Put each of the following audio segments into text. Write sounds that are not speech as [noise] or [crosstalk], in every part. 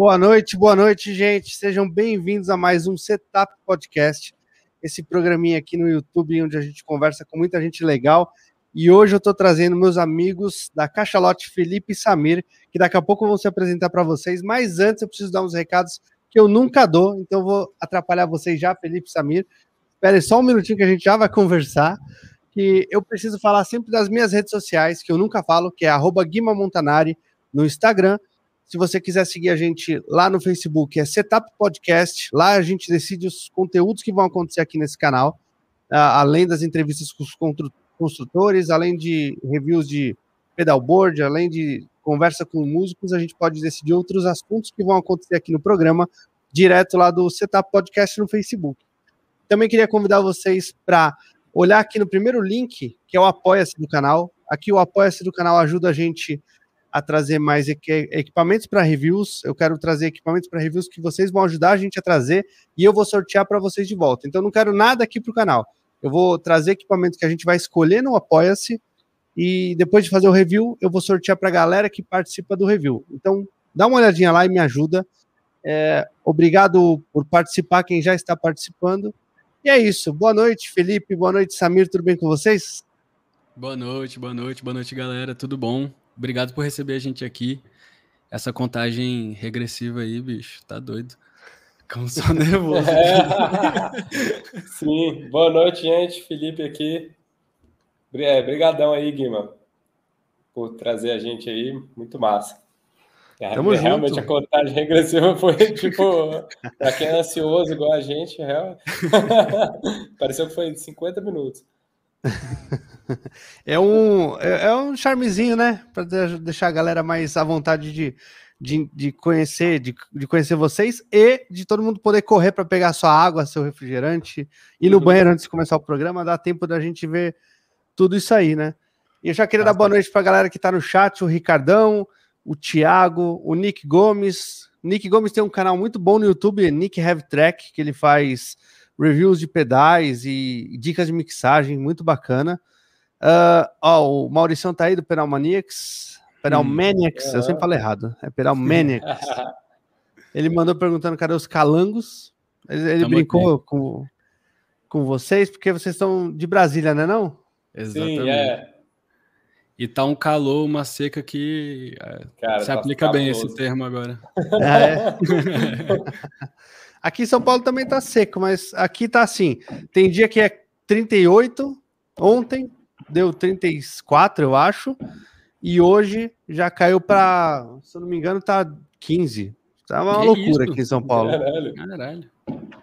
Boa noite, boa noite, gente. Sejam bem-vindos a mais um Setup Podcast, esse programinha aqui no YouTube onde a gente conversa com muita gente legal. E hoje eu estou trazendo meus amigos da Cachalote Felipe e Samir, que daqui a pouco vão se apresentar para vocês. Mas antes eu preciso dar uns recados que eu nunca dou, então eu vou atrapalhar vocês já, Felipe e Samir. Espere só um minutinho que a gente já vai conversar. Que eu preciso falar sempre das minhas redes sociais, que eu nunca falo, que é Guima Montanari no Instagram se você quiser seguir a gente lá no Facebook, é Setup Podcast. Lá a gente decide os conteúdos que vão acontecer aqui nesse canal, além das entrevistas com os construtores, além de reviews de pedalboard, além de conversa com músicos, a gente pode decidir outros assuntos que vão acontecer aqui no programa, direto lá do Setup Podcast no Facebook. Também queria convidar vocês para olhar aqui no primeiro link, que é o Apoia-se do canal. Aqui o Apoia-se do canal ajuda a gente a trazer mais equipamentos para reviews. Eu quero trazer equipamentos para reviews que vocês vão ajudar a gente a trazer e eu vou sortear para vocês de volta. Então, não quero nada aqui para o canal. Eu vou trazer equipamentos que a gente vai escolher no Apoia-se e depois de fazer o review, eu vou sortear para a galera que participa do review. Então, dá uma olhadinha lá e me ajuda. É, obrigado por participar, quem já está participando. E é isso. Boa noite, Felipe. Boa noite, Samir. Tudo bem com vocês? Boa noite, boa noite, boa noite, galera. Tudo bom? Obrigado por receber a gente aqui. Essa contagem regressiva aí, bicho, tá doido. Como só nervoso. [laughs] É. [laughs] Sim, boa noite, gente. Felipe aqui. Obrigadão aí, Guima, por trazer a gente aí. Muito massa. É, Tamo realmente junto. a contagem regressiva foi [laughs] tipo, para quem é ansioso igual a gente, real... pareceu que foi 50 minutos. É um, é, é um charmezinho, né? Para deixar a galera mais à vontade de, de, de conhecer, de, de, conhecer vocês e de todo mundo poder correr para pegar sua água, seu refrigerante, ir no uhum. banheiro antes de começar o programa, dá tempo da gente ver tudo isso aí, né? E eu já queria dar boa noite para a galera que está no chat, o Ricardão, o Thiago, o Nick Gomes. Nick Gomes tem um canal muito bom no YouTube, Nick Heavy Track, que ele faz reviews de pedais e dicas de mixagem, muito bacana. Uh, ó, o Mauricião tá aí do Pedal Maniacs. Pedal hum. Maniacs, eu sempre falo errado. É Pedal Maniacs. [laughs] ele mandou perguntando cadê os calangos. Ele, ele brincou com, com vocês, porque vocês estão de Brasília, né não? Exatamente. Sim, é. E tá um calor, uma seca que é, Cara, se tá aplica bem esse termo agora. [laughs] Ah, é? [laughs] aqui em São Paulo também tá seco, mas aqui tá assim. Tem dia que é 38, ontem deu 34, eu acho. E hoje já caiu para, se eu não me engano, tá 15. Tá uma que loucura isso? aqui em São Paulo. Caralho. Caralho.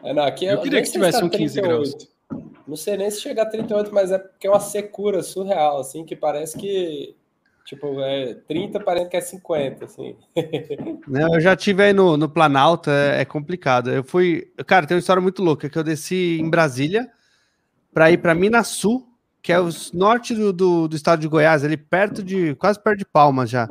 É, não, aqui é, eu queria que tivesse um 15 graus. Não sei nem se chega a 38, mas é porque é uma secura surreal, assim, que parece que Tipo, é 30, parece que é 50, assim. [laughs] Não, eu já tive aí no, no Planalto, é, é, complicado. Eu fui. Cara, tem uma história muito louca que eu desci em Brasília para ir para Minas Sul, que é o norte do, do, do, estado de Goiás, ali perto de. quase perto de Palmas já.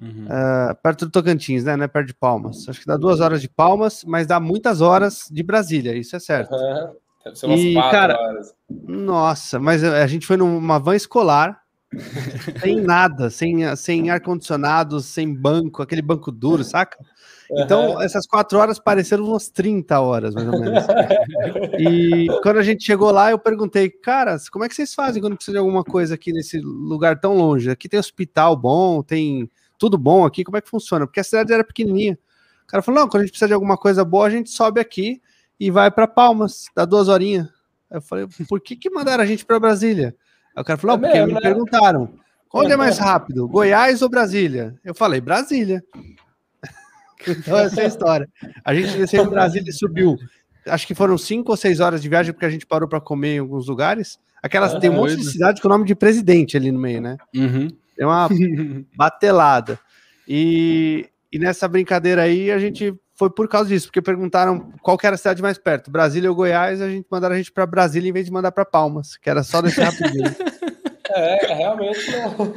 Uhum. Uh, perto do Tocantins, né? Não é perto de Palmas. Acho que dá duas horas de Palmas, mas dá muitas horas de Brasília, isso é certo. Uhum. Deve ser umas e, quatro cara, horas. Nossa, mas a gente foi numa van escolar, [laughs] sem nada, sem, sem ar-condicionado, sem banco, aquele banco duro, saca? Então, uhum. essas quatro horas pareceram umas 30 horas, mais ou menos. e quando a gente chegou lá, eu perguntei, cara, como é que vocês fazem quando precisa de alguma coisa aqui nesse lugar tão longe? Aqui tem hospital bom, tem tudo bom aqui, como é que funciona? Porque a cidade era pequenininha. O cara falou, não, quando a gente precisa de alguma coisa boa, a gente sobe aqui e vai para Palmas, dá duas horinhas. Eu falei, por que que mandaram a gente para Brasília? Aí o cara falou, é porque mesmo, me né? perguntaram, onde é mais rápido, Goiás ou Brasília? Eu falei, Brasília. [laughs] Então, essa é a história. A gente desceu em Brasília e subiu. Acho que foram cinco ou seis horas de viagem, porque a gente parou para comer em alguns lugares. Aquelas tem um monte de cidade com o nome de presidente ali no meio, né? Uhum. Tem uma [laughs] batelada. E, e nessa brincadeira aí, a gente foi por causa disso, porque perguntaram qual era a cidade mais perto, Brasília ou Goiás, a gente mandaram a gente para Brasília em vez de mandar para Palmas, que era só deixar rapidinho. [laughs] é, realmente não.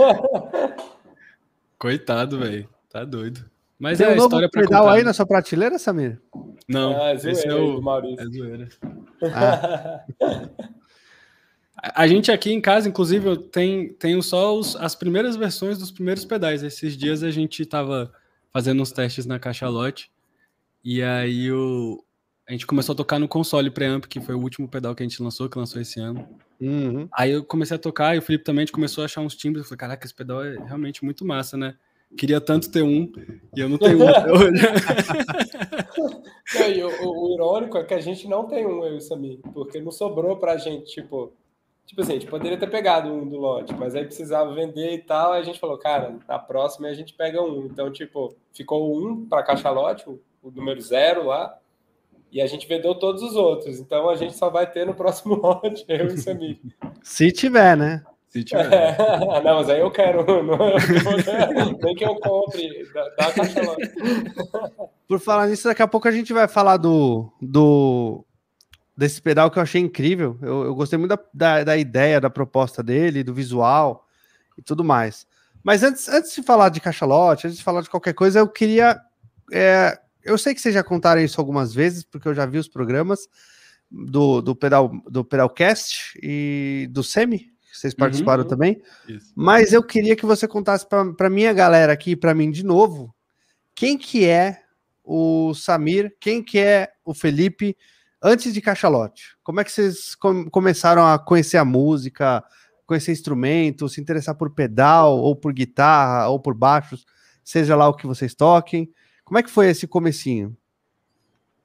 [laughs] Coitado, velho. Tá doido. Mas Tem é um a história para contar. aí na sua prateleira, Samir? Não, ah, é esse é o Maurício. É zoeira. Ah. [laughs] a gente aqui em casa, inclusive, eu tenho, tenho só os, as primeiras versões dos primeiros pedais. Esses dias a gente tava fazendo uns testes na cachalote. E aí o, a gente começou a tocar no console preamp, que foi o último pedal que a gente lançou, que lançou esse ano. Uhum. Aí eu comecei a tocar e o Felipe também começou a achar uns timbres. Eu falei, caraca, esse pedal é realmente muito massa, né? Queria tanto ter um e eu não tenho um até hoje. [laughs] e o, o, irônico é que a gente não tem um, eu e o Samir, porque não sobrou pra gente, tipo, Tipo assim, a gente poderia ter pegado um do lote, mas aí precisava vender e tal. Aí a gente falou, cara, na próxima a gente pega um. Então, tipo, ficou um para cachalote, o, o número zero lá, e a gente vendeu todos os outros. Então a gente só vai ter no próximo [laughs] lote, eu e o Samir. Se tiver, né? Se tiver. É, [laughs] não, mas aí eu quero. [laughs] Não, nem que eu compre da, da cachalote. Por falar nisso, daqui a pouco a gente vai falar do, do desse pedal que eu achei incrível. Eu, eu gostei muito da, da, da, ideia, da proposta dele, do visual e tudo mais. Mas antes, antes de falar de cachalote, antes de falar de qualquer coisa, eu queria. É, eu sei que vocês já contaram isso algumas vezes, porque eu já vi os programas do, do pedal do Pedalcast e do Semi, vocês uhum. participaram uhum, também. Isso. Mas eu queria que você contasse para minha galera aqui, para mim de novo, quem que é o Samir, quem que é o Felipe antes de Cachalote, como é que vocês com começaram a conhecer a música, conhecer instrumento, se interessar por pedal, ou por guitarra, ou por baixos, seja lá o que vocês toquem? Como é que foi esse comecinho?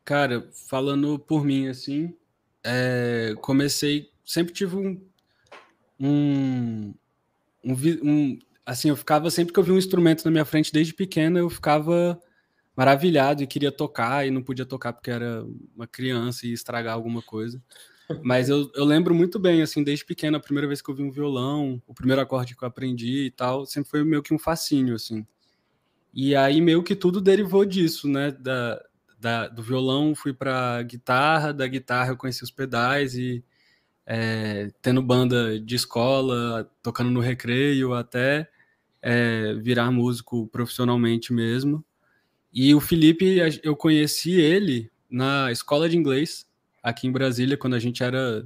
Cara, falando por mim, assim, é, comecei, sempre tive um, um, um, um, assim, eu ficava, sempre que eu vi um instrumento na minha frente, desde pequeno, eu ficava maravilhado e queria tocar e não podia tocar porque era uma criança e estragar alguma coisa. Mas eu, eu lembro muito bem, assim, desde pequeno, a primeira vez que eu vi um violão, o primeiro acorde que eu aprendi e tal, sempre foi meio que um fascínio, assim. E aí meio que tudo derivou disso, né? Da, da, do violão fui para guitarra, da guitarra eu conheci os pedais e é, tendo banda de escola, tocando no recreio, até é, virar músico profissionalmente mesmo. E o Felipe, eu conheci ele na escola de inglês, aqui em Brasília, quando a gente era,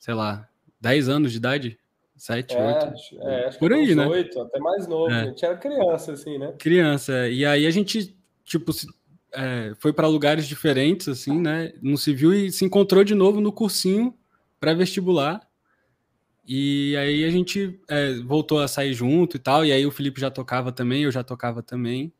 sei lá, 10 anos de idade. 7, é, 8. É, acho Por que aí, né? 8, até mais novo. É. A gente era criança, assim, né? Criança, é. E aí a gente, tipo, se, é, foi para lugares diferentes, assim, né? Não se viu e se encontrou de novo no cursinho pré-vestibular. E aí a gente é, voltou a sair junto e tal. E aí o Felipe já tocava também, eu já tocava também.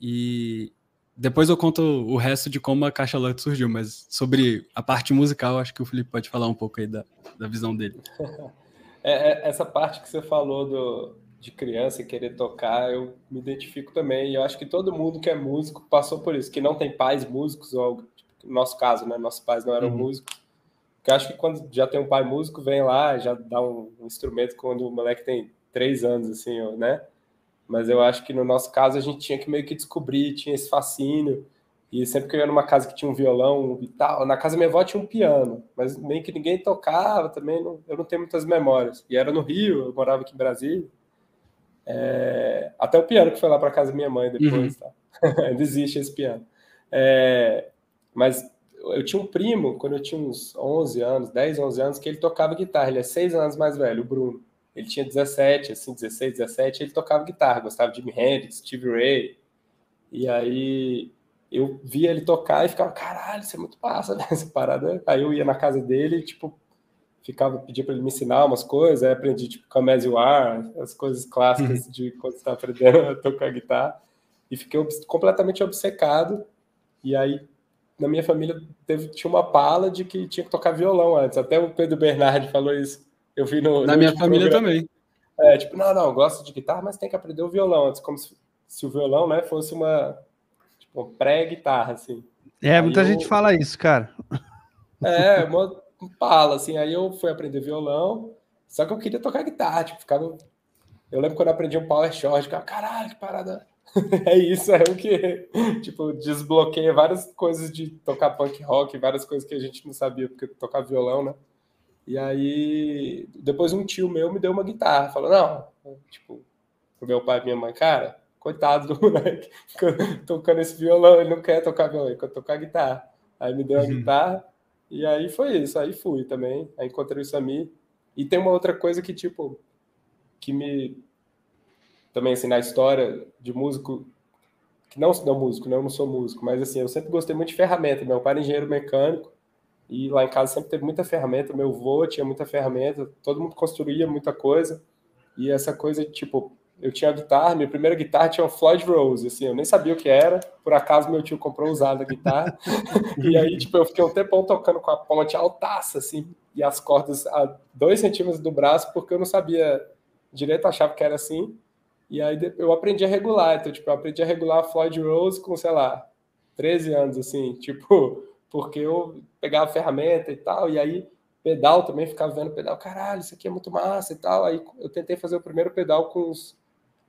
E depois eu conto o resto de como a Caixa Lote surgiu, mas sobre a parte musical, acho que o Felipe pode falar um pouco aí da, da visão dele. [laughs] É, é, essa parte que você falou do, de criança e querer tocar, eu me identifico também. E eu acho que todo mundo que é músico passou por isso, que não tem pais músicos, ou tipo, no nosso caso, né? Nossos pais não eram uhum. músicos. Porque eu acho que quando já tem um pai músico, vem lá, já dá um, um instrumento quando o moleque tem três anos, assim, né? Mas eu acho que no nosso caso a gente tinha que meio que descobrir, tinha esse fascínio. E sempre que eu ia numa casa que tinha um violão e tal, na casa da minha avó tinha um piano, mas meio que ninguém tocava também, não, eu não tenho muitas memórias. E era no Rio, eu morava aqui em Brasília. É, até o piano que foi lá para casa da minha mãe depois, uhum. tá? [laughs] Ainda existe esse piano. É, mas eu tinha um primo, quando eu tinha uns 11 anos, 10, 11 anos, que ele tocava guitarra. Ele é seis anos mais velho, o Bruno. Ele tinha 17, assim, 16, 17, ele tocava guitarra, gostava de Jimi Hendrix, Steve Ray. E aí eu via ele tocar e ficava, caralho, isso é muito massa, né? [laughs] Essa parada. Aí eu ia na casa dele e, tipo, ficava, pedia para ele me ensinar umas coisas, aí aprendi, tipo, Come As You Are, as coisas clássicas uhum. de quando você está aprendendo a tocar guitarra. E fiquei completamente obcecado. E aí, na minha família, teve, tinha uma pala de que tinha que tocar violão antes. Até o Pedro Bernardi falou isso eu vi no. Na no minha família programa. também. É, tipo, não, não, gosto de guitarra, mas tem que aprender o violão antes, como se, se o violão, né, fosse uma, tipo, pré-guitarra, assim. É, aí muita eu... gente fala isso, cara. É, uma pala, assim. Aí eu fui aprender violão, só que eu queria tocar guitarra, tipo, ficava. Eu lembro quando eu aprendi um power short, ficava, caralho, que parada. [laughs] é isso, é o que, tipo, desbloqueia várias coisas de tocar punk rock, várias coisas que a gente não sabia, porque tocar violão, né? E aí, depois um tio meu me deu uma guitarra, falou, não, tipo, pro meu pai e minha mãe, cara, coitado do [laughs] moleque, tocando esse violão, ele não quer tocar violão, ele quer tocar guitarra. Aí me deu a uhum. guitarra, e aí foi isso, aí fui também, aí encontrei o Sami. E tem uma outra coisa que, tipo, que me, também assim, na história de músico, que não, não músico, não, eu não sou músico, mas assim, eu sempre gostei muito de ferramenta. Meu pai era engenheiro mecânico e lá em casa sempre teve muita ferramenta. Meu avô tinha muita ferramenta, todo mundo construía muita coisa. E essa coisa, tipo, eu tinha guitarra, minha primeira guitarra tinha um Floyd Rose, assim, eu nem sabia o que era, por acaso meu tio comprou usada a guitarra, [laughs] e aí, tipo, eu fiquei um tempão tocando com a ponte altaça, assim, e as cordas a dois centímetros do braço, porque eu não sabia direito, achava que era assim, e aí eu aprendi a regular, então, tipo, eu aprendi a regular a Floyd Rose com, sei lá, 13 anos, assim, [laughs] tipo, porque eu pegava ferramenta e tal, e aí pedal também, ficava vendo pedal, caralho, isso aqui é muito massa e tal, aí eu tentei fazer o primeiro pedal com uns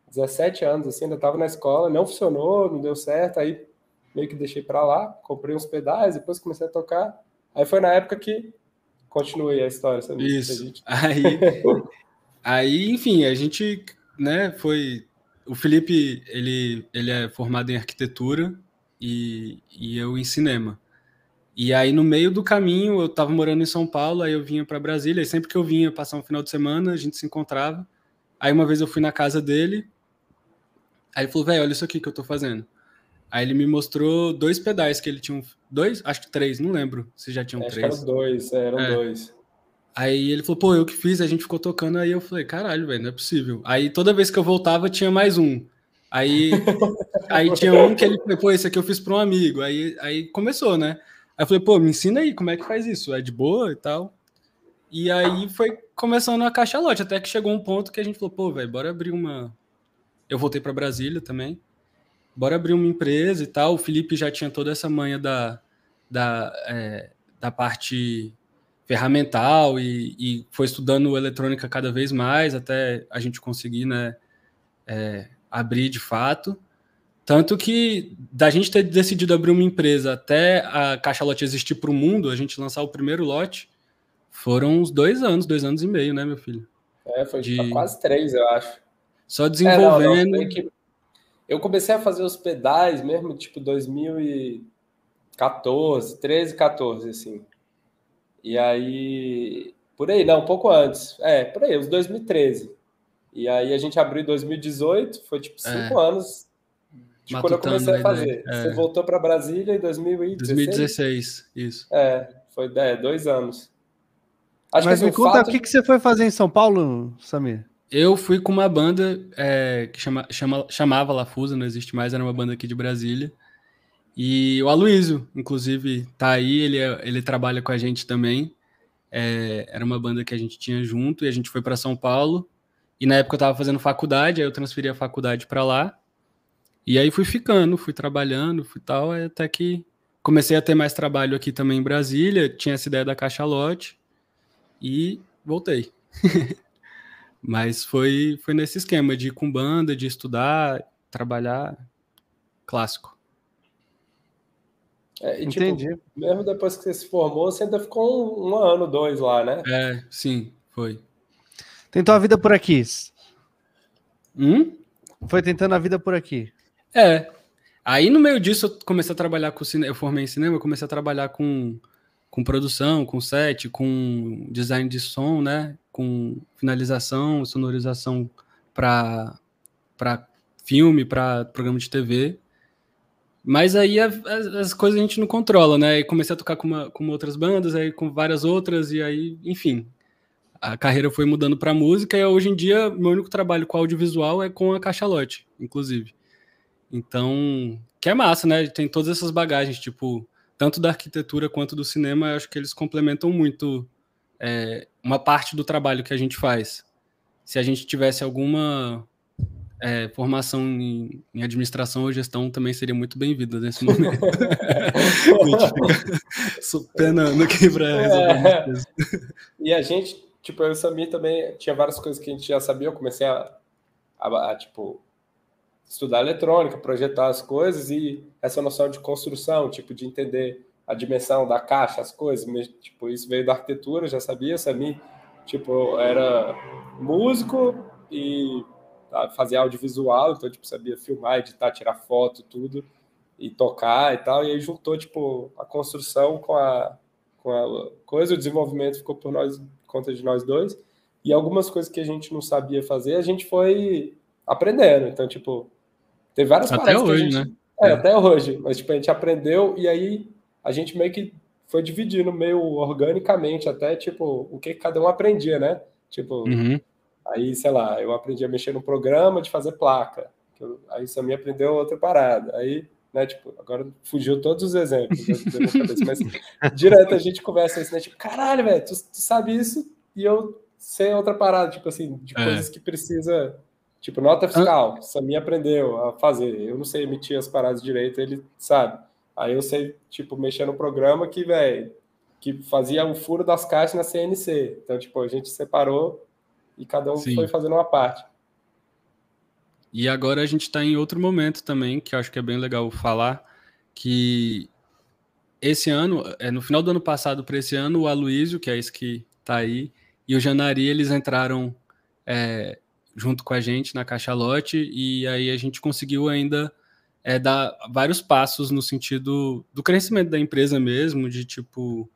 17 anos, assim, ainda estava na escola, não funcionou, não deu certo, aí meio que deixei para lá, comprei uns pedais, depois comecei a tocar, aí foi na época que continuei a história, sabe? Isso, aí, [laughs] aí, enfim, a gente, né, foi, o Felipe, ele, ele é formado em arquitetura e, e eu em cinema, e aí, no meio do caminho, eu estava morando em São Paulo, aí eu vinha para Brasília, e sempre que eu vinha passar um final de semana, a gente se encontrava. Aí, uma vez eu fui na casa dele, Aí ele falou, velho, olha isso aqui que eu tô fazendo. Aí ele me mostrou dois pedais que ele tinha. Dois? Acho que três, não lembro se já tinham Acho três. eram dois, é, eram é. dois. Aí ele falou, pô, eu que fiz, a gente ficou tocando, aí eu falei, caralho, velho, não é possível. Aí toda vez que eu voltava tinha mais um. Aí, [laughs] aí tinha um que ele falou, pô, esse aqui eu fiz para um amigo. Aí, aí começou, né? Aí eu falei, pô, me ensina aí como é que faz isso. É de boa e tal. E aí foi começando a caixa lote, até que chegou um ponto que a gente falou, pô, velho, bora abrir uma, eu voltei para Brasília também. Bora abrir uma empresa e tal. O Felipe já tinha toda essa manha da, da, é, da parte ferramental e, e, foi estudando eletrônica cada vez mais até a gente conseguir né, é, abrir de fato. Tanto que da gente ter decidido abrir uma empresa até a Caixa Lote existir para o mundo, a gente lançar o primeiro lote, foram uns dois anos, dois anos e meio, né, meu filho? É, foi de... quase três, eu acho. Só desenvolvendo. É, não, não, eu comecei a fazer os pedais mesmo, tipo 2014, 13, 14, assim. E aí. Por aí, não, um pouco antes. É, por aí, uns 2013. E aí a gente abriu em 2018, foi tipo cinco é. anos de Matutando quando eu comecei a fazer. É. Você voltou para Brasília em 2016? 2016, isso. É, foi é, dois anos. Acho Mas que, assim, me conta, o que, que você foi fazer em São Paulo, Samir? Eu fui com uma banda é, que chama, chama, chamava não existe mais, era uma banda aqui de Brasília. E o Aloysio, inclusive, tá aí, ele, é, ele trabalha com a gente também. É, era uma banda que a gente tinha junto e a gente foi para São Paulo. E na época eu estava fazendo faculdade, aí eu transferi a faculdade para lá. E aí fui ficando, fui trabalhando, fui tal, até que comecei a ter mais trabalho aqui também em Brasília, tinha essa ideia da caixa lote e voltei. [laughs] Mas foi, foi nesse esquema de ir com banda, de estudar, trabalhar, clássico. É, e, tipo, Entendi. mesmo depois que você se formou, você ainda ficou um, um, ano, dois lá, né? É, sim, foi. Tentou a vida por aqui. Hum? Foi tentando a vida por aqui. É. Aí no meio disso eu comecei a trabalhar com cinema, eu formei em cinema, eu comecei a trabalhar com, com produção, com set, com design de som, né? Com finalização, sonorização para filme, para programa de TV. Mas aí as, as, coisas a gente não controla, né? E comecei a tocar com, uma, com outras bandas, aí com várias outras, e aí, enfim, a carreira foi mudando para música, e hoje em dia meu único trabalho com audiovisual é com a Cachalote, inclusive. Então, que é massa, né? Tem todas essas bagagens, tipo, tanto da arquitetura quanto do cinema, eu acho que eles complementam muito é, uma parte do trabalho que a gente faz. Se a gente tivesse alguma é, formação em, em, administração ou gestão, também seria muito bem-vinda nesse momento. [laughs] penando aqui para resolver é. E a gente, tipo, eu e o Samir também tinha várias coisas que a gente já sabia. Eu comecei a, a, a tipo, estudar eletrônica, projetar as coisas e essa noção de construção, tipo, de entender a dimensão da caixa, as coisas, tipo, isso veio da arquitetura, já sabia, sabia, tipo, era músico e tá, fazia audiovisual, então, tipo, sabia filmar, editar, tirar foto, tudo, e tocar e tal, e aí juntou, tipo, a construção com a, com a coisa, o desenvolvimento ficou por nós, conta de nós dois, e algumas coisas que a gente não sabia fazer, a gente foi aprendendo, então, tipo, teve várias Até hoje, gente, né? É, até hoje. Mas, tipo, a gente aprendeu e aí a gente meio que foi dividindo meio organicamente até, tipo, o que cada um aprendia, né? Tipo, uhum. aí, sei lá, eu aprendi a mexer no programa de fazer placa. Eu, aí Samir aprendeu outra parada. Aí, né, tipo, agora fugiu todos os exemplos cabeça, mas [laughs] direto a gente conversa isso, né? Tipo, caralho, velho, tu, tu, sabe isso e eu sei outra parada, tipo assim, de é. coisas que precisa. Tipo, nota fiscal, ah. Samir aprendeu a fazer. Eu não sei emitir as paradas direito, ele sabe. Aí eu sei, tipo, mexer no programa que, velho, que fazia o furo das caixas na CNC. Então, tipo, a gente separou e cada um Sim. foi fazendo uma parte. E agora a gente está em outro momento também, que acho que é bem legal falar, que esse ano, é, no final do ano passado para esse ano, o Aloísio, que é esse que está aí, e o Janari, eles entraram é, junto com a gente na Caixa Lote, e aí a gente conseguiu ainda é dar vários passos no sentido do crescimento da empresa mesmo, de tipo,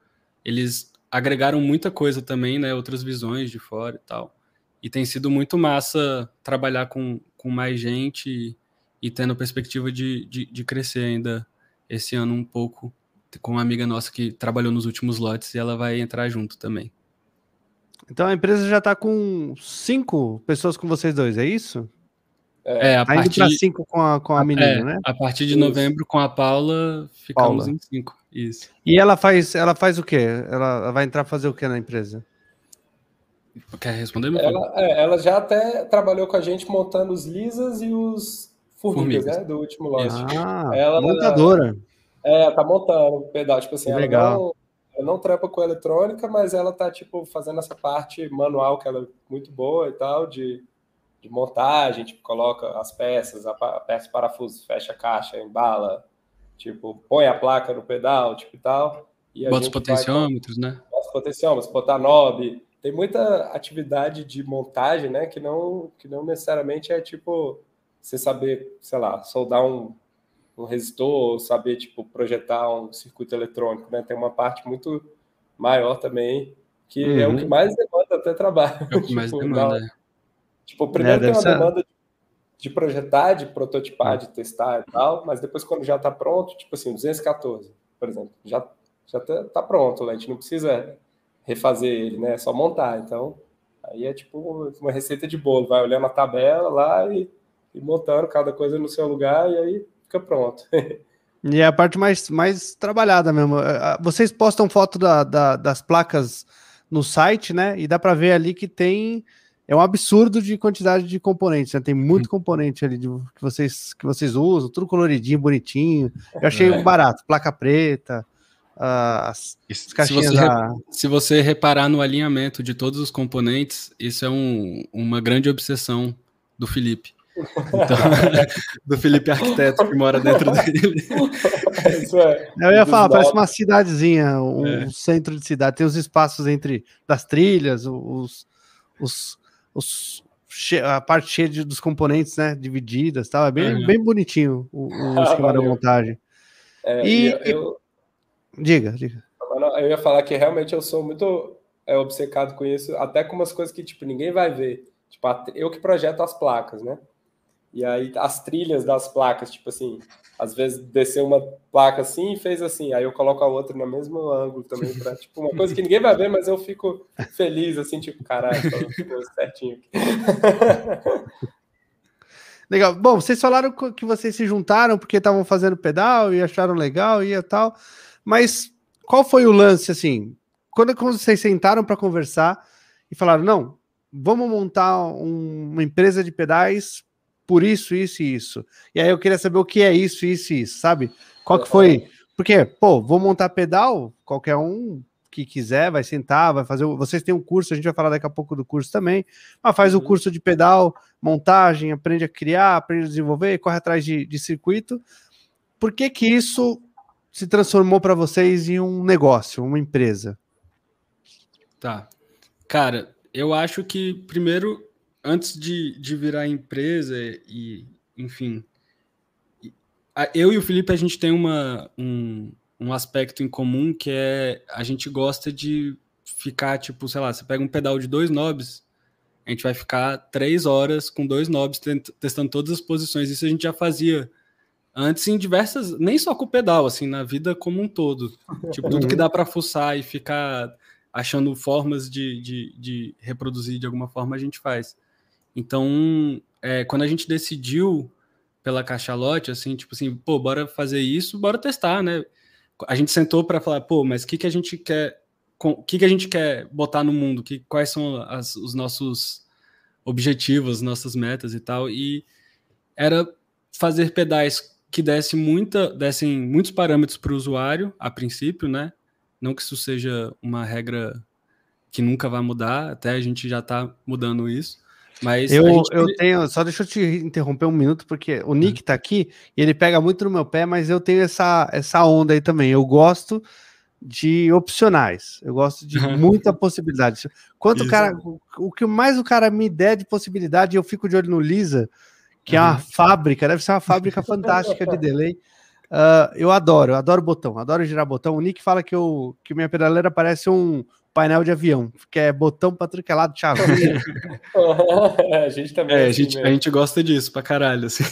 eles agregaram muita coisa também, né, outras visões de fora e tal. E tem sido muito massa trabalhar com, com mais gente e, e tendo perspectiva de, de, de, crescer ainda esse ano um pouco com uma amiga nossa que trabalhou nos últimos lotes e ela vai entrar junto também. Então a empresa já está com cinco pessoas com vocês dois, é isso? É, a partir para cinco com a, com a menina, é, né? A partir de novembro com a Paula ficamos Paula. em cinco. Isso. E ela faz, ela faz o quê? Ela vai entrar fazer o quê na empresa? Quer responder? Meu ela, é, ela já até trabalhou com a gente montando os lisas e os formigas, formigas. né? Do último lote. Ah, ela, montadora. É, tá montando o pedal. Tipo assim, legal. Não, ela não trampa com eletrônica, mas ela tá, tipo, fazendo essa parte manual que ela é muito boa e tal, de de montagem, tipo, coloca as peças, aperta os parafusos, fecha a caixa, embala, tipo, põe a placa no pedal, tipo e tal. E Bota os potenciômetros, vai, né? Bota os potenciômetros, botar knob. Tem muita atividade de montagem, né, que não, que não necessariamente é, tipo, você saber, sei lá, soldar um, um resistor, saber, tipo, projetar um circuito eletrônico, né? Tem uma parte muito maior também, que uhum. é o que uhum. mais demanda até trabalho. É o que mais [laughs] tipo, demanda, é. Tipo, primeiro é, tem uma ser... demanda de projetar, de prototipar, de testar e tal, mas depois quando já está pronto, tipo assim, 214, por exemplo, já já tá, tá pronto, a gente não precisa refazer ele, né? É só montar. Então, aí é tipo uma receita de bolo, vai olhando a tabela lá e, e montando cada coisa no seu lugar e aí fica pronto. [laughs] E é a parte mais, mais trabalhada mesmo. É, vocês postam foto da, da, das placas no site, né? E dá para ver ali que tem é um absurdo de quantidade de componentes, né? Tem muito uhum. componente ali de, que, vocês, que vocês usam, tudo coloridinho, bonitinho. Eu achei é. barato, placa preta, as, as caixinhas se você, da... se você reparar no alinhamento de todos os componentes, isso é um, uma grande obsessão do Felipe. Então, [laughs] do Felipe Arquiteto que mora dentro [laughs] dele. É, eu ia falar, parece uma cidadezinha, um é. centro de cidade. Tem os espaços entre das trilhas, os, os os, a parte cheia de, dos componentes, né? Divididas tal. É bem, uhum. bem bonitinho o, o ah, [laughs] esquema da montagem. É, e, eu, eu, diga, diga. Eu ia falar que realmente eu sou muito é, obcecado com isso, até com umas coisas que tipo ninguém vai ver. Tipo, eu que projeto as placas, né? E aí as trilhas das placas, tipo assim, às vezes desceu uma placa assim e fez assim, aí eu coloco a outra no mesmo ângulo também, pra, tipo, uma coisa que ninguém vai ver, mas eu fico feliz, assim, tipo, caralho, ficou certinho aqui. [laughs] Legal. Bom, vocês falaram que vocês se juntaram porque estavam fazendo pedal e acharam legal e tal, mas qual foi o lance, assim, quando, quando vocês sentaram para conversar e falaram, não, vamos montar um, uma empresa de pedais por isso, isso e isso. E aí eu queria saber o que é isso, isso e isso, sabe? Qual que foi? Porque, pô, vou montar pedal, qualquer um que quiser vai sentar, vai fazer. Vocês têm um curso, a gente vai falar daqui a pouco do curso também. Mas faz o uhum. curso de pedal, montagem, aprende a criar, aprende a desenvolver, corre atrás de, de circuito. Por que que isso se transformou para vocês em um negócio, uma empresa? Tá. Cara, eu acho que primeiro antes de, de virar empresa e, enfim, eu e o Felipe, a gente tem uma, um, um aspecto em comum que é a gente gosta de ficar, tipo, sei lá, você pega um pedal de dois knobs, a gente vai ficar três horas com dois knobs testando todas as posições. Isso a gente já fazia antes em diversas, nem só com o pedal, assim, na vida como um todo. Tipo, tudo que uhum. dá para fuçar e ficar achando formas de, de, de, reproduzir de alguma forma, a gente faz. Então, é, quando a gente decidiu pela cachalote, assim, tipo assim, pô, bora fazer isso, bora testar, né? A gente sentou para falar, pô, mas o que, que a gente quer, o que, que a gente quer botar no mundo? Que, quais são as, os nossos objetivos, nossas metas e tal? E era fazer pedais que desse muita, dessem muitos parâmetros para o usuário, a princípio, né? Não que isso seja uma regra que nunca vai mudar, até a gente já está mudando isso. Mas eu, gente... eu tenho, só deixa eu te interromper um minuto, porque o Nick tá aqui e ele pega muito no meu pé, mas eu tenho essa, essa onda aí também. Eu gosto de opcionais, eu gosto de [laughs] muita possibilidade. Quanto o cara, o que mais o cara me der de possibilidade, eu fico de olho no Lisa, que uhum. é uma fábrica, deve ser uma fábrica [laughs] fantástica de delay. Uh, eu adoro, eu adoro botão, adoro girar botão. O Nick fala que, eu, que minha pedaleira parece um painel de avião, que é botão para tudo que é lado, chavinha. a gente também. É, é assim a, gente, a gente gosta disso pra caralho. Assim.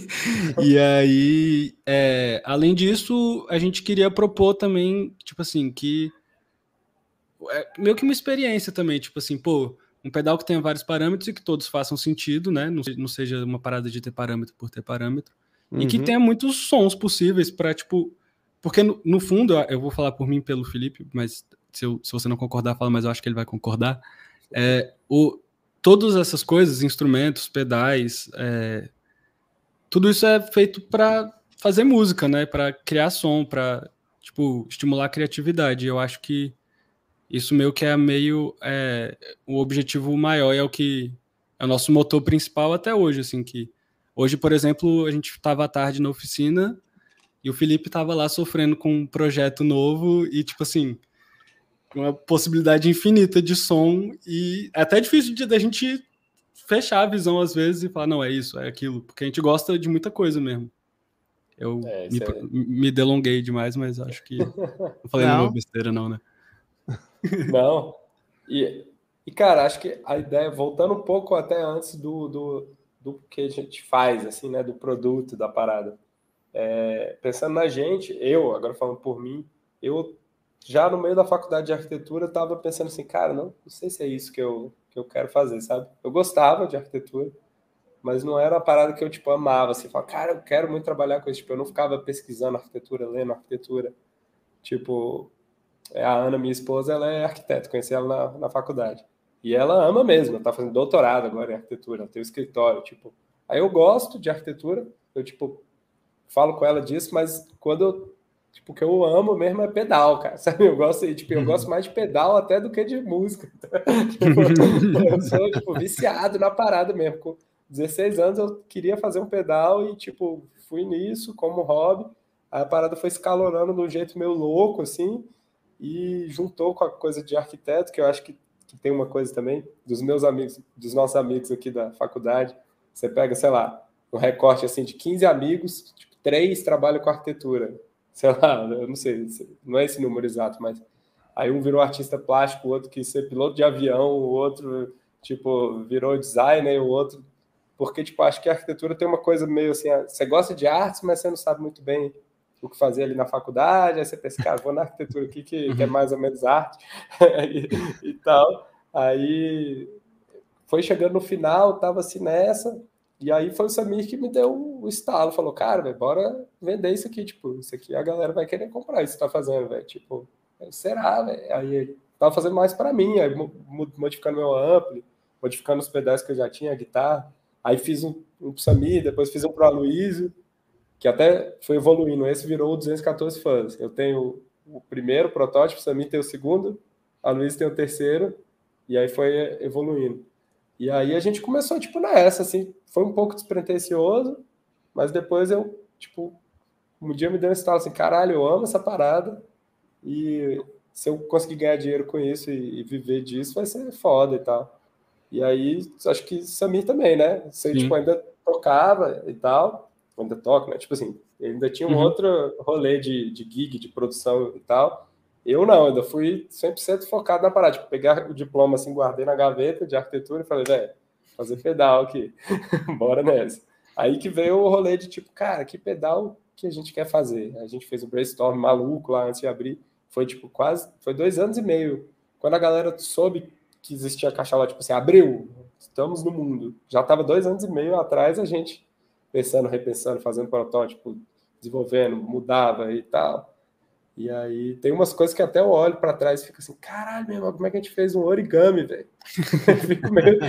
[laughs] e aí, é, além disso, a gente queria propor também, tipo assim, que. É, meio que uma experiência também, tipo assim, pô, um pedal que tenha vários parâmetros e que todos façam sentido, né? Não, não seja uma parada de ter parâmetro por ter parâmetro. Uhum. E que uhum. tenha muitos sons possíveis para, tipo. Porque no, no, fundo, eu vou falar por mim pelo Felipe, mas se, eu, se você não concordar, fala, mas eu acho que ele vai concordar. É, o, todas essas coisas, instrumentos, pedais, é, tudo isso é feito para fazer música, né? Para criar som, para tipo estimular a criatividade. Eu acho que isso meio que é meio é, o objetivo maior é o que é o nosso motor principal até hoje, assim que hoje, por exemplo, a gente estava à tarde na oficina e o Felipe estava lá sofrendo com um projeto novo e tipo assim uma possibilidade infinita de som e é até difícil de da gente fechar a visão às vezes e falar não é isso é aquilo porque a gente gosta de muita coisa mesmo eu é, me, é... me, delonguei demais mas acho que [laughs] não falei não. besteira não né [laughs] Não. E, e, cara, acho que a ideia, voltando um pouco até antes do, do, do que a gente faz, assim, né? Do produto, da parada. É, pensando na gente, eu, agora falando por mim, eu já no meio da faculdade de arquitetura estava pensando assim, cara, não, não sei se é isso que eu, que eu quero fazer, sabe? Eu gostava de arquitetura, mas não era uma parada que eu, tipo, amava, assim, falar, cara, eu quero muito trabalhar com isso, tipo, eu não ficava pesquisando arquitetura, lendo arquitetura, tipo, é, a Ana, minha esposa, ela é arquiteta, conheci ela na, na faculdade. E ela ama mesmo, ela tá fazendo doutorado agora em arquitetura, ela tem um escritório, tipo. Aí eu gosto de arquitetura, eu, tipo, falo com ela disso, mas quando eu, tipo, o que eu amo mesmo é pedal, cara, [laughs] sabe? Eu gosto, tipo, eu gosto mais de pedal até do que de música. [laughs] [laughs] eu sou, tipo, viciado na parada mesmo. Com 16 anos eu queria fazer um pedal e, tipo, fui nisso como hobby. Aí a parada foi escalonando de um jeito meio louco, assim, e juntou com a coisa de arquiteto, que eu acho que, que tem uma coisa também, dos meus amigos, dos nossos amigos aqui da faculdade, você pega, sei lá, um recorte assim de 15 amigos, tipo, três trabalham com arquitetura, sei lá, eu não sei, não é esse número exato, mas aí um virou artista plástico, o outro quis ser piloto de avião, o outro, tipo, virou designer, o outro... Porque, tipo, acho que a arquitetura tem uma coisa meio assim, você gosta de artes, mas você não sabe muito bem o que fazer ali na faculdade, aí você pensa, cara, vou na arquitetura aqui, que, que é uhum. mais ou menos arte [laughs] e, e, tal. Aí foi chegando no final, tava assim nessa, e aí foi o Samir que me deu o estalo, falou, cara, véio, bora vender isso aqui, tipo, isso aqui a galera vai querer comprar isso que tá fazendo, velho, tipo, será, velho? Aí tava fazendo mais para mim, aí modificando meu ampli, modificando os pedais que eu já tinha, a guitarra, aí fiz um, um pro Samir, depois fiz um pro Aloysio, que até foi evoluindo. Esse virou o 214 fãs. Eu tenho o primeiro protótipo, o Samir tem o segundo, a Luiz tem o terceiro, e aí foi evoluindo. E aí a gente começou, tipo, nessa, assim, foi um pouco despretensioso, mas depois eu, tipo, um dia me deu um estalo assim, caralho, eu amo essa parada, e se eu conseguir ganhar dinheiro com isso e, e viver disso, vai ser foda e tal. E aí, acho que Samir também, né? Você, tipo, ainda tocava e tal, ainda toco, né? Tipo assim, ainda tinha um uhum. outro rolê de, de gig, de produção e tal. Eu não, ainda fui 100% focado na parada. Tipo, pegar o diploma assim, guardei na gaveta de arquitetura e falei, velho, fazer pedal aqui, [laughs] bora nessa. Aí que veio o rolê de tipo, cara, que pedal que a gente quer fazer? A gente fez o um brainstorm maluco lá antes de abrir. Foi tipo quase, foi dois anos e meio. Quando a galera soube que existia a cachalote, tipo assim, abriu, estamos no mundo. Já estava dois anos e meio atrás a gente pensando, repensando, fazendo protótipo, desenvolvendo, mudava e tal. E aí tem umas coisas que até eu olho para trás e fico assim, caralho, meu irmão, como é que a gente fez um origami, velho? [laughs] eu fico meio,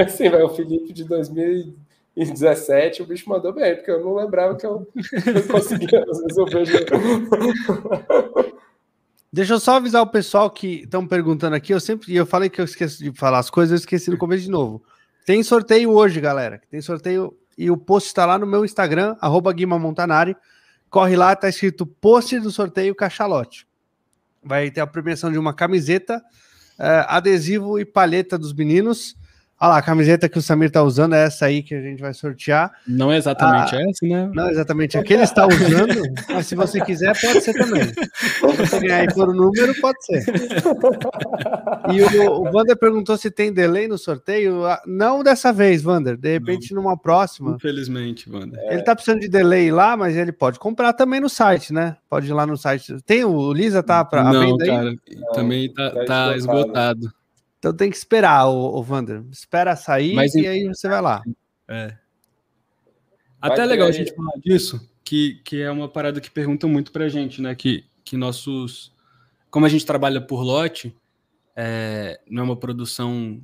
assim, velho, o Felipe de 2017, o bicho mandou bem, porque eu não lembrava que eu, eu conseguia. Deixa eu só avisar o pessoal que estão perguntando aqui, eu sempre, eu falei que eu esqueci de falar as coisas, eu esqueci no começo de novo. Tem sorteio hoje, galera, tem sorteio e o post está lá no meu Instagram, arroba Guima Montanari, Corre lá, tá escrito post do sorteio Cachalote. Vai ter a premiação de uma camiseta, uh, adesivo e palheta dos meninos. Olha lá, a camiseta que o Samir tá usando é essa aí que a gente vai sortear. Não é exatamente ah, essa, né? Não é exatamente a que ele está usando, mas se você quiser, pode ser também. Se você ganhar aí por número, pode ser. E o, o Wander perguntou se tem delay no sorteio. Ah, não dessa vez, Wander. De repente, Não. numa próxima. Infelizmente, Wander. Ele tá precisando de delay lá, mas ele pode comprar também no site, né? Pode ir lá no site. Tem o Lisa tá para Não, cara, também tá, tá, tá esgotado. Então tem que esperar, o, o Vander. Espera sair Mas, e aí você vai lá. É. Até é legal a gente falar disso, que, que é uma parada que perguntam muito pra gente, né? Que, que nossos. Como a gente trabalha por lote, é, não é uma produção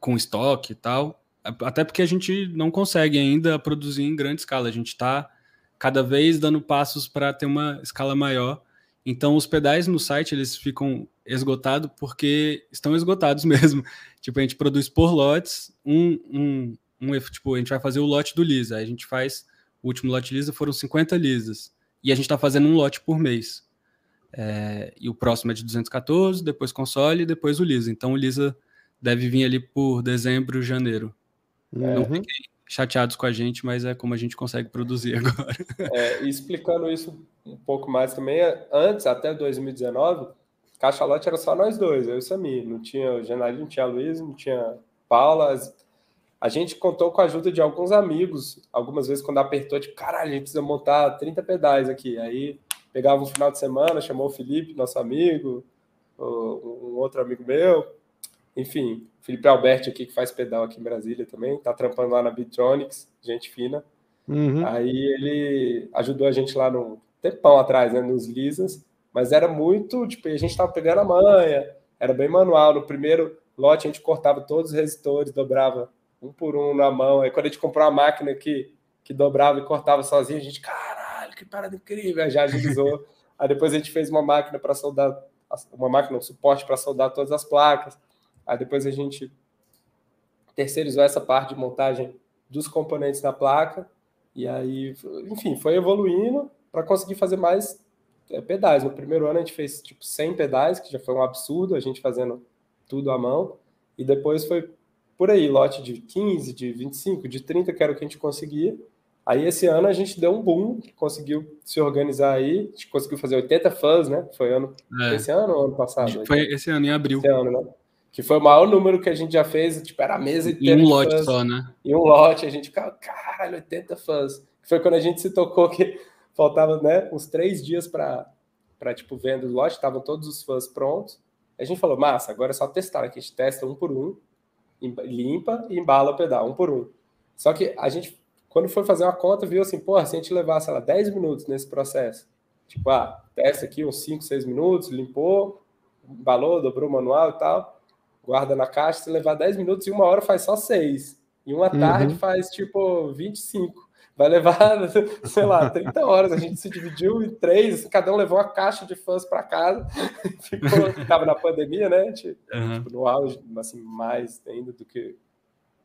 com estoque e tal. Até porque a gente não consegue ainda produzir em grande escala. A gente está cada vez dando passos para ter uma escala maior. Então, os pedais no site eles ficam esgotados porque estão esgotados [laughs] mesmo. Tipo, a gente produz por lotes, um, um, um tipo, a gente vai fazer o lote do Lisa. A gente faz, o último lote Lisa foram 50 Lisas. E a gente está fazendo um lote por mês. É, e o próximo é de 214, depois console e depois o Lisa. Então, o Lisa deve vir ali por dezembro, janeiro. Uhum. Não fiquem chateados com a gente, mas é como a gente consegue produzir [laughs] agora. É, e explicando isso um pouco mais também, antes, até 2019, Cachalote era só nós dois, eu e o. Não tinha o Genali, não tinha a Luiz, não tinha Paula. A gente contou com a ajuda de alguns amigos, algumas vezes quando apertou, tipo, caralho, a gente precisa montar 30 pedais aqui. Aí pegava um final de semana, chamou o Felipe, nosso amigo, um outro amigo meu, enfim, Felipe Alberti aqui, que faz pedal aqui em Brasília também, tá trampando lá na Bitronics, gente fina. Uhum. Aí ele ajudou a gente lá no tempão atrás, né, nos Lisas, mas era muito, tipo, a gente tava pegando a manha, era bem manual. No primeiro lote a gente cortava todos os resistores, dobrava um por um na mão. Aí quando a gente comprou a máquina que, que dobrava e cortava sozinho, a gente, caralho, que parada incrível, aí já agilizou. [laughs] aí depois a gente fez uma máquina para soldar, uma máquina, um suporte para soldar todas as placas. Aí depois a gente terceirizou essa parte de montagem dos componentes da placa. E aí, enfim, foi evoluindo para conseguir fazer mais é, pedais. No primeiro ano a gente fez tipo 100 pedais, que já foi um absurdo, a gente fazendo tudo à mão. E depois foi por aí, lote de 15, de 25, de 30, que era o que a gente conseguia. Aí esse ano a gente deu um boom, conseguiu se organizar aí, a gente conseguiu fazer 80 fãs, né? Foi ano é. esse ano ou ano passado? Foi esse ano, em abril. Esse ano, né? Que foi o maior número que a gente já fez, tipo, era a mesa inteira. Em um lote fãs, só, né? Em um lote, a gente ficava, caralho, 80 fãs. Foi quando a gente se tocou que [laughs] faltava, né, uns três dias para, tipo, venda do lote, estavam todos os fãs prontos. A gente falou, massa, agora é só testar, a gente testa um por um, limpa e embala o pedal, um por um. Só que a gente, quando foi fazer uma conta, viu assim, porra, se a gente levar, sei lá, 10 minutos nesse processo, tipo, ah, testa aqui uns 5, 6 minutos, limpou, embalou, dobrou o manual e tal, guarda na caixa, se levar 10 minutos e uma hora faz só 6. E uma uhum. tarde faz tipo 25. Vai levar, [laughs] sei lá, 30 horas. A gente se dividiu em três, assim, cada um levou uma caixa de fãs para casa. [laughs] Ficou, ficava na pandemia, né? Tipo, uhum. no auge, assim, mais ainda do que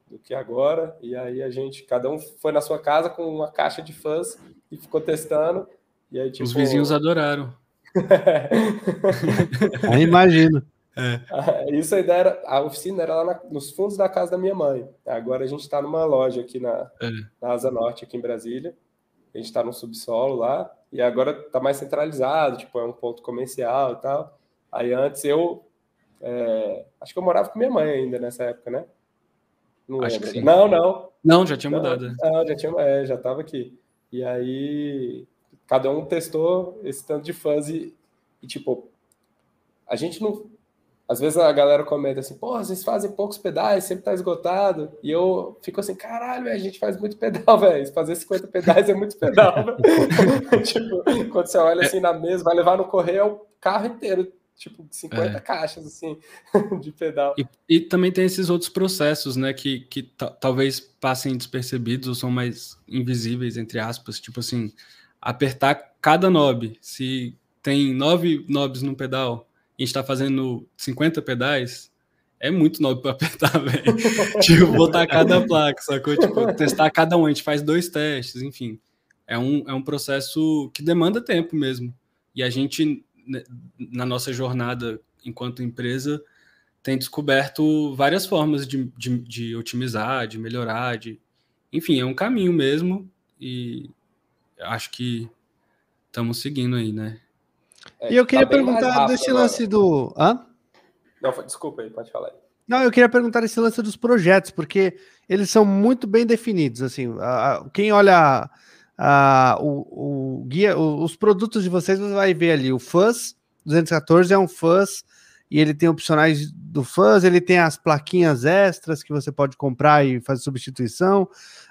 do que agora. E aí a gente, cada um foi na sua casa com uma caixa de fãs e ficou testando. E aí, tipo, Os vizinhos adoraram. [laughs] aí imagino. É. [laughs] Isso aí era, a oficina era lá na, nos fundos da casa da minha mãe. Agora a gente está numa loja aqui na, é. na Asa Norte, aqui em Brasília. A gente está no subsolo lá, e agora está mais centralizado, tipo, é um ponto comercial e tal. Aí antes eu. É, acho que eu morava com minha mãe ainda nessa época, né? Não Acho lembro. Não, não. Não, já tinha mudado. Não, já tinha, é, já estava aqui. E aí, cada um testou esse tanto de fãs e, e, tipo, a gente não. Às vezes a galera comenta assim, pô, vocês fazem poucos pedais, sempre tá esgotado. E eu fico assim, caralho, a gente faz muito pedal, [laughs] velho. Fazer 50 pedais é muito pedal. [laughs] tipo, quando você olha assim na mesa, vai levar no correio é o carro inteiro tipo 50 é. caixas assim [laughs] de pedal. E, e, também tem esses outros processos, né, que, que talvez passem despercebidos ou são mais invisíveis entre aspas, tipo assim, apertar cada knob. Se tem nove knobs no pedal, gente está fazendo 50 pedais, é muito knob para apertar, [laughs] velho. tipo, botar cada placa, sacou? Tipo, testar cada um, a gente faz dois testes, enfim. É um, é um processo que demanda tempo mesmo. E a gente né, na nossa jornada enquanto empresa, tem descoberto várias formas de, de, de, otimizar, de melhorar, de... enfim, é um caminho mesmo e acho que estamos seguindo aí, né? É, e eu queria tá perguntar desse lance do. Hã? Não, desculpa aí, pode falar aí. Não, eu queria perguntar esse lance dos projetos, porque eles são muito bem definidos. Assim, quem olha uh, o, o, guia, o, os produtos de vocês, você vai ver ali o Fuzz 214 é um Fuzz e ele tem opcionais do Fuzz, ele tem as plaquinhas extras que você pode comprar e fazer substituição.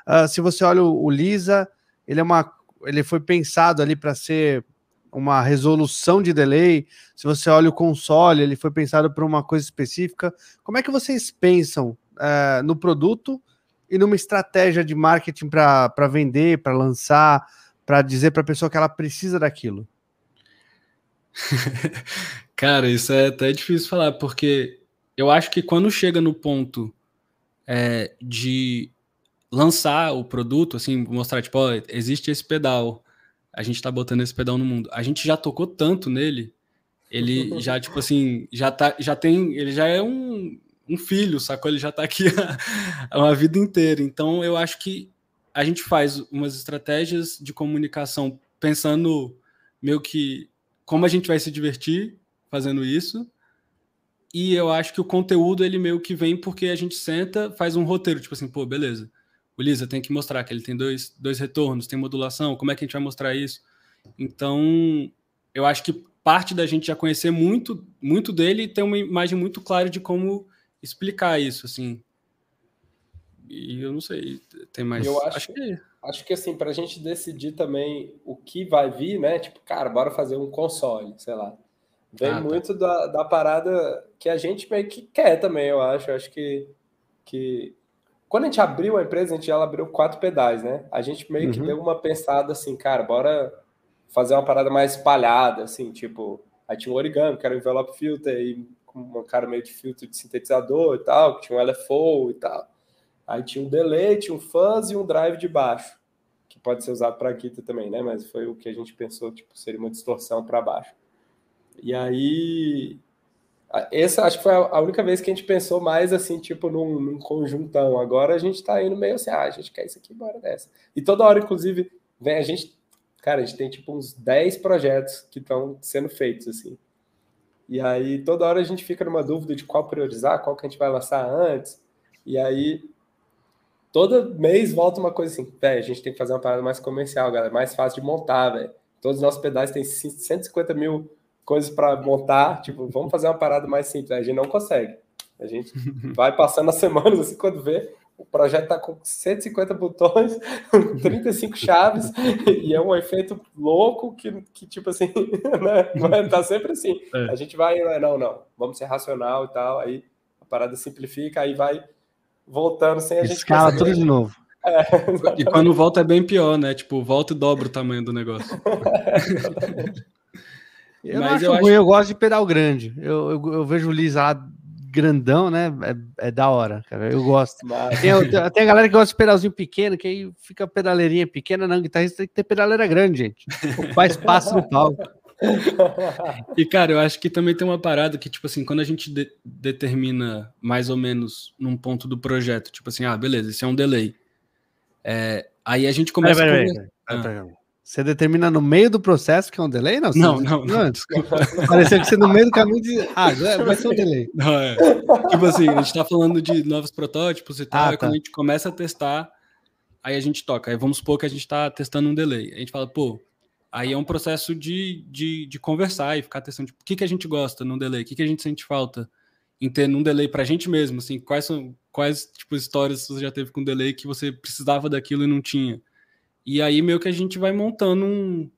Uh, se você olha o, o Lisa, ele é uma, ele foi pensado ali para ser uma resolução de delay. Se você olha o console, ele foi pensado para uma coisa específica. Como é que vocês pensam uh, no produto e numa estratégia de marketing para vender, para lançar, para dizer para a pessoa que ela precisa daquilo? [laughs] Cara, isso é até difícil falar, porque eu acho que quando chega no ponto é, de lançar o produto, assim, mostrar, tipo, ó, existe esse pedal, a gente tá botando esse pedal no mundo. A gente já tocou tanto nele, ele [laughs] já, tipo assim, já, tá, já tem, ele já é um, um filho, sacou? Ele já está aqui há [laughs] uma vida inteira. Então, eu acho que a gente faz umas estratégias de comunicação pensando meio que como a gente vai se divertir fazendo isso. E eu acho que o conteúdo ele meio que vem porque a gente senta, faz um roteiro, tipo assim, pô, beleza. O Lisa tem que mostrar que ele tem dois, dois retornos, tem modulação, como é que a gente vai mostrar isso? Então, eu acho que parte da gente já conhecer muito, muito dele e ter uma imagem muito clara de como explicar isso, assim. E eu não sei, tem mais. Eu acho, acho que acho que assim para a gente decidir também o que vai vir, né? Tipo, cara, bora fazer um console, sei lá. Vem ah, tá. muito da, da parada que a gente meio que quer também, eu acho. Eu acho que que quando a gente abriu a empresa, a gente já abriu quatro pedais, né? A gente meio uhum. que deu uma pensada assim, cara, bora fazer uma parada mais espalhada, assim, tipo, aí tinha um origami, que era um envelope filter, e com uma cara meio de filtro de sintetizador e tal, que tinha um LFO e tal. Aí tinha um delay, tinha um fuzz e um drive de baixo, que pode ser usado para guitarra também, né? Mas foi o que a gente pensou, tipo, seria uma distorção para baixo. E aí, essa acho que foi a única vez que a gente pensou mais assim, tipo, num, num conjuntão. Agora a gente está indo meio assim, ah, a gente quer isso aqui, bora dessa. E toda hora, inclusive, vem a gente, cara, a gente tem tipo uns 10 projetos que estão sendo feitos, assim. E aí toda hora a gente fica numa dúvida de qual priorizar, qual que a gente vai lançar antes. E aí todo mês volta uma coisa assim, velho, a gente tem que fazer uma parada mais comercial, galera, mais fácil de montar, velho. Todos os nossos pedais têm 150 mil coisas para montar, tipo, vamos fazer uma parada mais simples. A gente não consegue. A gente vai passando as semanas assim, quando vê, o projeto está com 150 botões, [laughs] 35 chaves, e é um efeito louco que, que tipo assim, [laughs] né? Tá sempre assim. É. A gente vai, não, não, vamos ser racional e tal, aí a parada simplifica, aí vai voltando sem a gente. Escala tudo de novo. É, e quando volta é bem pior, né? Tipo, volta e dobra o tamanho do negócio. [laughs] eu Mas eu, acho... eu gosto de pedal grande. Eu, eu, eu vejo o Liz lá grandão, né? É, é, da hora, cara. Eu gosto. Mas... Tem, tem, a galera que gosta de pedalzinho pequeno, que aí fica pedaleirinha pequena, não. Guitarrista tem que ter pedaleira grande, gente. Faz espaço no palco. [laughs] E, cara, eu acho que também tem uma parada que, tipo assim, quando a gente de determina mais ou menos num ponto do projeto, tipo assim, ah, beleza, esse é um delay. É, aí a gente começa pera, pera, pera, Você determina no meio do processo que é um delay? Não, não, não, não, desculpa. Pareceu que você no meio do caminho de. Ah, vai ser um delay. [laughs] Não, é. Tipo assim, a gente tá falando de novos protótipos e tal, ah, tá. quando a gente começa a testar, aí a gente toca. Aí vamos supor que a gente tá testando um delay. A gente fala, pô, aí é um processo de, de, de conversar e ficar testando, tipo, o que, que a gente gosta num delay, o que, que a gente sente falta em ter num delay pra gente mesmo, assim, quais são, quais, tipo, histórias você já teve com delay que você precisava daquilo e não tinha. E aí meio que a gente vai montando um,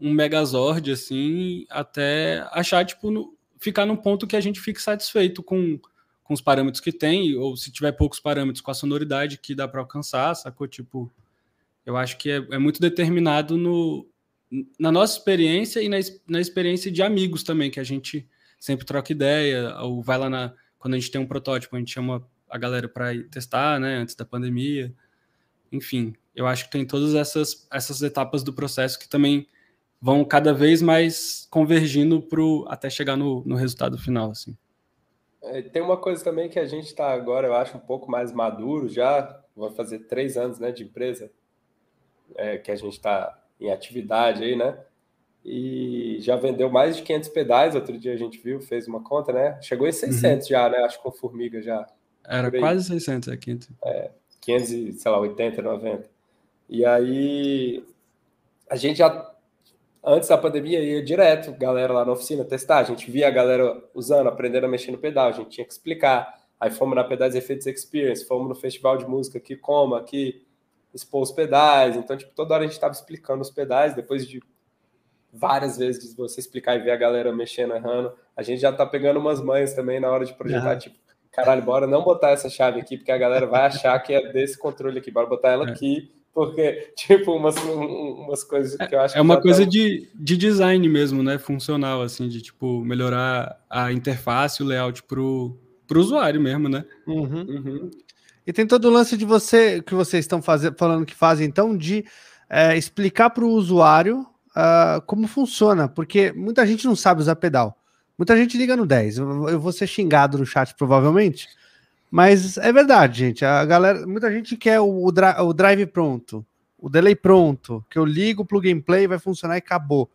um megazord, assim, até achar, tipo, no, ficar num ponto que a gente fique satisfeito com, com os parâmetros que tem, ou se tiver poucos parâmetros, com a sonoridade que dá para alcançar, sacou? Tipo, eu acho que é, é, muito determinado no, na nossa experiência e na, na experiência de amigos também, que a gente sempre troca ideia, ou vai lá na. Quando a gente tem um protótipo, a gente chama a galera para testar, né, antes da pandemia. Enfim, eu acho que tem todas essas, essas etapas do processo que também vão cada vez mais convergindo pro, até chegar no, no resultado final. Assim. É, tem uma coisa também que a gente está agora, eu acho, um pouco mais maduro já, vai fazer três anos né, de empresa, é, que a gente está em atividade aí, né? E já vendeu mais de 500 pedais, outro dia a gente viu, fez uma conta, né? Chegou em 600 uhum. já, né? Acho que com Formiga já. Era quase 600, é 500. É, 500, sei lá, 80, 90. E aí a gente já antes da pandemia ia direto, galera lá na oficina testar, a gente via a galera usando, aprendendo a mexer no pedal, a gente tinha que explicar. Aí fomos na Pedais Efeitos Experience, fomos no festival de música aqui, como aqui, expor os pedais. Então, tipo, toda hora a gente estava explicando os pedais, depois de várias vezes de você explicar e ver a galera mexendo, errando, a gente já tá pegando umas manhas também na hora de projetar, uhum. tipo, caralho, bora não botar essa chave aqui, porque a galera vai achar que é desse controle aqui, bora botar ela é. aqui porque, [laughs] tipo, umas, umas coisas que eu acho É uma coisa tá... de, de design mesmo, né? Funcional, assim, de, tipo, melhorar a interface, o layout pro, pro usuário mesmo, né? Uhum. Uhum. E tem todo o lance de você, que vocês estão fazendo, falando que fazem, então, de é, explicar para o usuário uh, como funciona, porque muita gente não sabe usar pedal. Muita gente liga no 10. Eu, eu vou ser xingado no chat, provavelmente. Mas é verdade, gente. A galera, muita gente quer o, o, drive pronto, o delay pronto, que eu ligo o plug and play, vai funcionar e acabou.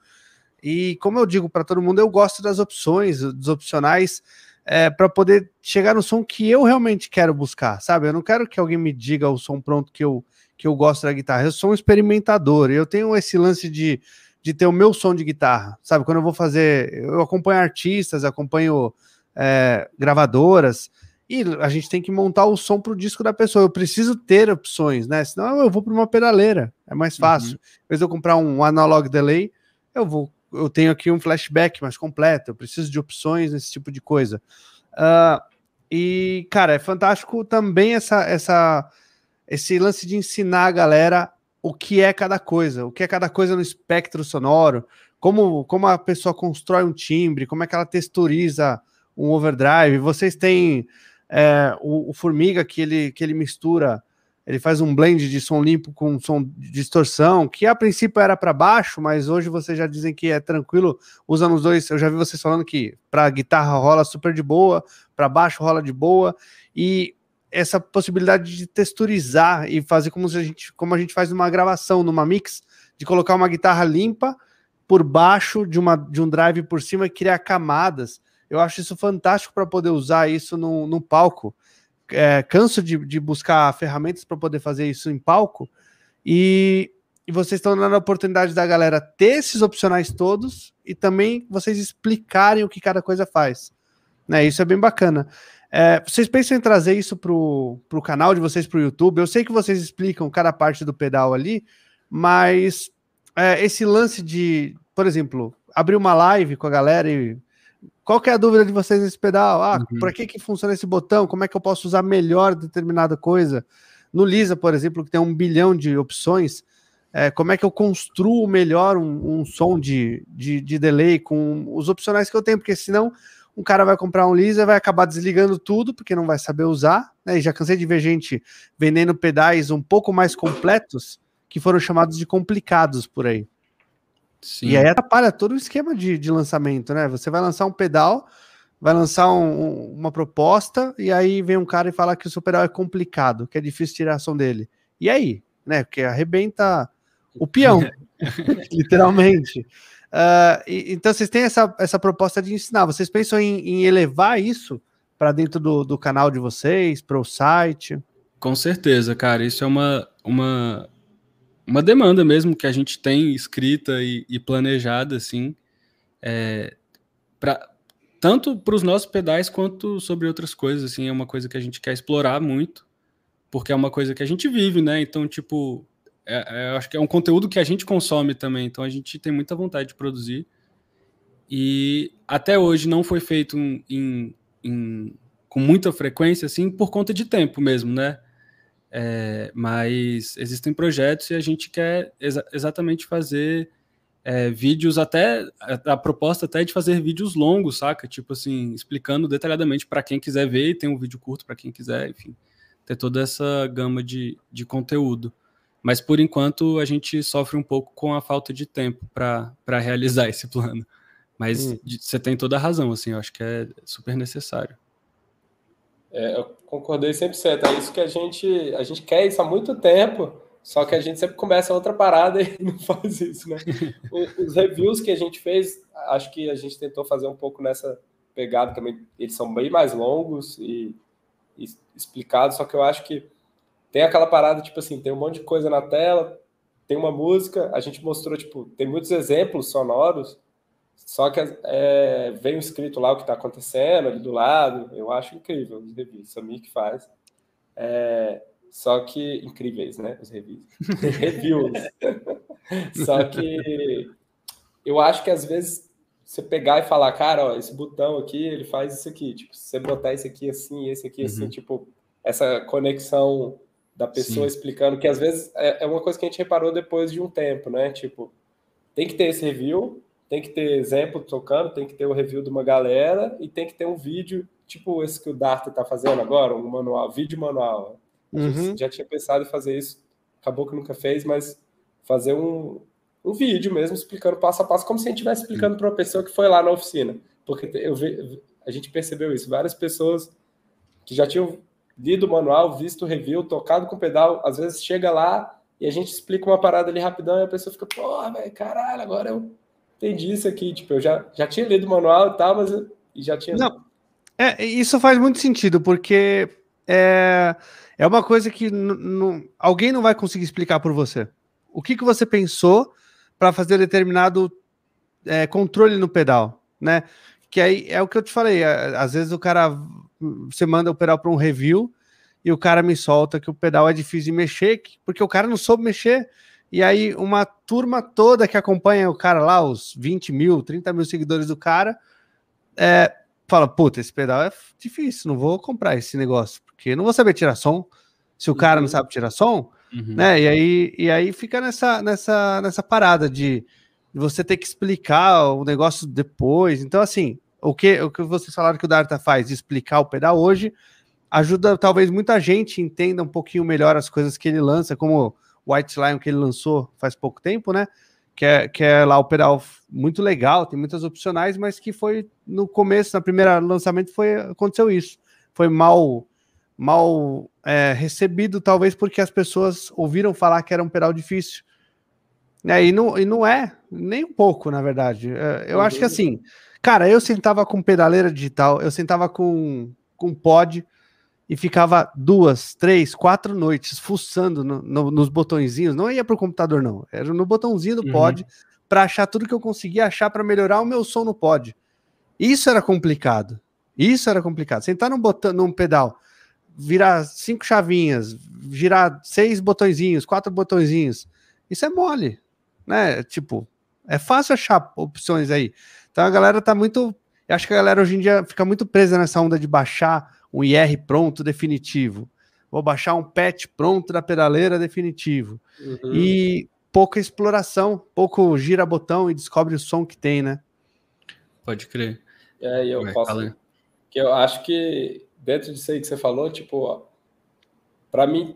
E como eu digo para todo mundo, eu gosto das opções, dos opcionais, é, para poder chegar no som que eu realmente quero buscar, sabe? Eu não quero que alguém me diga o som pronto que eu, que eu gosto da guitarra. Eu sou um experimentador, eu tenho esse lance de, de ter o meu som de guitarra, sabe? Quando eu vou fazer, eu acompanho artistas, acompanho é, gravadoras, e a gente tem que montar o som para o disco da pessoa. Eu preciso ter opções, né? Senão eu vou para uma pedaleira, é mais uhum. fácil. Uhum. Em vez de eu comprar um analog delay, eu vou, eu tenho aqui um flashback mais completo. Eu preciso de opções nesse tipo de coisa. Uh, e cara, é fantástico também essa, essa, esse lance de ensinar a galera o que é cada coisa, o que é cada coisa no espectro sonoro, como, como a pessoa constrói um timbre, como é que ela texturiza um overdrive. Vocês têm é, o, o, Formiga que ele, que ele mistura, ele faz um blend de som limpo com som de distorção, que a princípio era para baixo, mas hoje vocês já dizem que é tranquilo usando os dois. Eu já vi vocês falando que para guitarra rola super de boa, para baixo rola de boa, e essa possibilidade de texturizar e fazer como a gente, como a gente faz numa gravação, numa mix, de colocar uma guitarra limpa por baixo de, uma, de um drive por cima e criar camadas eu acho isso fantástico para poder usar isso no, no palco. É, canso de, de buscar ferramentas para poder fazer isso em palco. E, e vocês estão dando a oportunidade da galera ter esses opcionais todos e também vocês explicarem o que cada coisa faz. Né, isso é bem bacana. É, vocês pensam em trazer isso para o canal de vocês para o YouTube? Eu sei que vocês explicam cada parte do pedal ali, mas é, esse lance de, por exemplo, abrir uma live com a galera e qual que é a dúvida de vocês nesse pedal? Ah, uhum. para que, que funciona esse botão? Como é que eu posso usar melhor determinada coisa? No Lisa, por exemplo, que tem um bilhão de opções, é, como é que eu construo melhor um, um som de, de, de, delay com os opcionais que eu tenho? Porque senão um cara vai comprar um Lisa vai acabar desligando tudo, porque não vai saber usar. Né? E já cansei de ver gente vendendo pedais um pouco mais completos que foram chamados de complicados por aí. Sim. E aí atrapalha todo o esquema de, de lançamento, né? Você vai lançar um pedal, vai lançar um, uma proposta, e aí vem um cara e fala que o seu pedal é complicado, que é difícil tirar a ação dele. E aí? Né? Porque arrebenta o peão, [laughs] literalmente. Uh, e, então vocês têm essa, essa proposta de ensinar. Vocês pensam em, em elevar isso para dentro do, do canal de vocês, para o site? Com certeza, cara. Isso é uma, uma, uma demanda mesmo que a gente tem escrita e, e planejada, assim, é, tanto para os nossos pedais quanto sobre outras coisas, assim, é uma coisa que a gente quer explorar muito, porque é uma coisa que a gente vive, né? Então, tipo, é, é, acho que é um conteúdo que a gente consome também, então a gente tem muita vontade de produzir. E até hoje não foi feito em, em com muita frequência, assim, por conta de tempo mesmo, né? É, mas existem projetos e a gente quer exa exatamente fazer é, vídeos até a, a, proposta até é de fazer vídeos longos, saca? Tipo assim, explicando detalhadamente para quem quiser ver e tem um vídeo curto para quem quiser, enfim, ter toda essa gama de, de conteúdo. Mas por enquanto a gente sofre um pouco com a falta de tempo para realizar [laughs] esse plano. Mas hum. você tem toda a razão, assim, eu acho que é super necessário. É, eu concordei 100%. É isso que a gente, a gente quer isso há muito tempo, só que a gente sempre começa outra parada [laughs] e não faz isso, né? [laughs] Os reviews que a gente fez, acho que a gente tentou fazer um pouco nessa pegada também. Eles são bem mais longos e, e explicados, só que eu acho que tem aquela parada, tipo assim, tem um monte de coisa na tela, tem uma música, a gente mostrou, tipo, tem muitos exemplos sonoros, só que é, vem escrito lá o que está acontecendo ali do lado, eu acho incrível os reviews, Samir que faz. É, só que, incríveis, né, os reviews. [laughs] reviews. [laughs] só que eu acho que às vezes você pegar e falar, cara, ó, esse botão aqui, ele faz isso aqui, tipo, se você botar esse aqui assim, esse aqui assim, uhum. tipo, essa conexão da pessoa Sim. explicando, que às vezes é, é uma coisa que a gente reparou depois de um tempo, né? Tipo, tem que ter esse review, tem que ter exemplo tocando, tem que ter o review de uma galera e tem que ter um vídeo, tipo esse que o Dart está fazendo agora, um manual, vídeo manual. Uhum. já tinha pensado em fazer isso, acabou que nunca fez, mas fazer um, um vídeo mesmo explicando passo a passo, como se a gente estivesse explicando para uma pessoa que foi lá na oficina. Porque eu vi, a gente percebeu isso, várias pessoas que já tinham lido o manual, visto o review, tocado com o pedal, às vezes chega lá e a gente explica uma parada ali rapidão e a pessoa fica, pô, velho, caralho, agora eu entendi isso aqui. Tipo, eu já, já tinha lido o manual e tal, mas eu, já tinha. Não, é, isso faz muito sentido, porque é, é uma coisa que alguém não vai conseguir explicar por você. O que, que você pensou para fazer determinado é, controle no pedal, né? Que aí é o que eu te falei. Às vezes o cara você manda o pedal para um review e o cara me solta que o pedal é difícil de mexer, porque o cara não soube mexer. E aí, uma turma toda que acompanha o cara lá, os 20 mil, 30 mil seguidores do cara, é, fala: Puta, esse pedal é difícil, não vou comprar esse negócio, porque não vou saber tirar som. Se o cara não uhum. sabe tirar som, uhum. né? E aí, e aí fica nessa, nessa, nessa parada de você ter que explicar o negócio depois. Então, assim, o que, o que vocês falaram que o Darta faz, explicar o pedal hoje, ajuda talvez muita gente entenda um pouquinho melhor as coisas que ele lança, como White Lion que ele lançou faz pouco tempo, né? Que é, que é lá o pedal muito legal, tem muitas opcionais, mas que foi no começo, na primeira lançamento, foi aconteceu isso. Foi mal mal é, recebido, talvez porque as pessoas ouviram falar que era um pedal difícil. É, e, não, e não é, nem um pouco, na verdade. É, eu acho que assim, Cara, eu sentava com pedaleira digital, eu sentava com, com pod e ficava duas, três, quatro noites fuçando no, no, nos botõezinhos. Não ia pro computador, não. Era no botãozinho do uhum. pod para achar tudo que eu conseguia achar para melhorar o meu som no pod. Isso era complicado. Isso era complicado. Sentar num, botão, num pedal, virar cinco chavinhas, girar seis botõezinhos, quatro botõezinhos. Isso é mole, né? Tipo, é fácil achar opções aí. Então a galera tá muito. Acho que a galera hoje em dia fica muito presa nessa onda de baixar um IR pronto definitivo. Vou baixar um patch pronto da pedaleira definitivo. Uhum. E pouca exploração, pouco gira botão e descobre o som que tem, né? Pode crer. É, eu Vai, posso. Que eu acho que dentro disso aí que você falou, tipo, para mim,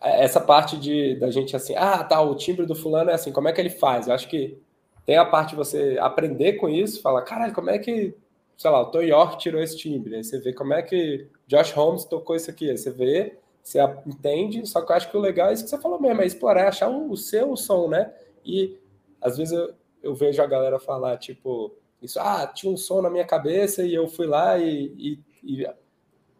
essa parte de da gente assim, ah, tá, o timbre do fulano é assim, como é que ele faz? Eu acho que tem a parte de você aprender com isso, falar, caralho, como é que, sei lá, o Tom York tirou esse timbre? Aí você vê como é que Josh Holmes tocou isso aqui. Aí você vê você entende, só que eu acho que o legal é isso que você falou mesmo, é explorar, achar o seu som, né? E às vezes eu, eu vejo a galera falar, tipo, isso, ah, tinha um som na minha cabeça e eu fui lá e, e, e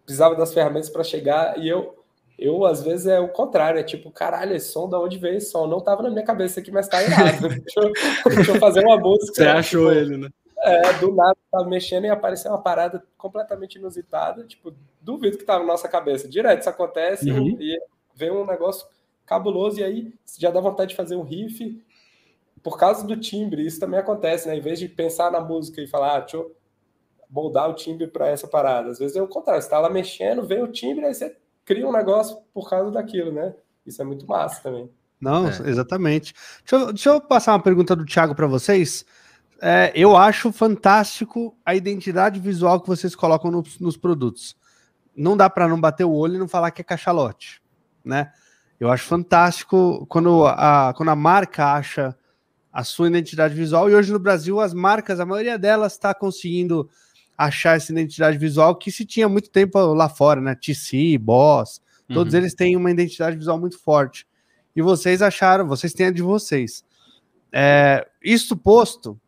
precisava das ferramentas para chegar e eu eu, às vezes, é o contrário, é tipo, caralho, esse som, da onde veio esse som? Não tava na minha cabeça aqui, mas tá errado. [laughs] deixa, eu, deixa eu fazer uma música. Você achou tipo, ele, né? É, do nada tava mexendo e apareceu uma parada completamente inusitada, tipo, duvido que tava na nossa cabeça. Direto isso acontece uhum. e vem um negócio cabuloso e aí já dá vontade de fazer um riff por causa do timbre. Isso também acontece, né? Em vez de pensar na música e falar, ah, deixa eu moldar o timbre para essa parada. Às vezes é o contrário, você tá lá mexendo, vem o timbre, aí você cria um negócio por causa daquilo, né? Isso é muito massa também. Não, é. exatamente. Deixa eu, deixa eu, passar uma pergunta do Thiago para vocês. É, eu acho fantástico a identidade visual que vocês colocam no, nos produtos. Não dá para não bater o olho e não falar que é cachalote, né? Eu acho fantástico quando a, quando a marca acha a sua identidade visual. E hoje no Brasil, as marcas, a maioria delas está conseguindo achar essa identidade visual que se tinha muito tempo lá fora, né? TC, Boss, todos uhum. eles têm uma identidade visual muito forte. E vocês acharam, vocês têm a de vocês. É, isso posto,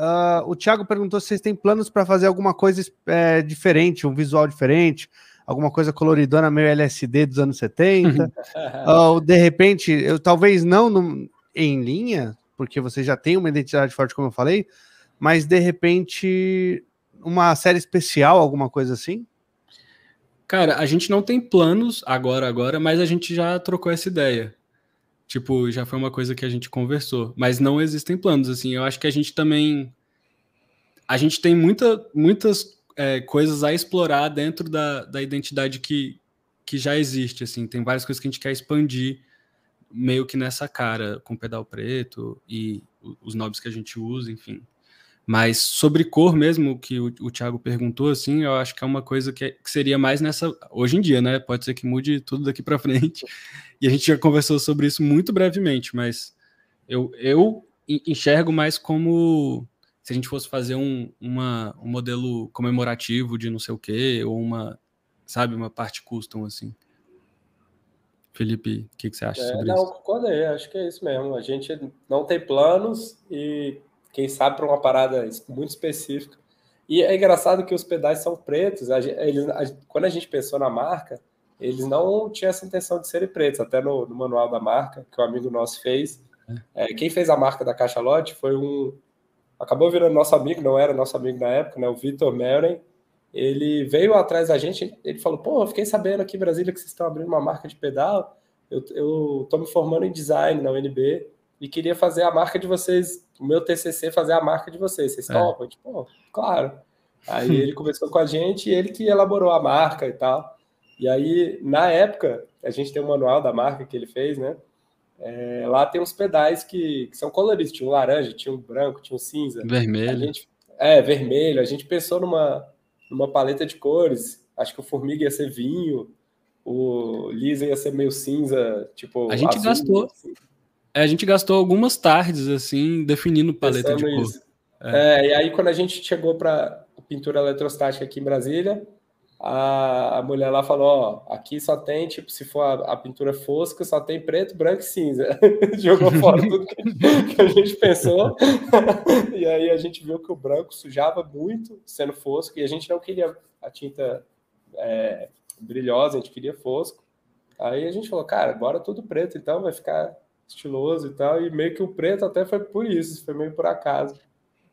uh, o Thiago perguntou se vocês têm planos para fazer alguma coisa é, diferente, um visual diferente, alguma coisa coloridona meio LSD dos anos 70, uh, [laughs] ou de repente, eu talvez não no, em linha, porque você já tem uma identidade forte, como eu falei, mas de repente uma série especial, alguma coisa assim? Cara, a gente não tem planos agora, agora, mas a gente já trocou essa ideia. Tipo, já foi uma coisa que a gente conversou. Mas não existem planos, assim. Eu acho que a gente também. A gente tem muita, muitas é, coisas a explorar dentro da, da identidade que, que já existe, assim. Tem várias coisas que a gente quer expandir meio que nessa cara, com pedal preto e os knobs que a gente usa, enfim. Mas sobre cor mesmo, que o, o Thiago perguntou, assim, eu acho que é uma coisa que, é, que, seria mais nessa. Hoje em dia, né? Pode ser que mude tudo daqui para frente. E a gente já conversou sobre isso muito brevemente, mas eu, eu enxergo mais como se a gente fosse fazer um, uma, um modelo comemorativo de não sei o quê, ou uma, sabe, uma parte custom, assim. Felipe, o que, que, você acha é, sobre não, isso? Não, concordei, acho que é isso mesmo. A gente não tem planos e quem sabe para uma parada muito específica. E é engraçado que os pedais são pretos. A gente, eles, a, quando a gente pensou na marca, eles não tinham essa intenção de serem pretos. Até no, no manual da marca, que um amigo nosso fez. É, quem fez a marca da Caixa Lote foi um. Acabou virando nosso amigo, não era nosso amigo na época, né? O Vitor Meren. Ele veio atrás da gente, ele falou: Pô, eu fiquei sabendo aqui em Brasília que vocês estão abrindo uma marca de pedal. Eu, eu tô me formando em design na UNB e queria fazer a marca de vocês, o meu TCC fazer a marca de vocês. Vocês é. topam? Tipo, claro. Aí [laughs] ele conversou com a gente e ele que elaborou a marca e tal. E aí, na época, a gente tem um manual da marca que ele fez, né? É, lá tem uns pedais que, que, são coloridos. Tinha um laranja, tinha um branco, tinha um cinza. Vermelho. Gente, é, vermelho. A gente pensou numa, numa paleta de cores. Acho que o Formiga ia ser vinho, o Lisa ia ser meio cinza, tipo. A gente azul, gastou. Assim. A gente gastou algumas tardes, assim, definindo paleta Pensando de cor. Isso. É. é. e aí quando a gente chegou para pintura eletrostática aqui em Brasília, a, a mulher lá falou, ó, aqui só tem, tipo, se for a, a pintura fosca, só tem preto, branco e cinza. [laughs] Jogou fora tudo que, que, a gente pensou. [laughs] e aí a gente viu que o branco sujava muito sendo fosco, e a gente não queria a tinta é, brilhosa, a gente queria fosco. Aí a gente falou, cara, bora tudo preto, então vai ficar estiloso e tal, e meio que o preto até foi por isso, foi meio por acaso.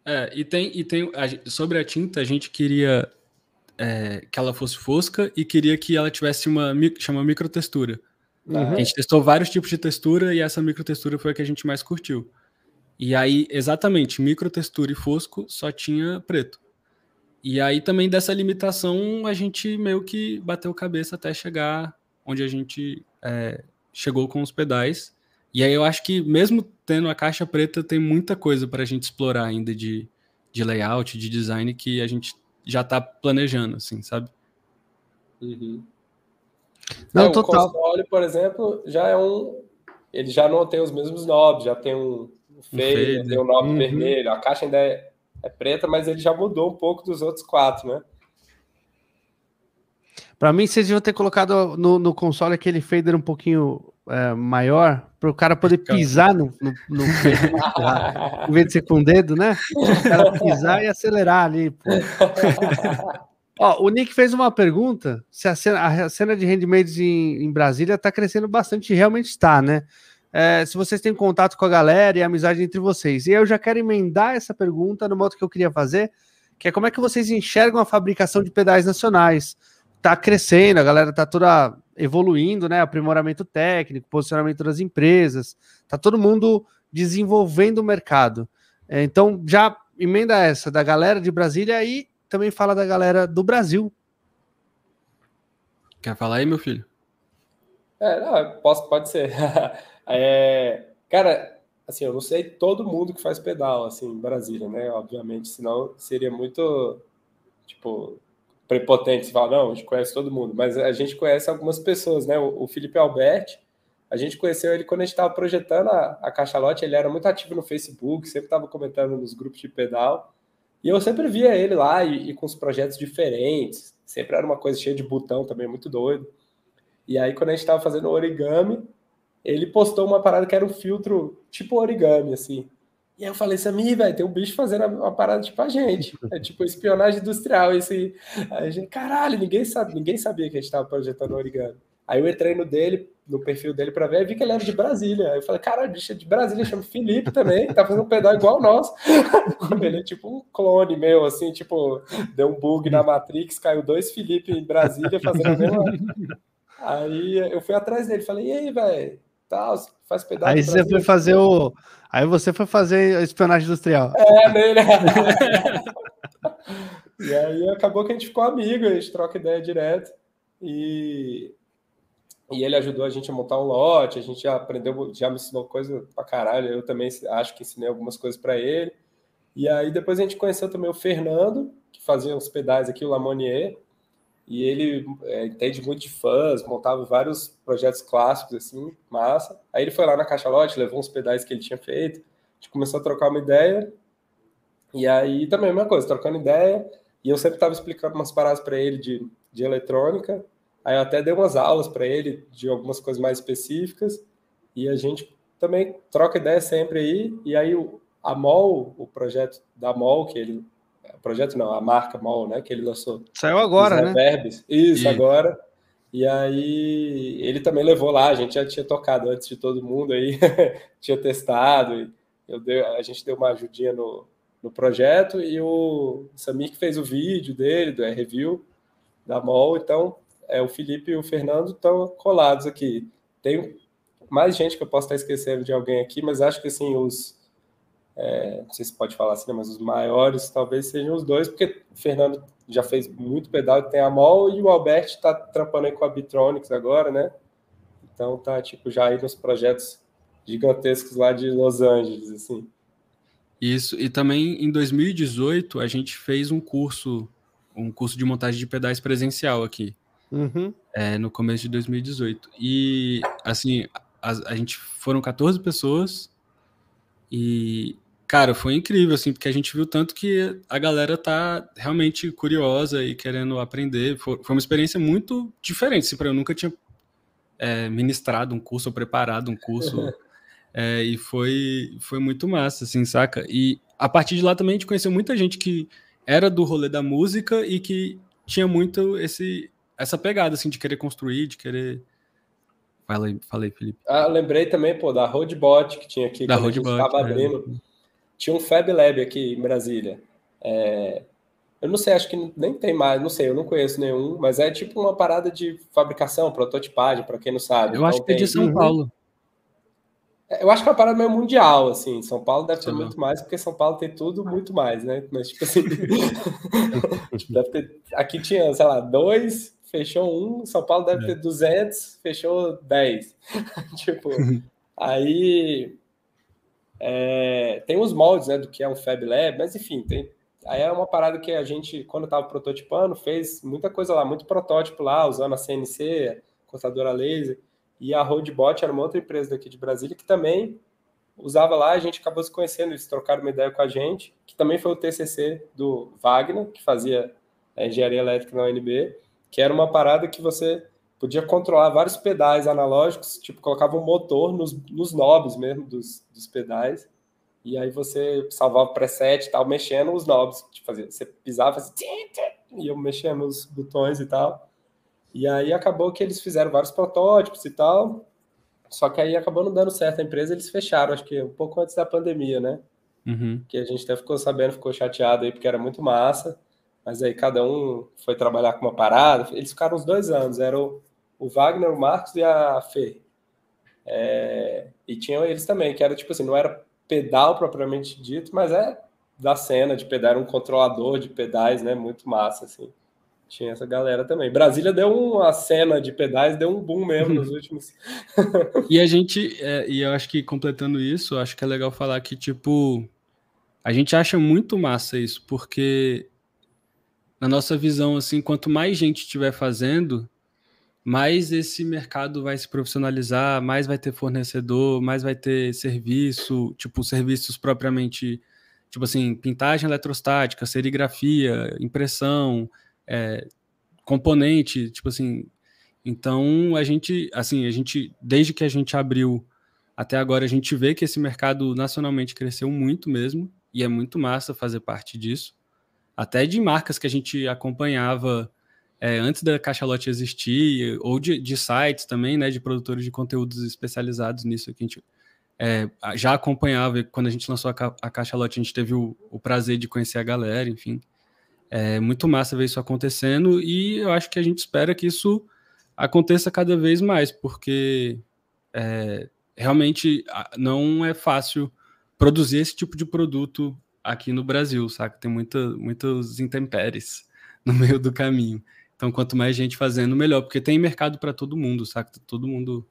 É, e tem, e tem a, sobre a tinta, a gente queria é, que ela fosse fosca e queria que ela tivesse uma chama microtextura. Uhum. A gente testou vários tipos de textura e essa microtextura foi a que a gente mais curtiu. E aí, exatamente, microtextura e fosco só tinha preto. E aí também dessa limitação a gente meio que bateu cabeça até chegar onde a gente é, chegou com os pedais e aí eu acho que mesmo tendo a caixa preta, tem muita coisa para a gente explorar ainda de, de layout, de design que a gente já está planejando, assim, sabe? Uhum. Não, é, total. O console, por exemplo, já é um. Ele já não tem os mesmos knobs, já tem um, um fade, um tem um knob uhum. vermelho. A caixa ainda é, é preta, mas ele já mudou um pouco dos outros quatro, né? Para mim, vocês deviam ter colocado no, no console aquele fader um pouquinho é, maior, para o cara poder pisar no, no, no [laughs] em vez de ser com o dedo, né? O cara pisar e acelerar ali. [laughs] Ó, o Nick fez uma pergunta: se a cena, a cena de handmaids em, em Brasília está crescendo bastante, realmente está, né? É, se vocês têm contato com a galera e amizade entre vocês. E eu já quero emendar essa pergunta no modo que eu queria fazer, que é como é que vocês enxergam a fabricação de pedais nacionais? Tá crescendo, a galera tá toda evoluindo, né? Aprimoramento técnico, posicionamento das empresas, tá todo mundo desenvolvendo o mercado. É, então, já emenda essa da galera de Brasília e também fala da galera do Brasil. Quer falar aí, meu filho? É, não, posso, pode ser. [laughs] é, cara, assim, eu não sei todo mundo que faz pedal, assim, em Brasília, né? Obviamente, senão seria muito, tipo, prepotente se falar, não, a gente conhece todo mundo, mas a gente conhece algumas pessoas, né? O, o Felipe Alberti, a gente conheceu ele quando a gente estava projetando a, a Cachalote, ele era muito ativo no Facebook, sempre estava comentando nos grupos de pedal, e eu sempre via ele lá e, e, com os projetos diferentes, sempre era uma coisa cheia de botão também, muito doido. E aí, quando a gente estava fazendo origami, ele postou uma parada que era um filtro tipo origami, assim. E aí eu falei, Sami, velho, tem um bicho fazendo uma parada tipo a gente. [laughs] É tipo espionagem industrial, esse. Aí a gente, caralho, ninguém sabe, ninguém sabia que a gente estava projetando origami. Aí eu entrei no dele, no perfil dele para ver, e vi que ele era de Brasília. Aí eu falei, cara, bicho é de Brasília, chama Felipe também, tá fazendo um pedal igual o nosso. [laughs] ele é tipo um clone meu, assim, tipo, deu um bug na Matrix, caiu dois Felipe em Brasília fazendo a mesma. [laughs] Aí eu fui atrás dele, falei, e aí, velho? Tal, faz pedal. Aí você foi fazer o. Aí você foi fazer espionagem industrial. É, nele. [laughs] e aí acabou que a gente ficou amigo, a gente troca ideia direto. E e ele ajudou a gente a montar um lote, a gente já aprendeu, já me ensinou coisa pra caralho, eu também acho que ensinei algumas coisas para ele. E aí depois a gente conheceu também o Fernando, que fazia uns pedais aqui, o Lamonier, e ele é, entende muito de fãs, montava vários projetos clássicos, assim, massa. Aí ele foi lá na Caixa Lote, levou uns pedais que ele tinha feito, a gente começou a trocar uma ideia, e aí também a mesma coisa, trocando ideia, e eu sempre estava explicando umas paradas para ele de, de eletrônica, Aí eu até dei umas aulas para ele de algumas coisas mais específicas e a gente também troca ideia sempre aí. E aí a MOL, o projeto da MOL, que ele. Projeto não, a marca MOL, né? Que ele lançou. Saiu agora, né? Reverbs. Isso, e... agora. E aí ele também levou lá, a gente já tinha tocado antes de todo mundo aí, [laughs] tinha testado, eu dei, a gente deu uma ajudinha no, no projeto e o Samir que fez o vídeo dele, do review da MOL, então é, o Felipe e o Fernando estão colados aqui. Tem mais gente que eu posso estar esquecendo de alguém aqui, mas acho que assim, os. É, não sei se pode falar assim, né, mas os maiores talvez sejam os dois, porque o Fernando já fez muito pedal, tem a MOL, e o Albert está trampando aí com a Bitronics agora, né? Então tá tipo já aí nos projetos gigantescos lá de Los Angeles, assim. Isso, e também em 2018 a gente fez um curso, um curso de montagem de pedais presencial aqui. Uhum. É, no começo de 2018. E, assim, a, a, gente foram 14 pessoas e, cara, foi incrível, assim, porque a gente viu tanto que a galera tá realmente curiosa e querendo aprender. Foi, foi uma experiência muito diferente, assim, eu nunca tinha é, ministrado um curso ou preparado um curso. [laughs] é, e foi, foi muito massa, assim, saca? E a partir de lá também a gente conheceu muita gente que era do rolê da música e que tinha muito esse essa pegada, assim, de querer construir, de querer. Falei, falei Felipe. Ah, lembrei também, pô, da Roadbot que tinha aqui, da Roadbot, estava é. abrindo. Tinha um Fab Lab aqui em Brasília. É... Eu não sei, acho que nem tem mais, não sei, eu não conheço nenhum, mas é tipo uma parada de fabricação, prototipagem, para quem não sabe. Eu então, acho que é de São uhum. Paulo. É, eu acho que é uma parada meio mundial, assim. São Paulo deve ter muito mais, porque São Paulo tem tudo muito mais, né? Mas, tipo assim. [laughs] tipo, deve ter... Aqui tinha, sei lá, dois fechou um, São Paulo deve é. ter 200, fechou 10. [laughs] tipo, aí é, tem os moldes, né, do que é um Fab Lab, mas enfim, tem, aí é uma parada que a gente, quando estava prototipando, fez muita coisa lá, muito protótipo lá, usando a CNC, cortadora laser, e a Roadbot era uma outra empresa daqui de Brasília que também usava lá, a gente acabou se conhecendo, eles trocaram uma ideia com a gente, que também foi o TCC do Wagner, que fazia a engenharia elétrica na UNB, que era uma parada que você podia controlar vários pedais analógicos, tipo, colocava um motor nos, nos knobs mesmo dos, dos pedais, e aí você salvava o preset e tal, mexendo os knobs, tipo, fazia, você pisava, fazia, e eu mexendo os botões e tal. E aí acabou que eles fizeram vários protótipos e tal, só que aí acabou não dando certo a empresa, eles fecharam, acho que um pouco antes da pandemia, né? Uhum. Que a gente até ficou sabendo, ficou chateado aí, porque era muito massa, mas aí cada um foi trabalhar com uma parada, eles ficaram uns dois anos, era o, o Wagner, o Marcos e a Fê. É, e tinham eles também, que era tipo assim, não era pedal propriamente dito, mas é da cena de pedal, era um controlador de pedais, né? Muito massa, assim. Tinha essa galera também. Brasília deu uma cena de pedais, deu um boom mesmo nos [laughs] últimos. e a gente, é, e eu acho que completando isso, acho que é legal falar que, tipo, a gente acha muito massa isso, porque na nossa visão, assim, quanto mais gente estiver fazendo, mais esse mercado vai se profissionalizar, mais vai ter fornecedor, mais vai ter serviço, tipo, serviços propriamente, tipo assim, pintagem eletrostática, serigrafia, impressão, é, componente, tipo assim. Então, a gente, assim, a gente, desde que a gente abriu até agora, a gente vê que esse mercado nacionalmente cresceu muito mesmo, e é muito massa fazer parte disso. Até de marcas que a gente acompanhava é, antes da Cachalote existir, ou de, de, sites também, né, de produtores de conteúdos especializados nisso, que a gente é, já acompanhava, quando a gente lançou a, a Cachalote, a gente teve o, o, prazer de conhecer a galera, enfim. É muito massa ver isso acontecendo, e eu acho que a gente espera que isso aconteça cada vez mais, porque é, realmente não é fácil produzir esse tipo de produto aqui no Brasil, sabe? Tem muita, muitos intempéries no meio do caminho. Então, quanto mais gente fazendo, melhor, porque tem mercado para todo mundo, saca? Todo mundo.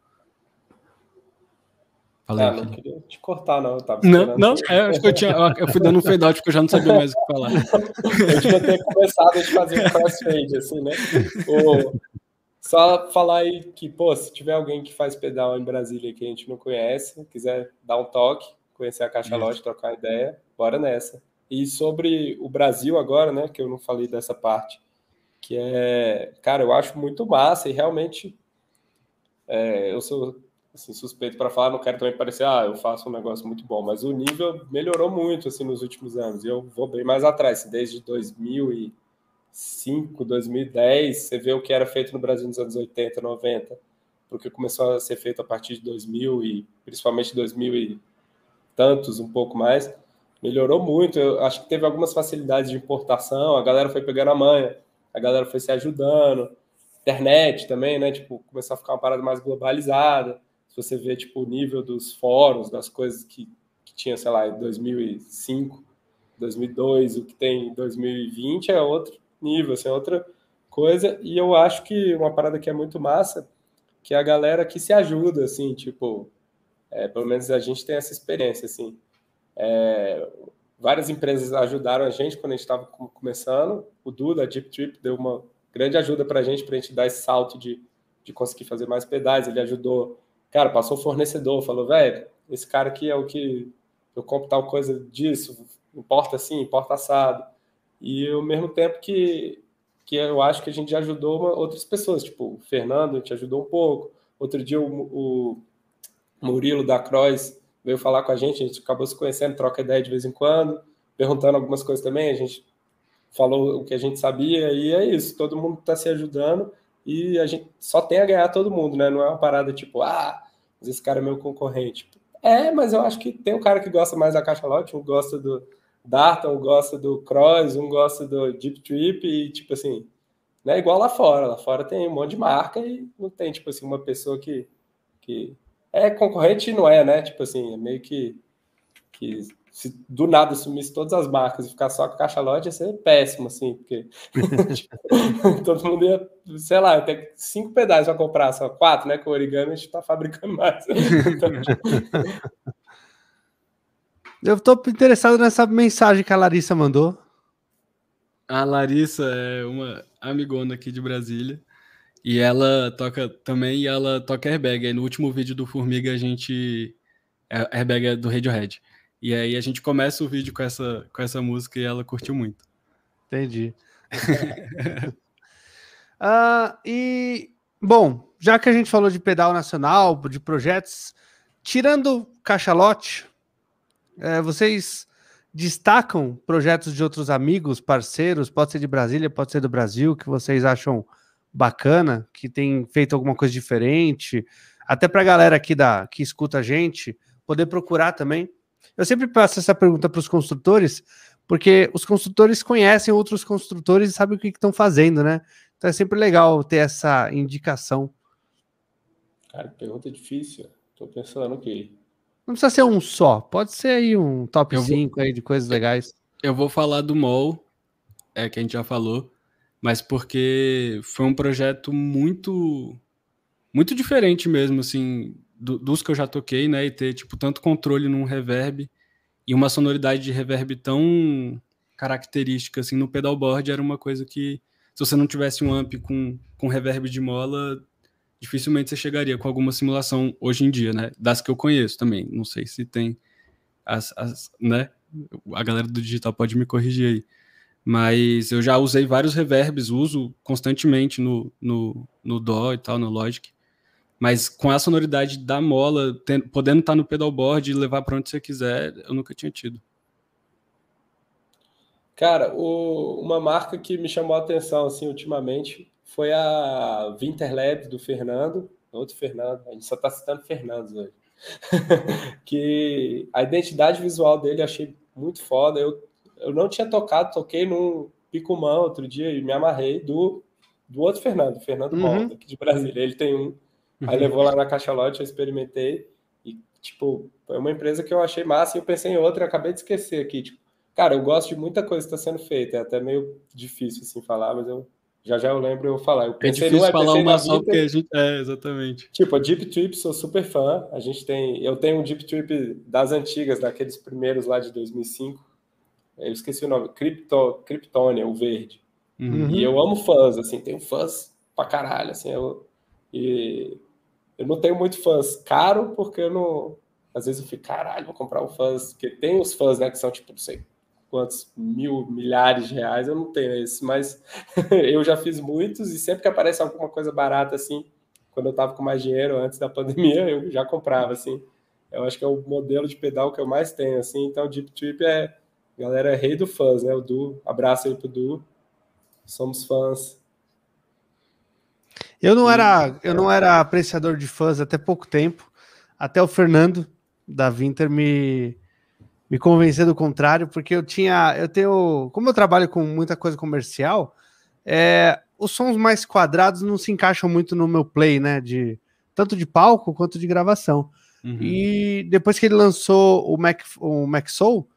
Falei, ah, não queria te cortar, não. Eu não, não é, acho que eu, tinha, eu fui dando um fade out porque eu já não sabia mais o que falar. [laughs] eu devia ter começado a fazer um crossfade, assim, né? Ou, só falar aí que, pô, se tiver alguém que faz pedal em Brasília que a gente não conhece, quiser dar um toque, conhecer a Caixa Lote, trocar ideia, bora nessa. E sobre o Brasil agora, né, que eu não falei dessa parte, que é, cara, eu acho muito massa e realmente é, eu sou assim, suspeito para falar, não quero também parecer, ah, eu faço um negócio muito bom, mas o nível melhorou muito assim nos últimos anos. E eu vou bem mais atrás, desde 2005, 2010, você vê o que era feito no Brasil nos anos 80, 90, porque começou a ser feito a partir de 2000 e principalmente 2000 e tantos, um pouco mais, melhorou muito. Eu acho que teve algumas facilidades de importação, a galera foi pegando a manha a galera foi se ajudando. Internet também, né? Tipo, começou a ficar uma parada mais globalizada. Se você vê, tipo, o nível dos fóruns, das coisas que, que tinha, sei lá, em 2005, 2002, o que tem em 2020 é outro nível, assim, é outra coisa. E eu acho que uma parada que é muito massa, que é a galera que se ajuda, assim, tipo, é, pelo menos a gente tem essa experiência, assim. É, várias empresas ajudaram a gente quando a gente estava começando. O Duda, a Deep Trip, deu uma grande ajuda para a gente, para a gente dar esse salto de, de conseguir fazer mais pedais. Ele ajudou, cara, passou fornecedor, falou, velho, esse cara aqui é o que eu compro tal coisa disso, importa assim, importa assado. E ao mesmo tempo que, que eu acho que a gente ajudou uma, outras pessoas, tipo, o Fernando te ajudou um pouco. Outro dia o, o Murilo da Croix veio falar com a gente, a gente acabou se conhecendo, troca ideia de vez em quando, perguntando algumas coisas também, a gente falou o que a gente sabia, e é isso, todo mundo está se ajudando, e a gente só tem a ganhar todo mundo, né? Não é uma parada tipo, ah, mas esse cara é meu concorrente. É, mas eu acho que tem um cara que gosta mais da caixa lote, um gosta do Darton, um gosta do Cross, um gosta do Deep Trip, e tipo assim, não é igual lá fora. Lá fora tem um monte de marca e não tem, tipo assim, uma pessoa que, que é concorrente não é, né? Tipo assim, é meio que, que se do nada sumisse todas as marcas e ficar só com a caixa lote ia ser péssimo, assim, porque [laughs] [laughs] todo mundo ia, sei lá, ter cinco pedais para comprar, só quatro, né? Com o origami a gente está fabricando mais. então, [laughs] tipo... Eu estou interessado nessa mensagem que a Larissa mandou. A Larissa é uma amigona aqui de Brasília. E ela toca também, e ela toca airbag. Aí no último vídeo do Formiga a gente. É, airbag é do Radiohead. E aí a gente começa o vídeo com essa, com essa música e ela curtiu muito. Entendi. Uh, [laughs] e, bom, já que a gente falou de pedal nacional, de projetos, tirando cachalote, é, vocês destacam projetos de outros amigos, parceiros, pode ser de Brasília, pode ser do Brasil, que vocês acham bacana, que tem feito alguma coisa diferente, até para a galera aqui da, que escuta a gente poder procurar também. Eu sempre passo essa pergunta para os construtores, porque os construtores conhecem outros construtores e sabem o que estão fazendo, né? Então é sempre legal ter essa indicação. Cara, pergunta difícil. Estou pensando aqui. Não precisa ser um só, pode ser aí um top 5 aí de coisas legais. Eu vou falar do MOL, é que a gente já falou, mas porque foi um projeto muito muito diferente mesmo, assim, do, dos que eu já toquei, né? E ter, tipo, tanto controle num reverb e uma sonoridade de reverb tão característica, assim, no pedalboard era uma coisa que, se você não tivesse um amp com, com reverb de mola, dificilmente você chegaria com alguma simulação hoje em dia, né? Das que eu conheço também. Não sei se tem as, as né? A galera do digital pode me corrigir aí mas eu já usei vários reverbs, uso constantemente no, no, no DAW e tal, no Logic. Mas com a sonoridade da mola, podendo estar no pedalboard e levar para onde você quiser, eu nunca tinha tido. Cara, o, uma marca que me chamou a atenção assim ultimamente foi a Winterlab do Fernando, outro Fernando, a gente só está citando Fernandos hoje. [laughs] que a identidade visual dele eu achei muito foda. Eu eu não tinha tocado, toquei num Picumã outro dia e me amarrei do, do outro Fernando, Fernando uhum. aqui de Brasília. Ele tem um. Uhum. Aí levou lá na Caixa Lote, eu experimentei. E, tipo, foi uma empresa que eu achei massa e eu pensei em outra, acabei de esquecer aqui. Tipo, cara, eu gosto de muita coisa que está sendo feita. É até meio difícil assim falar, mas eu já já eu lembro eu falar. Eu é pensei é difícil no, falar uma só porque a gente... É, exatamente. Tipo, a Deep Trip, sou super fã. A gente tem... Eu tenho um Deep Trip das antigas, daqueles primeiros lá de 2005 eu esqueci o nome, Krypto, Kryptonia, o verde. Uhum. E eu amo fãs, assim, tenho fãs pra caralho, assim, eu, e eu não tenho muito fãs caro, porque eu não, às vezes eu fico, caralho, vou comprar um fãs, porque tem os fãs, né, que são tipo, não sei quantos mil, milhares de reais, eu não tenho esse, mas [laughs] eu já fiz muitos, e sempre que aparece alguma coisa barata, assim, quando eu tava com mais dinheiro, antes da pandemia, eu já comprava, assim, eu acho que é o modelo de pedal que eu mais tenho, assim, então o Deep Trip é galera é rei do fãs, né? O Du, abraço aí pro Du. Somos fãs. Eu não era, eu não era apreciador de fãs até pouco tempo, até o Fernando da Winter me me convencer do contrário, porque eu tinha, eu tenho, como eu trabalho com muita coisa comercial, é, os sons mais quadrados não se encaixam muito no meu play, né? De tanto de palco quanto de gravação. Uhum. E depois que ele lançou o Mac, o Mac Soul,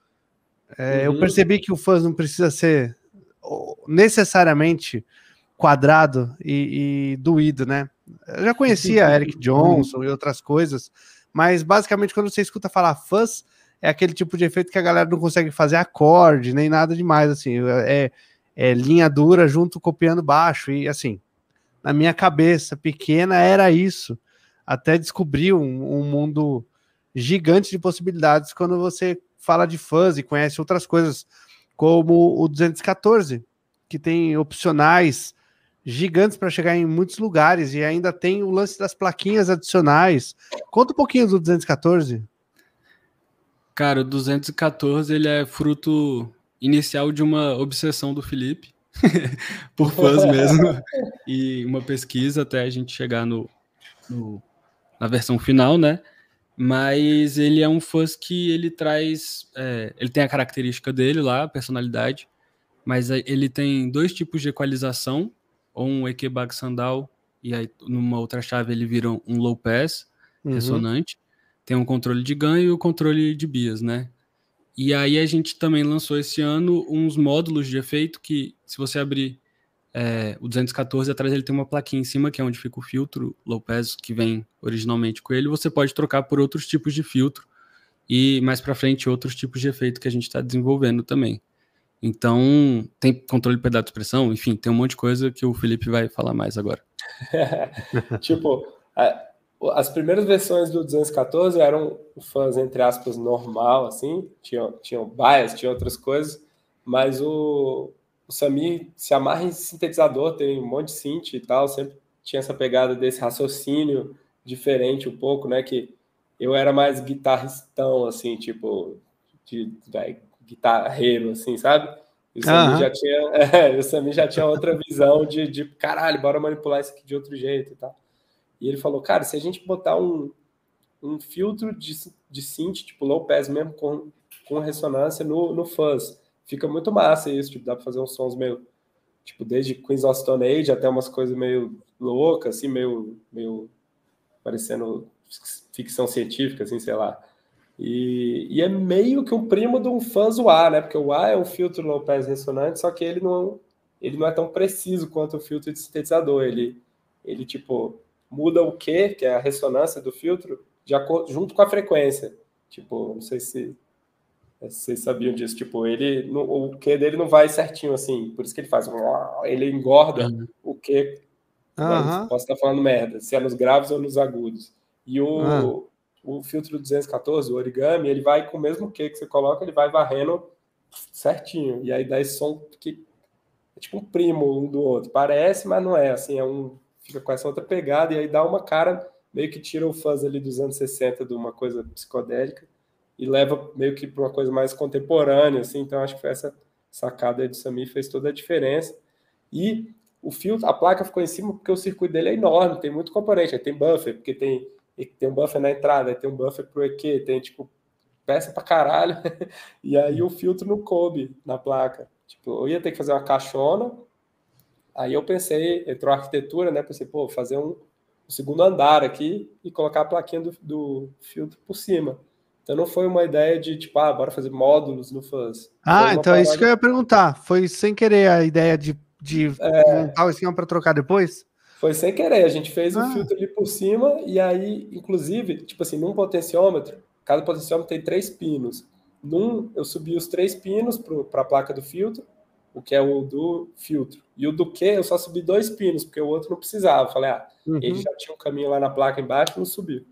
é, uhum. Eu percebi que o fãs não precisa ser necessariamente quadrado e, e doído, né? Eu já conhecia Eric Johnson e outras coisas, mas basicamente quando você escuta falar fãs, é aquele tipo de efeito que a galera não consegue fazer acorde, nem nada demais, assim, é, é linha dura junto copiando baixo, e assim, na minha cabeça pequena era isso, até descobrir um, um mundo gigante de possibilidades quando você fala de fãs e conhece outras coisas, como o 214, que tem opcionais gigantes para chegar em muitos lugares e ainda tem o lance das plaquinhas adicionais. Conta um pouquinho do 214. Cara, o 214 ele é fruto inicial de uma obsessão do Felipe [laughs] por fãs mesmo e uma pesquisa até a gente chegar no, no na versão final, né? Mas ele é um fuzz que ele traz, é, ele tem a característica dele lá, a personalidade, mas ele tem dois tipos de equalização, ou um Ekebag Sandal, e aí numa outra chave ele vira um low pass uhum. ressonante, tem um controle de ganho e o um controle de bias, né? E aí a gente também lançou esse ano uns módulos de efeito que, se você abrir é, o 214 atrás ele tem uma plaquinha em cima que é onde fica o filtro low que vem originalmente com ele. Você pode trocar por outros tipos de filtro e mais para frente outros tipos de efeito que a gente está desenvolvendo também. Então tem controle de pedal de expressão, enfim, tem um monte de coisa que o Felipe vai falar mais agora. [laughs] tipo, as primeiras versões do 214 eram fãs entre aspas normal, assim, tinham, tinham bias, tinha outras coisas, mas o, o Samir se amarra em sintetizador, tem um monte de synth e tal, sempre tinha essa pegada desse raciocínio diferente um pouco, né? Que eu era mais guitarristão, assim, tipo, de, de guitarreiro, assim, sabe? E o Samir, uhum. já tinha, [laughs] é, o Samir já tinha outra visão de, de, caralho, bora manipular isso aqui de outro jeito e tal. E ele falou, cara, se a gente botar um, um filtro de, de synth, tipo low pass mesmo, com, com ressonância no, no fuzz, fica muito massa isso, tipo, dá pra fazer uns sons meio, tipo, desde Queens of Stone Age até umas coisas meio loucas, assim, meio, meio parecendo ficção científica, assim, sei lá. E, e, é meio que um primo de um fuzz A, né? Porque o A é um filtro pass ressonante, só que ele não, ele não é tão preciso quanto o filtro de sintetizador. Ele, ele tipo, muda o Q, que é a ressonância do filtro, de acordo, junto com a frequência. Tipo, não sei se, se vocês sabiam disso. Tipo, ele, o Q dele não vai certinho assim, por isso que ele faz. Ele engorda uhum. o Q. Uhum. Posso estar falando merda, se é nos graves ou nos agudos. E o, uhum. o filtro 214, o origami, ele vai com o mesmo Q que você coloca, ele vai varrendo certinho. E aí dá esse som que é tipo um primo um do outro. Parece, mas não é. Assim, é um fica com essa outra pegada, e aí dá uma cara, meio que tira o fuzz ali dos anos 60 de uma coisa psicodélica e leva meio que para uma coisa mais contemporânea, assim, então acho que essa sacada de Sami fez toda a diferença. E o filtro, a placa ficou em cima porque o circuito dele é enorme, tem muito componente, aí tem buffer, porque tem, tem um buffer na entrada, tem um buffer pro EQ, tem tipo peça para caralho, [laughs] e aí o filtro não coube na placa. Tipo, eu ia ter que fazer uma caixona Aí eu pensei, entrou a arquitetura, né? Pensei, pô, fazer um, um segundo andar aqui e colocar a plaquinha do, do, filtro por cima. Então não foi uma ideia de tipo, ah, bora fazer módulos no Fuzz. Ah, então é isso que eu ia perguntar. Foi sem querer a ideia de, de é... montar o esquema para trocar depois? Foi sem querer. A gente fez o ah. filtro ali por cima e aí, inclusive, tipo assim, num potenciômetro, cada potenciômetro tem três pinos. Num, eu subi os três pinos para a placa do filtro o que é o do filtro. E o do que eu só subi dois pinos, porque o outro não precisava. Falei, ah, uhum. ele já tinha um caminho lá na placa embaixo, não subiu.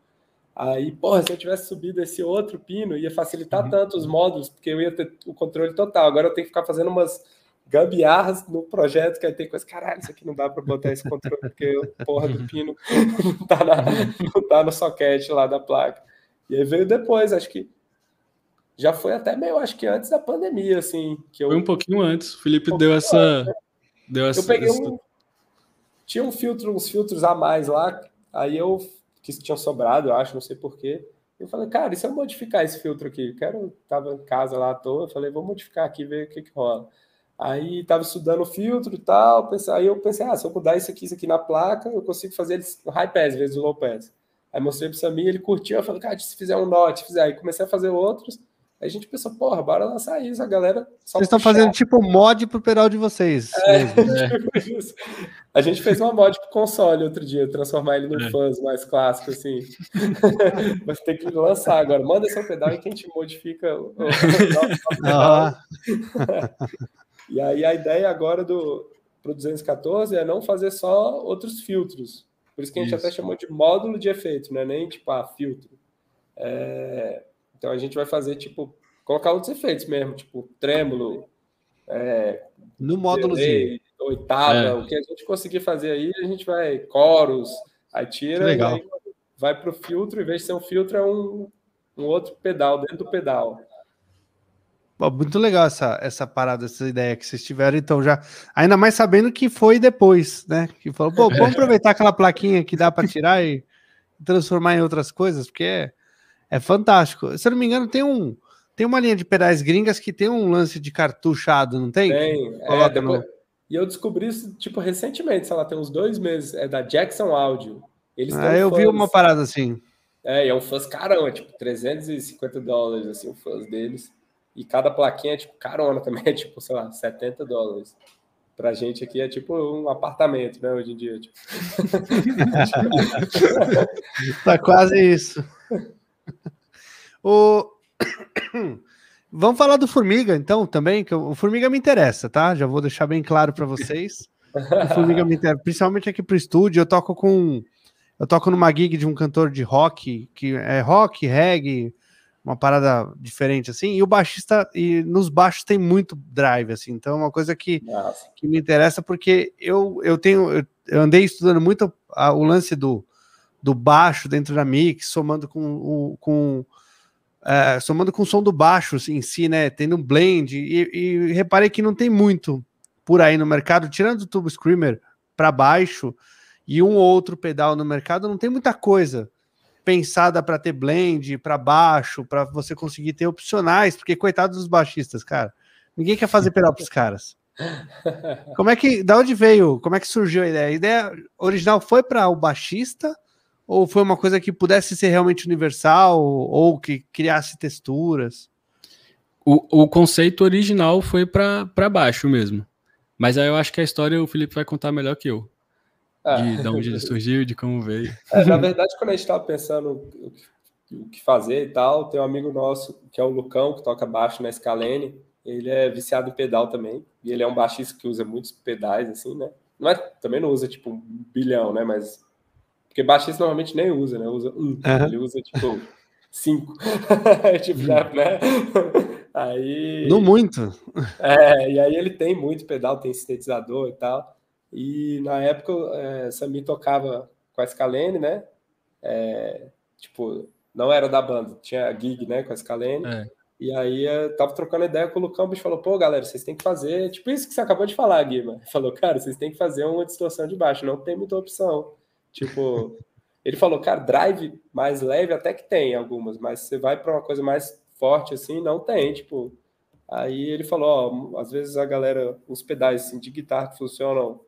Aí, porra, se eu tivesse subido esse outro pino, ia facilitar uhum. tanto os módulos, porque eu ia ter o controle total. Agora eu tenho que ficar fazendo umas gambiarras no projeto, que aí tem coisa, caralho, isso aqui não dá para botar esse controle, porque o porra do pino [laughs] não tá, na, não tá no soquete lá da placa. E aí veio depois, acho que já foi até meio, acho que antes da pandemia, assim. Que eu... Foi um pouquinho antes. O Felipe um deu essa. Antes, né? Deu essa. Eu peguei um. Tinha um filtro, uns filtros a mais lá, aí eu que tinham sobrado, eu acho, não sei porquê. Eu falei, cara, e se eu modificar esse filtro aqui? Eu quero, tava em casa lá à toa, eu falei, vou modificar aqui ver o que, que rola. Aí tava estudando o filtro e tal, pensei, aí eu pensei, ah, se eu mudar isso aqui, isso aqui na placa, eu consigo fazer ele high pass, vezes o low pass. Aí mostrei pro Samir, ele curtiu, eu falei, cara, se fizer um note, fizer, aí comecei a fazer outros, Aí a gente pensou, porra, bora lançar isso, a galera. Vocês estão fazendo tipo mod pro pedal de vocês. É, né? [laughs] a gente fez uma mod pro console outro dia, transformar ele no é. fãs mais clássico, assim. [laughs] Mas tem que lançar agora. Manda seu pedal e quem te modifica o, ah. [laughs] E aí a ideia agora do pro 214 é não fazer só outros filtros. Por isso que a gente isso. até chamou de módulo de efeito, né? Nem tipo, ah, filtro. É, então a gente vai fazer, tipo, colocar outros efeitos mesmo, tipo, trêmulo. É, no módulozinho. Oitava, é. o que a gente conseguir fazer aí, a gente vai coros, aí tira legal. e vai para o filtro, em vez de ser um filtro, é um, um outro pedal dentro do pedal. Bom, muito legal essa, essa parada, essa ideia que vocês tiveram, então já, ainda mais sabendo que foi depois, né? Que falou, pô, vamos [laughs] aproveitar aquela plaquinha que dá para tirar e transformar em outras coisas, porque é, é fantástico. Se eu não me engano, tem um tem uma linha de pedais gringas que tem um lance de cartuchado, não tem? Tem. É, depois... E eu descobri isso, tipo, recentemente, sei lá, tem uns dois meses. É da Jackson Audio. Eles ah, eu fãs... vi uma parada assim. É, e é um fãs carão, é tipo 350 dólares, assim, o fãs deles. E cada plaquinha é tipo carona também, [laughs] é tipo, sei lá, 70 dólares. Pra gente aqui é tipo um apartamento, né, hoje em dia. Tipo. [laughs] tá quase isso. [laughs] o... [coughs] Vamos falar do Formiga, então, também, que o Formiga me interessa, tá? Já vou deixar bem claro para vocês. O Formiga me interessa, principalmente aqui pro estúdio. Eu toco com. Eu toco numa gig de um cantor de rock, que é rock, reggae, uma parada diferente assim. E o baixista e nos baixos tem muito drive assim. Então é uma coisa que, que me interessa porque eu eu tenho eu, eu andei estudando muito a, o lance do do baixo dentro da mix, somando com o com é, somando com o som do baixo em si, né? Tendo um blend e, e reparei que não tem muito por aí no mercado, tirando o tubo screamer para baixo e um ou outro pedal no mercado, não tem muita coisa pensada para ter blend, para baixo, para você conseguir ter opcionais, porque coitado dos baixistas, cara. Ninguém quer fazer pedal para os caras. Como é que, da onde veio? Como é que surgiu a ideia? A ideia original foi para o baixista ou foi uma coisa que pudesse ser realmente universal ou que criasse texturas? O, o conceito original foi para baixo mesmo. Mas aí eu acho que a história o Felipe vai contar melhor que eu. De, de onde ele surgiu, de como veio. [laughs] É, na verdade, quando a gente estava pensando o que, o que fazer e tal, tem um amigo nosso, que é o Lucão, que toca baixo na Scalene, ele é viciado em pedal também, e ele é um baixista que usa muitos pedais, assim, né? Não é, também não usa, tipo, um bilhão, né? Mas... Porque baixista normalmente nem usa, né? Usa um. Uhum. Ele usa, tipo, [laughs] cinco. [laughs] tipo, já, né? Aí... Não muito. É, e aí ele tem muito pedal, tem sintetizador e tal. E na época, é, Sami tocava com a Scalene, né? É, tipo, não era da banda, tinha gig, né, com a Scalene. É. E aí eu tava trocando ideia com o Lucão, o bicho falou, pô, galera, vocês têm que fazer, tipo isso que você acabou de falar, Guima. Ele falou, cara, vocês têm que fazer uma distorção de baixo, não tem muita opção. Tipo, ele falou, cara, drive mais leve até que tem algumas, mas você vai para uma coisa mais forte assim, não tem, tipo. Aí ele falou, ó, às vezes a galera, os pedais assim, de guitarra que funcionam,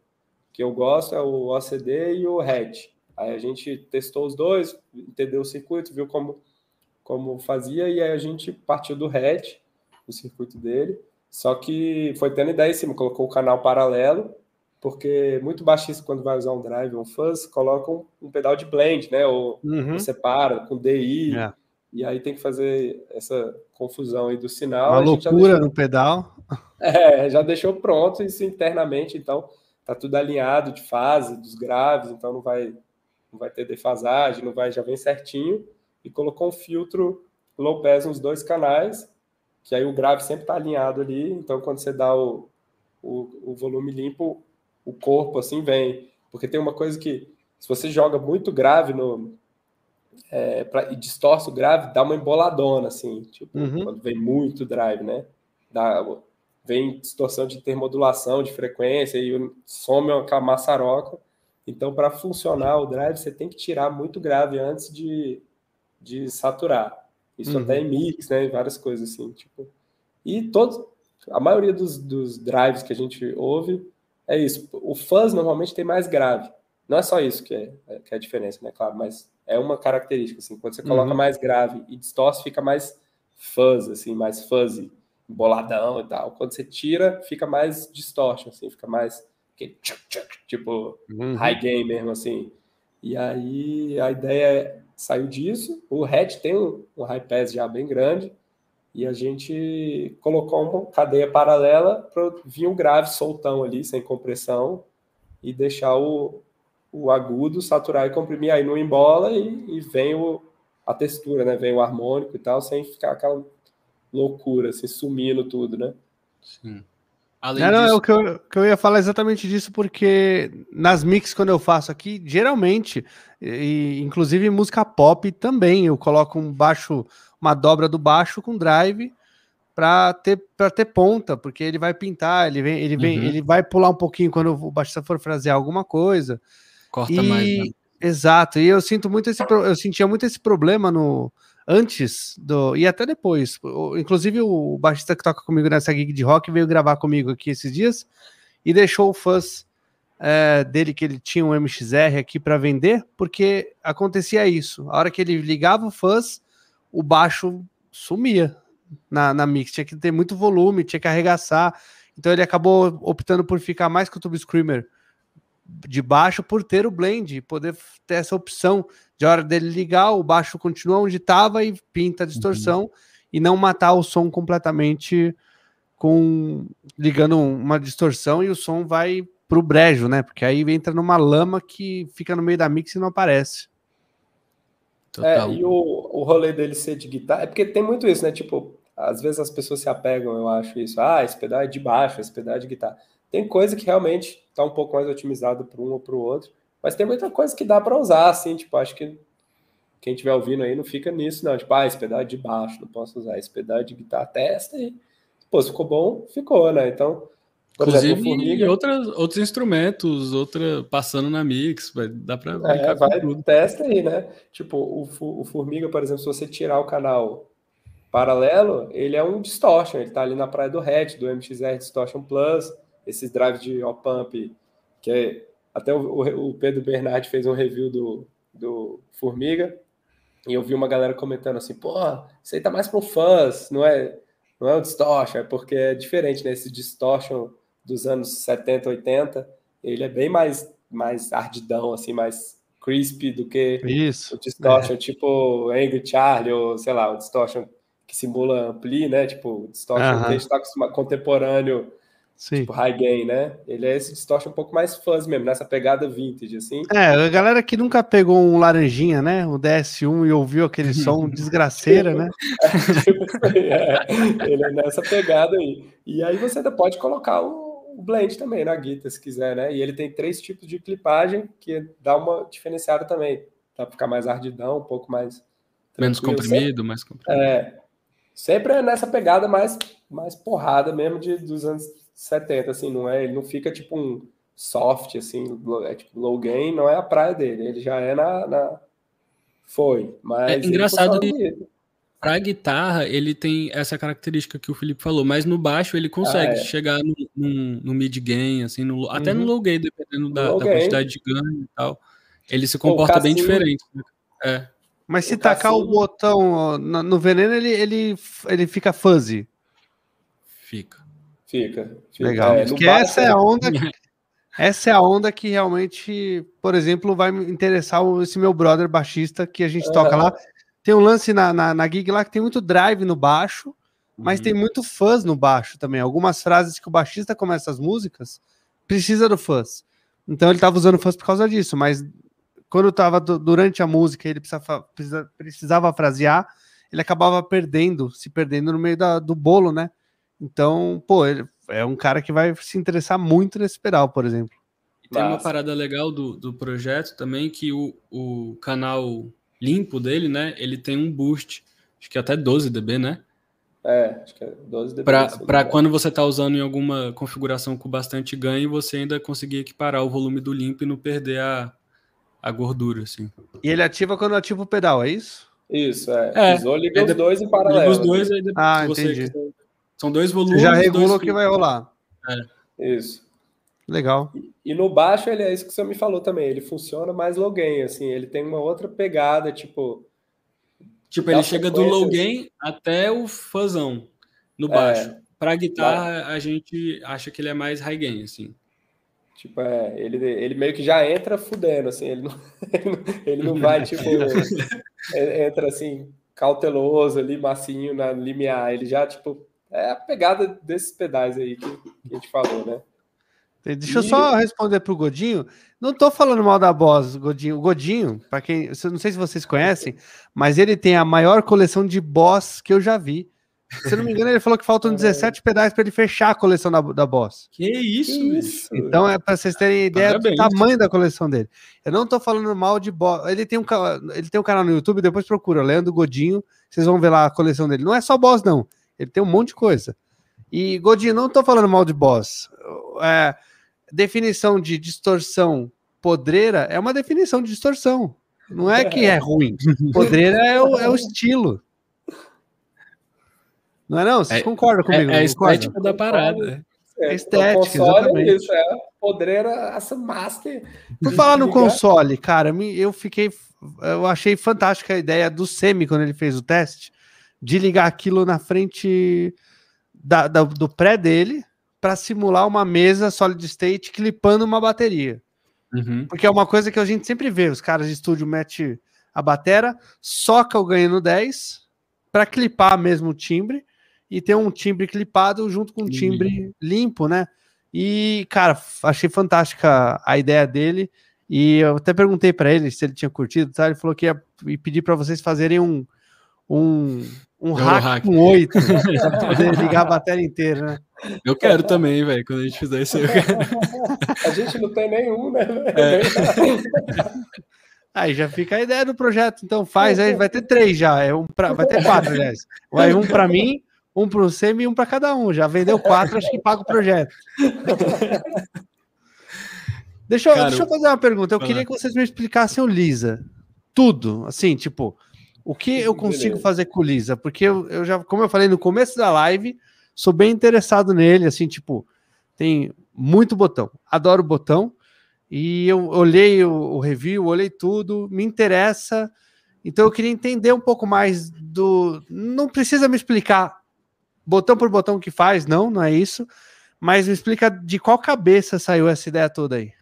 que eu gosto, é o OCD e o RED. Aí a gente testou os dois, entendeu o circuito, viu como, como fazia, e aí a gente partiu do RED, o circuito dele. Só que foi tendo ideia em cima, colocou o canal paralelo, porque muito baixista, quando vai usar um drive ou um fuzz, colocam um pedal de blend, né? Ou uhum. separa com DI. É. E aí tem que fazer essa confusão aí do sinal. Uma loucura deixou... no pedal. [laughs] É, já deixou pronto isso internamente, então tá tudo alinhado de fase, dos graves, então não vai, não vai ter defasagem, não vai, já vem certinho. E colocou um filtro low pass nos dois canais, que aí o grave sempre tá alinhado ali, então quando você dá o, o, o volume limpo, o corpo assim vem. Porque tem uma coisa que, se você joga muito grave no, é, pra, e distorce o grave, dá uma emboladona, assim, tipo, uhum. quando vem muito drive, né? Dá, vem distorção de termodulação, de frequência, e some uma maçaroca. Então, para funcionar o drive, você tem que tirar muito grave antes de, de saturar. Isso uhum. até em mix, né? Várias coisas assim, tipo. E todos, a maioria dos, dos drives que a gente ouve é isso. O fuzz normalmente tem mais grave. Não é só isso que é, que é a diferença, né? Claro, mas é uma característica, assim, quando você coloca uhum. mais grave e distorce, fica mais fuzz, assim, mais fuzzy, boladão e tal. Quando você tira, fica mais distortion, assim, fica mais tipo uhum. high gain mesmo, assim. E aí a ideia saiu disso. O Hatch tem um, um high pass já bem grande e a gente colocou uma cadeia paralela para vir um grave soltão ali, sem compressão, e deixar o, o agudo, saturar e comprimir, aí não embola e, e vem o, a textura, né? Vem o harmônico e tal, sem ficar aquela loucura, assim, sumindo tudo, né? Sim. Além não, disso... não, o que eu, que eu ia falar exatamente disso, porque nas mix, quando eu faço aqui, geralmente, e, inclusive música pop também, eu coloco um baixo, uma dobra do baixo com drive para ter ter ponta, porque ele vai pintar, ele vem, ele vem, uhum. ele vai pular um pouquinho quando o baixista for frasear alguma coisa. Corta e, mais. Né? Exato. E eu sinto muito esse eu sentia muito esse problema no antes do e até depois. Inclusive o baixista que toca comigo nessa gig de rock veio gravar comigo aqui esses dias e deixou o fãs é, dele que ele tinha um MXR aqui para vender, porque acontecia isso. A hora que ele ligava o fãs, o baixo sumia na, na mix, tinha que ter muito volume, tinha que arregaçar. Então ele acabou optando por ficar mais com o Tube Screamer de baixo por ter o blend, poder ter essa opção de hora dele ligar, o baixo continua onde estava e pinta a distorção uhum. e não matar o som completamente com ligando uma distorção e o som vai pro brejo, né? Porque aí entra numa lama que fica no meio da mix e não aparece. Total. É, e o, o rolê dele ser de guitarra, é porque tem muito isso, né? Tipo, às vezes as pessoas se apegam, eu acho isso. Ah, esse pedal é de baixo, esse pedal é de guitarra. Tem coisa que realmente está um pouco mais otimizado para um ou para o outro, mas tem muita coisa que dá para usar, assim, tipo, acho que quem estiver ouvindo aí não fica nisso, não. Tipo, ah, esse pedal é de baixo, não posso usar. Esse pedal é de guitarra, testa aí. Pô, se ficou bom, ficou, né? Então, Inclusive, exemplo, Formiga... e outras, outros instrumentos, outra passando na mix, vai, dá para é, vai, tudo. Testa aí, né? Tipo, o, o Formiga, por exemplo, se você tirar o canal paralelo, ele é um distortion, ele tá ali na praia do Hatch, do MXR Distortion Plus, esses drives de op-amp, que é, até o, o, Pedro Bernardi fez um review do, do Formiga, e eu vi uma galera comentando assim, pô, isso aí tá mais pro fãs, não é, não é um distortion, é porque é diferente, né? Esse distortion dos anos 70, 80, ele é bem mais, mais ardidão, assim, mais crispy do que Isso, o distortion, é. tipo Angry Charlie, ou sei lá, o distortion que simula ampli, né? Tipo, o distortion uh -huh. que a gente acostumado, contemporâneo, Sim. tipo high gain, né? Ele é esse distortion um pouco mais fuzz mesmo, nessa pegada vintage, assim. É, a galera que nunca pegou um laranjinha, né? O DS1 e ouviu aquele som [laughs] desgraceira, né? é, ele é nessa pegada aí. E aí você ainda pode colocar o o blend também na guitarra, se quiser, né? E ele tem três tipos de clipagem que dá uma diferenciada também. Dá para ficar mais ardidão, um pouco mais. Menos comprimido, sempre, mais comprimido. É. Sempre é nessa pegada mais, mais porrada mesmo de, dos anos 70, assim, não é? Ele não fica tipo um soft, assim, é tipo low gain, não é a praia dele. Ele já é na. na... Foi, mas. É engraçado que para guitarra, ele tem essa característica que o Felipe falou, mas no baixo ele consegue ah, é. chegar no, no, no, mid gain, assim, no, uhum. até no uhum. low gain, dependendo da, da quantidade de ganho e tal. Ele se comporta Pô, bem diferente. Né? É. Mas se o tacar o botão no, no, veneno, ele, ele, ele fica fuzzy. Fica. Fica. fica. Legal. É, Porque essa é a onda. [laughs] essa é a onda que realmente, por exemplo, vai me interessar esse meu brother baixista que a gente toca lá tem um lance na, na, na gig lá que tem muito drive no baixo, mas uhum. tem muito fuzz no baixo também. Algumas frases que o baixista começa as músicas precisa do fuzz. Então ele estava usando fuzz por causa disso, mas quando estava durante a música ele precisava, precisava frasear, ele acabava perdendo, se perdendo no meio da, do bolo, né? Então, pô, ele é um cara que vai se interessar muito nesse pedal, por exemplo. Tem uma parada legal do, do projeto também que o, o canal limpo dele, né? Ele tem um boost, acho que até 12 dB, né? É, acho que é 12 dB. Para quando você está usando em alguma configuração com bastante ganho, você ainda conseguir equiparar o volume do limpo e não perder a, a gordura, assim. E ele ativa quando ativa o pedal, é isso? Isso, é. é Pisou, liga os dois em paralelo. Liga os dois, aí ah, você, entendi. São dois volumes. Você já regula o que vai rolar. É. Isso. Legal. E, e, no baixo, ele é isso que você me falou também. Ele funciona mais low gain, assim. Ele tem uma outra pegada, tipo. Tipo, ele chega do low gain até o fuzão no é. baixo. É, Para guitarra, a gente acha que ele é mais high gain, assim. Tipo, é, ele, ele meio que já entra fudendo, assim. Ele não, [laughs] ele não vai, tipo. [laughs] entra assim, cauteloso ali, macinho na limiar. Ele já, tipo. É a pegada desses pedais aí que, que a gente falou, né? Deixa eu só responder pro Godinho. Não tô falando mal da Boss, Godinho. O Godinho, para quem, não sei se vocês conhecem, mas ele tem a maior coleção de Boss que eu já vi. Se não me engano, ele falou que faltam [laughs] 17 pedais para ele fechar a coleção da, da Boss. Que isso, que isso? Então é para vocês terem ideia Parabéns. do tamanho da coleção dele. Eu não tô falando mal de Boss. Ele tem um, ele tem um canal no YouTube, depois procura, Leandro Godinho. Vocês vão ver lá a coleção dele. Não é só Boss, não. Ele tem um monte de coisa. E Godinho, não tô falando mal de Boss. É, definição de distorção podreira é uma definição de distorção. Não é que é ruim. [laughs] Podreira é o, é o estilo. Não é não? Vocês é, concordam comigo? É, é a estética da parada. É, estética, exatamente. Isso, é podreira, essa master. Por falar no console, cara, eu fiquei. Eu achei fantástica a ideia do Semi quando ele fez o teste de ligar aquilo na frente da, da, do pré dele para simular uma mesa solid state clipando uma bateria. Uhum. Porque é uma coisa que a gente sempre vê, os caras de estúdio metem a batera, soca o ganho no 10 para clipar mesmo o timbre e ter um timbre clipado junto com um timbre limpo, né? E, cara, achei fantástica a ideia dele. E eu até perguntei para ele se ele tinha curtido, tá? Ele falou que ia pedir para vocês fazerem um, um, um hack, hack, com oito, para poder ligar a bateria inteira, né? Eu quero também, velho, quando a gente fizer isso. [laughs] a gente não tem nenhum, né? É. [laughs] Aí já fica a ideia do projeto. Então faz aí, vai ter três já. É um pra, vai ter quatro, aliás. Vai um para mim, um para o Semi e um para cada um. Já vendeu quatro, acho que paga o projeto. Deixa eu, Cara, deixa eu fazer uma pergunta. Eu queria que vocês me explicassem o Lisa. Tudo, assim, tipo, o que eu consigo fazer com o Lisa? Porque eu, eu já, como eu falei no começo da live, sou bem interessado nele, assim, tipo, tem muito botão. Adoro botão. E eu olhei o, o review, olhei tudo, me interessa. Então eu queria entender um pouco mais do. Não precisa me explicar botão por botão que faz, não, não é isso. Mas me explica de qual cabeça saiu essa ideia toda aí.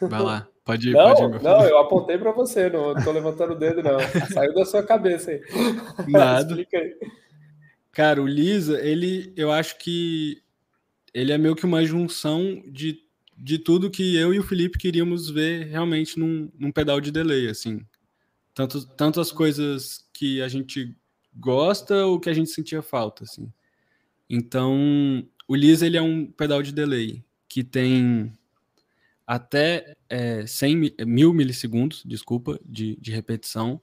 Vai lá, pode ir. Não, pode ir, não eu apontei para você, não tô levantando o dedo, não. Saiu da sua cabeça aí. [laughs] Nada. Explica aí. Cara, o Lisa, ele, eu acho que ele é meio que uma junção de, de tudo que eu e o Felipe queríamos ver realmente num, num pedal de delay, assim. Tanto, tanto as coisas que a gente gosta ou que a gente sentia falta, assim. Então, o Lisa, ele é um pedal de delay que tem até é, 100 mil milissegundos, desculpa, de, de repetição.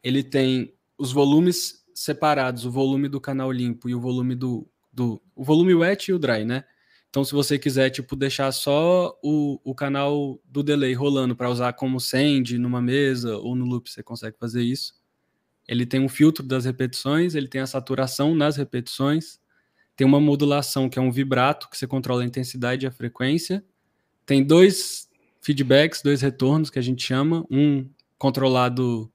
Ele tem os volumes separados, o volume do canal limpo e o volume do, do o volume wet e o dry, né? Então, se você quiser, tipo, deixar só o, o canal do delay rolando para usar como send numa mesa ou no loop, você consegue fazer isso. Ele tem um filtro das repetições, ele tem a saturação nas repetições, tem uma modulação que é um vibrato, que você controla a intensidade e a frequência. Tem dois feedbacks, dois retornos que a gente chama, um controlado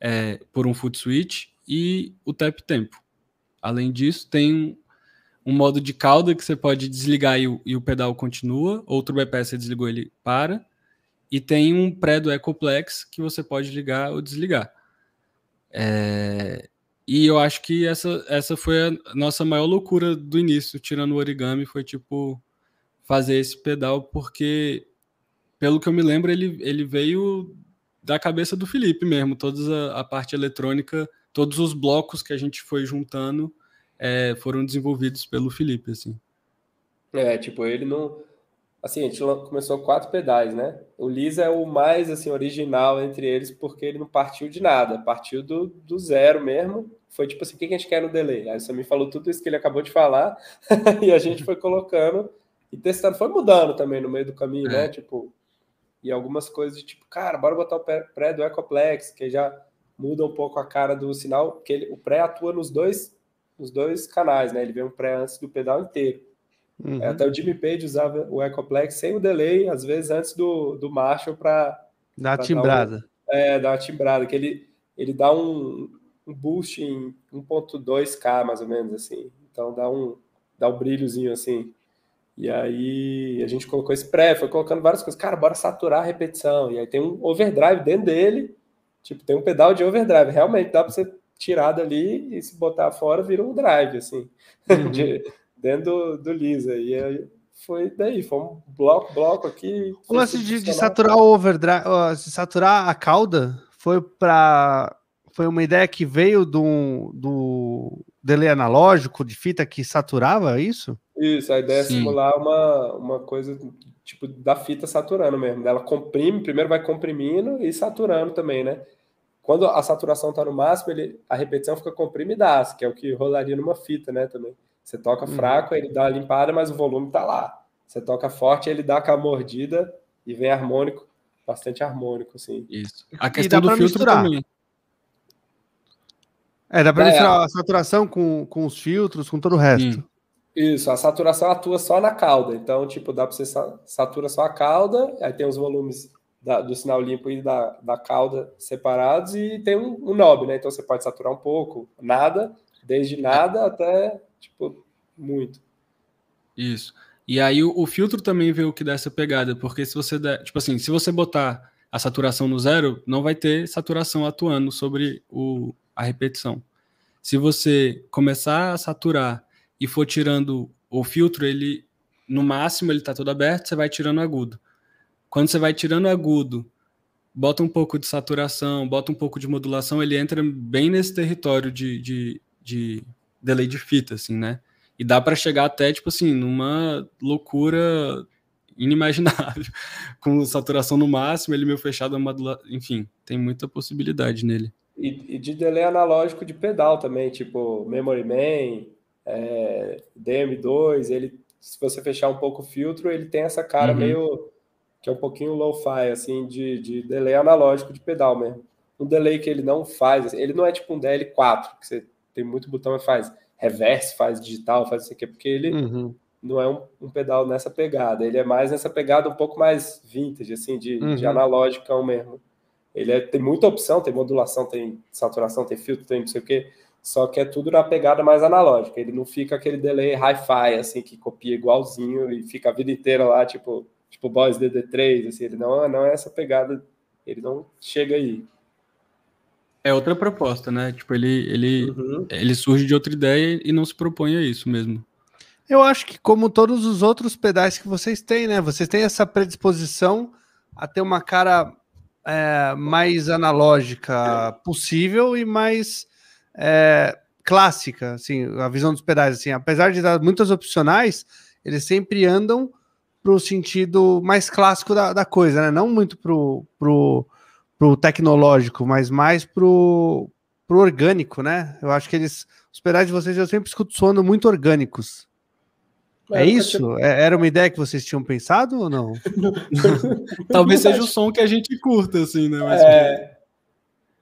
é, por um foot switch e o tap tempo. Além disso, tem um modo de cauda que você pode desligar e o, e o pedal continua, outro bypass você desligou ele para, e tem um pré do Ecoplex que você pode ligar ou desligar. É, e eu acho que essa, essa foi a nossa maior loucura do início, tirando o origami, foi tipo fazer esse pedal, porque pelo que eu me lembro, ele, ele veio da cabeça do Felipe mesmo, toda a, a parte eletrônica, todos os blocos que a gente foi juntando é, foram desenvolvidos pelo Felipe, assim. É, tipo, ele não. Assim, a gente começou quatro pedais, né? O Lisa é o mais assim original entre eles porque ele não partiu de nada, partiu do, do zero mesmo. Foi tipo assim, o que a gente quer no delay? Aí você me falou tudo isso que ele acabou de falar [laughs] e a gente foi colocando e testando, foi mudando também no meio do caminho, né? é. né? Tipo, e algumas coisas de tipo, cara, bora botar o pré do Ecoplex, que já muda um pouco a cara do sinal, que ele, o pré atua nos dois nos dois canais, né? Ele vem um pré antes do pedal inteiro. Uhum. É, até o Jimmy Page usava o Ecoplex sem o delay, às vezes antes do, do Marshall para dar a timbrada. Um, é, dar uma timbrada, que ele, ele dá um, um boost em 1.2K, mais ou menos, assim. Então dá um, dá um brilhozinho assim. E aí a gente colocou esse pré, foi colocando várias coisas. Cara, bora saturar a repetição. E aí tem um overdrive dentro dele. Tipo, tem um pedal de overdrive. Realmente dá para você tirar dali e se botar fora vira um drive, assim, uhum. [laughs] de, dentro do, do Lisa. E aí foi daí, foi um bloco, bloco aqui. O lance de, de, saturar o overdrive, de saturar a cauda foi para foi uma ideia que veio do, do delay analógico de fita que saturava isso? Isso, a ideia Sim. é simular uma, uma coisa tipo da fita saturando mesmo. Ela comprime, primeiro vai comprimindo e saturando também, né? Quando a saturação está no máximo, ele, a repetição fica comprimida, que é o que rolaria numa fita, né? Também. Você toca uhum. fraco, ele dá uma limpada, mas o volume está lá. Você toca forte, ele dá aquela mordida e vem harmônico, bastante harmônico, assim. Isso. A questão do filtro misturar. também. É, dá para é, misturar a saturação com, com os filtros, com todo o resto. Sim. Isso, a saturação atua só na cauda. Então, tipo, dá para você satura só a cauda, aí tem os volumes da, do sinal limpo e da, da cauda separados e tem um, um knob, né? Então você pode saturar um pouco, nada, desde nada até, tipo, muito. Isso. E aí o, o filtro também veio que dá essa pegada, porque se você der, tipo assim, se você botar a saturação no zero, não vai ter saturação atuando sobre o, a repetição. Se você começar a saturar e for tirando o filtro, ele no máximo ele está todo aberto, você vai tirando agudo. quando você vai tirando agudo, bota um pouco de saturação, bota um pouco de modulação, ele entra bem nesse território de, de, de delay de fita, assim, né? E dá para chegar até, tipo assim, numa loucura inimaginável. [laughs] Com saturação no máximo, ele meio fechado, enfim, tem muita possibilidade nele. E, e, de delay analógico de pedal também, tipo Memory Man, é, DM2, ele, se você fechar um pouco o filtro, ele tem essa cara uhum. meio que é um pouquinho low-fi, assim, de, de delay analógico de pedal mesmo. Um delay que ele não faz, assim, ele não é tipo um DL4, que você tem muito botão e faz reverse, faz digital, faz isso aqui, porque ele uhum. não é um, um, pedal nessa pegada, ele é mais nessa pegada um pouco mais vintage, assim, de, uhum. de analógico mesmo. Ele é, tem muita opção, tem modulação, tem saturação, tem filtro, tem não sei o quê, só que é tudo na pegada mais analógica. Ele não fica aquele delay hi-fi, assim, que copia igualzinho e fica a vida inteira lá, tipo, tipo Boys DD3, assim, ele não, não é essa pegada, ele não chega aí. É outra proposta, né? Tipo, ele, ele, uhum. ele surge de outra ideia e não se propõe a isso mesmo. Eu acho que como todos os outros pedais que vocês têm, né? Vocês têm essa predisposição a ter uma cara é, mais analógica possível e mais é, clássica, assim, a visão dos pedais, assim, apesar de dar muitas opcionais, eles sempre andam para o sentido mais clássico da, da, coisa, né? Não muito pro, pro, pro tecnológico, mas mais pro, pro orgânico, né? Eu acho que eles, os pedais de vocês eu sempre escuto soando muito orgânicos. É, é isso? É, era uma ideia que vocês tinham pensado ou não? [laughs] Talvez seja o som que a gente curta, assim, né? Mas, é...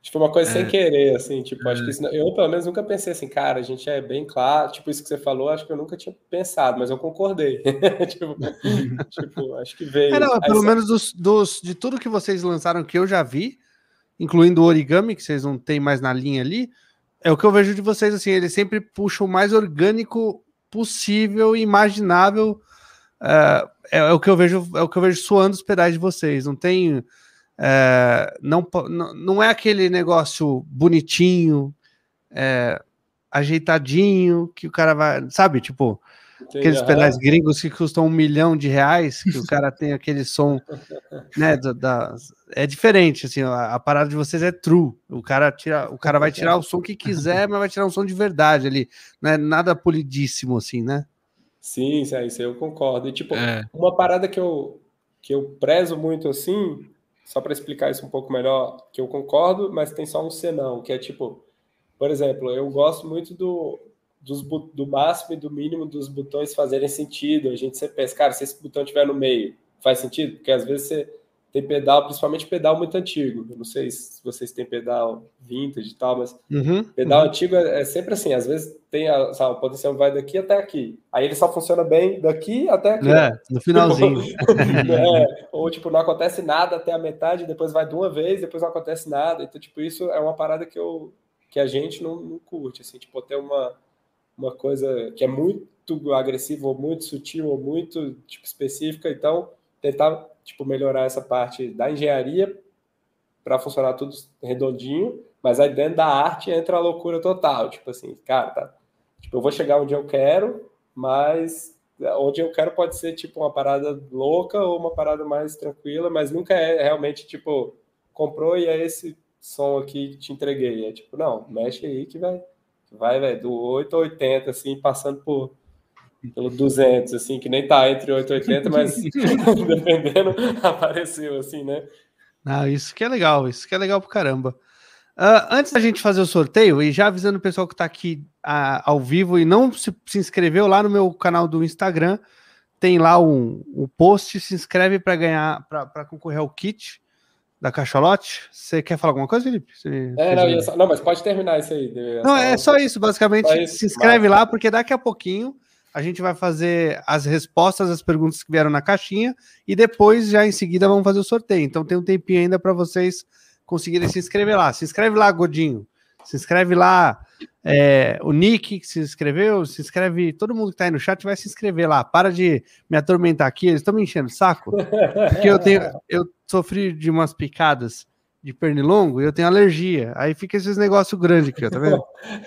Tipo, uma coisa é. sem querer, assim, tipo, é. acho que isso, eu pelo menos nunca pensei assim, cara, a gente é bem claro, tipo, isso que você falou, acho que eu nunca tinha pensado, mas eu concordei. [laughs] tipo, [laughs] tipo, acho que veio. É, não, pelo menos dos, dos, de tudo que vocês lançaram que eu já vi, incluindo o origami, que vocês não tem mais na linha ali, é o que eu vejo de vocês, assim, eles sempre puxam o mais orgânico possível e imaginável. Uh, é, é, o que eu vejo, é o que eu vejo suando os pedais de vocês. Não tem. É, não, não é aquele negócio bonitinho, é, ajeitadinho, que o cara vai. Sabe, tipo, Entendi, aqueles pedais gringos que custam um milhão de reais, que o [laughs] cara tem aquele som, né? Da, da, é diferente, assim, a, a, parada de vocês é true. O cara tira, o cara vai tirar o som que quiser, mas vai tirar um som de verdade ali, não é nada polidíssimo, assim, né? Sim, isso eu concordo. E tipo, é. uma parada que eu que eu prezo muito assim, só para explicar isso um pouco melhor, que eu concordo, mas tem só um senão, que é tipo, por exemplo, eu gosto muito do dos, do máximo e do mínimo dos botões fazerem sentido. A gente sempre pensa, cara, se esse botão estiver no meio, faz sentido? Porque às vezes você tem pedal, principalmente pedal muito antigo. Eu não sei se vocês têm pedal vintage e tal, mas uhum, pedal uhum. antigo é, é, sempre assim. Às vezes tem a, sabe, o potencial vai daqui até aqui. Aí ele só funciona bem daqui até aqui. É, no finalzinho. [laughs] é, ou tipo, não acontece nada até a metade, depois vai de uma vez, depois não acontece nada. Então, tipo, isso é uma parada que eu que a gente não, não curte, assim, tipo, ter uma uma coisa que é muito agressiva, ou muito sutil, ou muito tipo, específica. Então, tentar tipo, melhorar essa parte da engenharia para funcionar tudo redondinho, mas aí dentro da arte entra a loucura total. Tipo assim, cara, tá, tipo, eu vou chegar onde eu quero, mas onde eu quero pode ser tipo uma parada louca ou uma parada mais tranquila, mas nunca é realmente tipo comprou e é esse som aqui que te entreguei. É tipo, não, mexe aí que vai vai, velho, do 8 a 80, assim, passando por pelo 200, assim, que nem tá entre 8 e 80, mas [laughs] dependendo, [laughs] apareceu, assim, né? Ah, isso que é legal, isso que é legal pro caramba. Uh, antes da gente fazer o sorteio, e já avisando o pessoal que está aqui uh, ao vivo e não se, se, inscreveu lá no meu canal do Instagram, tem lá um, um post, se inscreve para ganhar, para concorrer ao kit da Cachalote. Você quer falar alguma coisa, Felipe? Você é, não, só, não, mas pode terminar isso aí. Não, é só isso, basicamente. Só isso, se inscreve lá, porque daqui a pouquinho a gente vai fazer as respostas às perguntas que vieram na caixinha e depois, já em seguida, vamos fazer o sorteio. Então tem um tempinho ainda para vocês conseguirem se inscrever lá. Se inscreve lá, Godinho. Se inscreve lá. É, o Nick que se inscreveu, se inscreve. Todo mundo que está aí no chat vai se inscrever lá. Para de me atormentar aqui, eles estão me enchendo o saco. Porque eu tenho. Eu sofri de umas picadas de pernilongo e eu tenho alergia. Aí fica esses negócios grandes aqui, ó, tá vendo?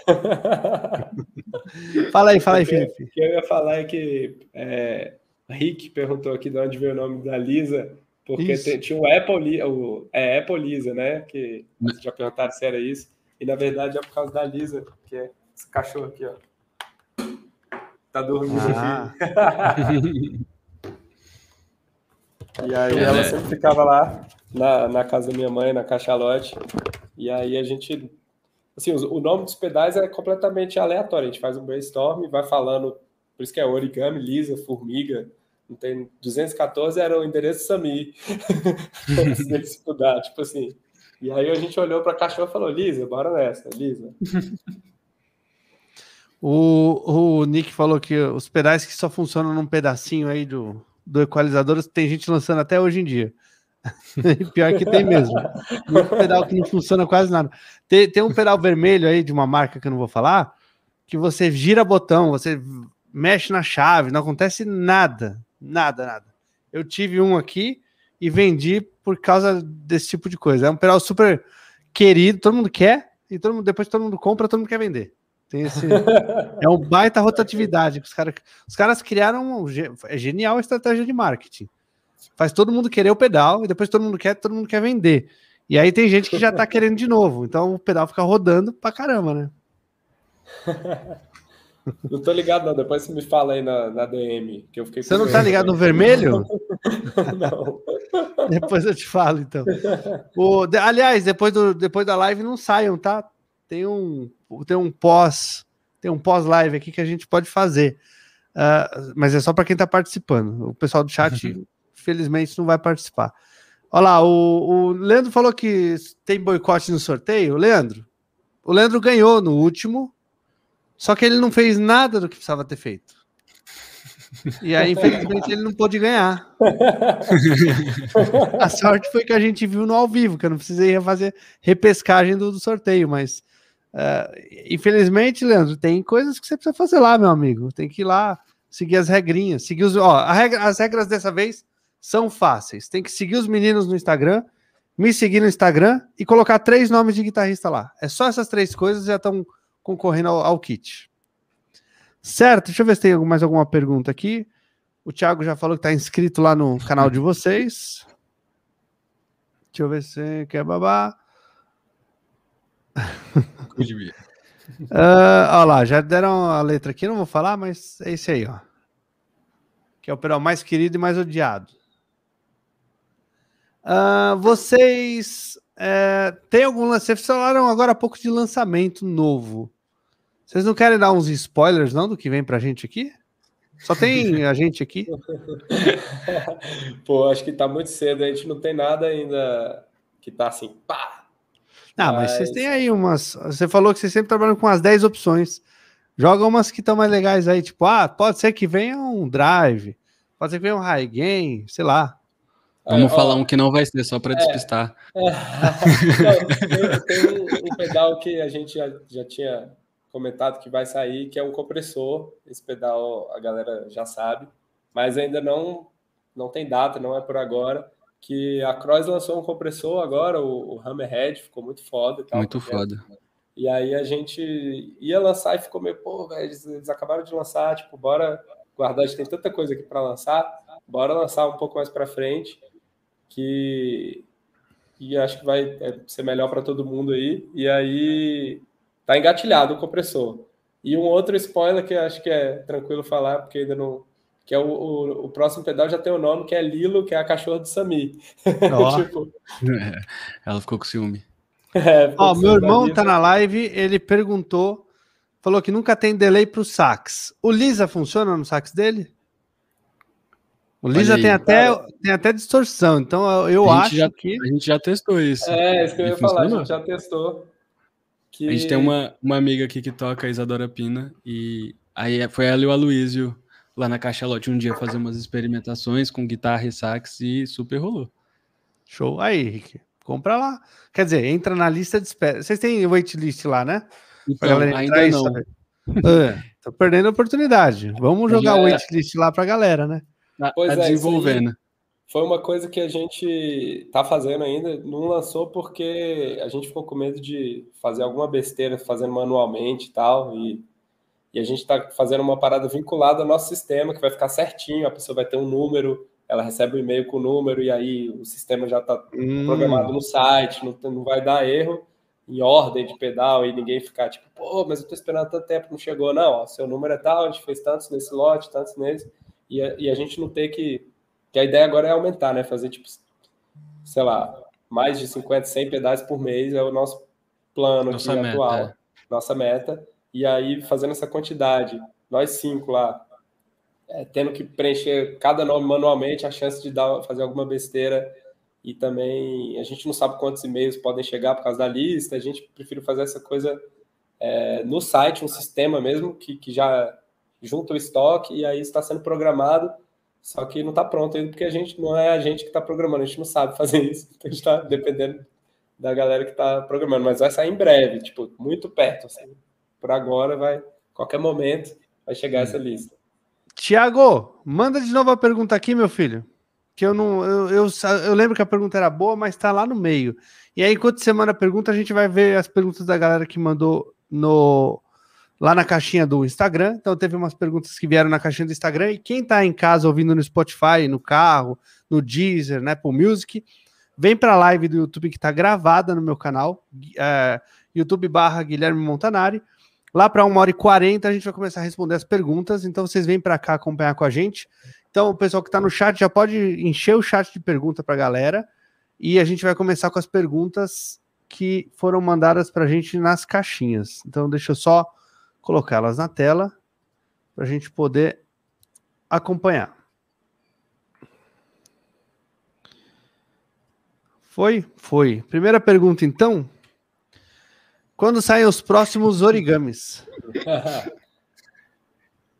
[laughs] fala aí, fala aí, Felipe. O que eu ia falar é que é, Rick perguntou aqui de onde veio o nome da Lisa. Porque tem, tinha o Apple, o, é Apple Lisa, né? Que vocês já perguntaram se era isso. E na verdade é por causa da Lisa, que é esse cachorro aqui, ó. Tá dormindo ah. aqui. [laughs] [laughs] e aí é, ela né? sempre ficava lá na, na casa da minha mãe, na Cachalote. E aí a gente. Assim, o nome dos pedais é completamente aleatório. A gente faz um brainstorm e vai falando. Por isso que é origami, lisa, formiga, não tem 214 era o endereço Sami. [laughs] estudar, tipo assim. E aí a gente olhou para a cachorro e falou: Lisa, bora nessa, Lisa. [laughs] O, o Nick falou que os pedais que só funcionam num pedacinho aí do, do equalizador, tem gente lançando até hoje em dia. [laughs] Pior que tem mesmo. Um pedal que não funciona quase nada. Tem, tem um pedal vermelho aí de uma marca que eu não vou falar, que você gira botão, você mexe na chave, não acontece nada. Nada, nada. Eu tive um aqui e vendi por causa desse tipo de coisa. É um pedal super querido, todo mundo quer, e todo mundo, depois todo mundo compra, todo mundo quer vender. Tem esse, [laughs] é um baita rotatividade. Os, cara, os caras criaram. É genial a estratégia de marketing. Faz todo mundo querer o pedal e depois todo mundo quer, todo mundo quer vender. E aí tem gente que já tá querendo de novo. Então o pedal fica rodando pra caramba, né? [laughs] Não tô ligado, não. Depois você me fala aí na, na DM. Que eu fiquei você não tá ligado no vermelho? [laughs] não. Depois eu te falo, então. O, aliás, depois, do, depois da live não saiam, tá? Tem um, tem um pós, tem um pós-live aqui que a gente pode fazer. Uh, mas é só para quem está participando. O pessoal do chat, felizmente, não vai participar. Olha lá, o, o Leandro falou que tem boicote no sorteio. Leandro, o Leandro ganhou no último, só que ele não fez nada do que precisava ter feito. E aí, infelizmente, ele não pôde ganhar. [laughs] a sorte foi que a gente viu no ao vivo, que eu não precisei fazer repescagem do, do sorteio, mas uh, infelizmente, Leandro, tem coisas que você precisa fazer lá, meu amigo. Tem que ir lá seguir as regrinhas. Seguir os, ó, regra, as regras dessa vez são fáceis. Tem que seguir os meninos no Instagram, me seguir no Instagram e colocar três nomes de guitarrista lá. É só essas três coisas já estão concorrendo ao, ao, kit. Certo, deixa eu ver se tem mais alguma pergunta aqui. O Thiago já falou que está inscrito lá no canal de vocês. Deixa eu ver se quer babá. uh, olha lá, já deram a letra aqui, não vou falar, mas é esse aí, ó. Que é o pedal mais querido e mais odiado. Uh, vocês é, tem algum lance? Vocês falaram agora há pouco de lançamento novo. Vocês não querem dar uns spoilers, não, do que vem pra gente aqui? Só tem a gente aqui? [laughs] Pô, acho que tá muito cedo. A gente não tem nada ainda que tá assim, pá. Não, mas, mas vocês têm aí umas. Você falou que vocês sempre trabalham com as 10 opções. Joga umas que estão mais legais aí, tipo, ah, pode ser que venha um drive, pode ser que venha um high gain, sei lá. Vamos é, falar ó, um que não vai ser, só para é, despistar. É, [laughs] não, tem, tem um, um pedal que a gente já, já tinha comentado que vai sair, que é um compressor. Esse pedal a galera já sabe, mas ainda não não tem data, não é por agora. Que a Cross lançou um compressor agora, o, o Hammerhead, ficou muito foda. Tal, muito foda. E aí a gente ia lançar e ficou meio, pô, velho, eles, eles, acabaram de lançar, tipo, bora guardar, a gente tem tanta coisa aqui para lançar, bora lançar um pouco mais para frente, que e acho que vai é, ser melhor para todo mundo aí. E aí tá engatilhado o compressor. E um outro spoiler que acho que é tranquilo falar, porque ainda não. Que é o, o, o próximo pedal já tem o nome, que é Lilo, que é a cachorra do Sami. [laughs] Oh. tipo... é, [laughs] ela ficou com ciúme. É, Ó, meu irmão tá na live, ele perguntou, falou que nunca tem delay pro sax. O Lisa funciona no sax dele? O Lisa aí, tem, até, tem até distorção, então eu acho já, que. A gente já testou isso. É, isso que eu ia falar, a gente já testou. Que... A gente tem uma, uma amiga aqui que toca, a Isadora Pina, e aí foi ela e o Aloysio lá na Caixa Lote um dia fazer umas experimentações com guitarra e sax e super rolou. Show. Aí, Rick, compra lá. Quer dizer, entra na lista de espera. Vocês têm waitlist lá, né? Então, ainda não. Ah, tô perdendo a oportunidade. Vamos jogar o waitlist lá pra galera, né? Tá, pois tá é, desenvolvendo. Foi uma coisa que a gente tá fazendo ainda, não lançou porque a gente ficou com medo de fazer alguma besteira fazendo manualmente e tal, e, e a gente tá fazendo uma parada vinculada ao nosso sistema, que vai ficar certinho, a pessoa vai ter um número ela recebe o um e-mail com o número e aí o sistema já está hum. programado no site, não, não vai dar erro em ordem de pedal e ninguém ficar tipo, pô, mas eu estou esperando tanto tempo, não chegou. Não, ó, seu número é tal, a gente fez tantos nesse lote, tantos nesse, e a, e a gente não tem que. Que a ideia agora é aumentar, né? Fazer tipo, sei lá, mais de 50, 100 pedais por mês é o nosso plano nossa aqui meta, atual, é. nossa meta. E aí, fazendo essa quantidade, nós cinco lá, é, tendo que preencher cada nome manualmente, a chance de dar, fazer alguma besteira. E também a gente não sabe quantos e-mails podem chegar por causa da lista, a gente prefere fazer essa coisa é, no site, um sistema mesmo que, que já junta o estoque e aí está sendo programado, só que não está pronto ainda porque a gente não é a gente que está programando, a gente não sabe fazer isso, [laughs] então a gente está dependendo da galera que está programando, mas vai sair em breve, tipo, muito perto, assim. Por agora vai, qualquer momento vai chegar essa lista. Tiago, manda de novo a pergunta aqui, meu filho. Que eu não. Eu, eu, eu lembro que a pergunta era boa, mas está lá no meio. E aí, enquanto você manda a pergunta, a gente vai ver as perguntas da galera que mandou no lá na caixinha do Instagram. Então, teve umas perguntas que vieram na caixinha do Instagram. E quem está em casa ouvindo no Spotify, no carro, no Deezer, na Apple Music, vem para a live do YouTube que está gravada no meu canal, é, YouTube barra Guilherme Montanari. Lá para uma hora e quarenta a gente vai começar a responder as perguntas, então vocês vêm para cá acompanhar com a gente. Então o pessoal que está no chat já pode encher o chat de pergunta para a galera e a gente vai começar com as perguntas que foram mandadas para a gente nas caixinhas. Então deixa eu só colocá-las na tela para a gente poder acompanhar. Foi? Foi. Primeira pergunta então. Quando saem os próximos origamis? [laughs]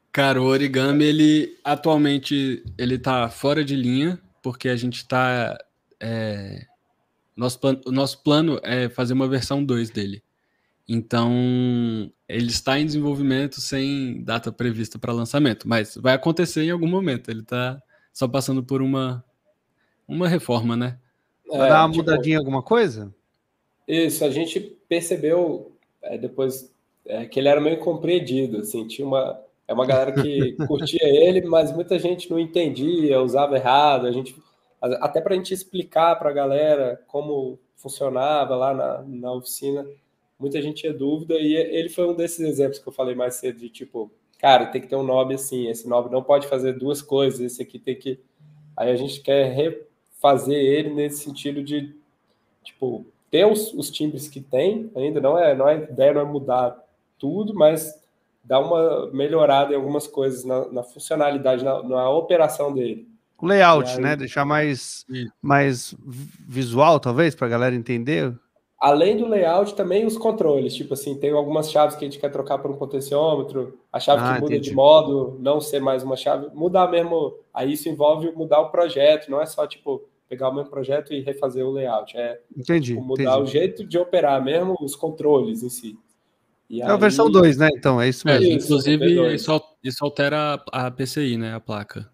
Cara, o origami, ele atualmente ele tá fora de linha, porque a gente tá. É, nosso, plan, o nosso plano é fazer uma versão 2 dele. Então, ele está em desenvolvimento sem data prevista para lançamento, mas vai acontecer em algum momento. Ele está só passando por uma, uma reforma, né? Vai é, dar uma tipo, mudadinha alguma coisa? Isso, a gente percebeu é, depois é, que ele era meio incompreendido, assim, tinha uma, é uma galera que [laughs] curtia ele, mas muita gente não entendia, usava errado, a gente, até para a gente explicar para a galera como funcionava lá na, na oficina, muita gente tinha dúvida, e ele foi um desses exemplos que eu falei mais cedo, de tipo, cara, tem que ter um nobre assim, esse nobre não pode fazer duas coisas, esse aqui tem que... Aí a gente quer refazer ele nesse sentido de, tipo, ter os, os timbres que tem, ainda não é, não é, a ideia não é mudar tudo, mas dar uma melhorada em algumas coisas na, na funcionalidade, na, na, operação dele. O layout, aí, né? Deixar mais, mais visual, talvez, para a galera entender. Além do layout, também os controles. Tipo assim, tem algumas chaves que a gente quer trocar por um potenciômetro, a chave ah, que muda entendi. de modo, não ser mais uma chave, mudar mesmo. Aí isso envolve mudar o projeto, não é só tipo pegar o meu projeto e refazer o layout. É entendi, tipo, mudar entendi. o jeito de operar mesmo, os controles em si. E é aí... a versão 2, né? Então, é isso é, mesmo. É, inclusive, isso, isso altera a PCI, né? A placa.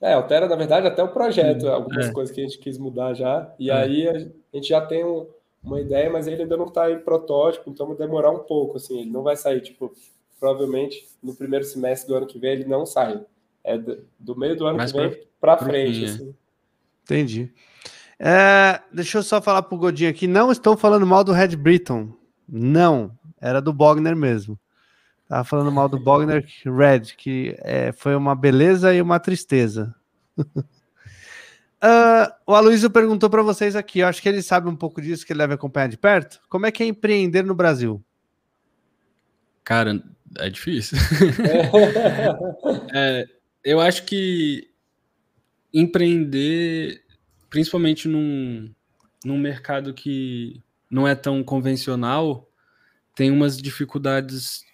É, altera, na verdade, até o projeto, algumas é. coisas que a gente quis mudar já. E é. aí a gente já tem um, uma ideia, mas ele ainda não está em protótipo, então vai demorar um pouco, assim, ele não vai sair, tipo, provavelmente no primeiro semestre do ano que vem ele não sai. É do, meio do ano mais que vem para frente, assim. Entendi. É, deixa eu só falar pro Godinho aqui. Não estou falando mal do Red Britton. Não. Era do Bogner mesmo. Tava falando mal do Bogner Red, que é, foi uma beleza e uma tristeza. uh, [laughs] o Aloysio perguntou para vocês aqui. Eu acho que ele sabe um pouco disso, que ele deve acompanhar de perto. Como é que é empreender no Brasil? Cara, é difícil. [laughs] é, eu acho que empreender, principalmente num, num mercado que não é tão convencional, tem umas dificuldades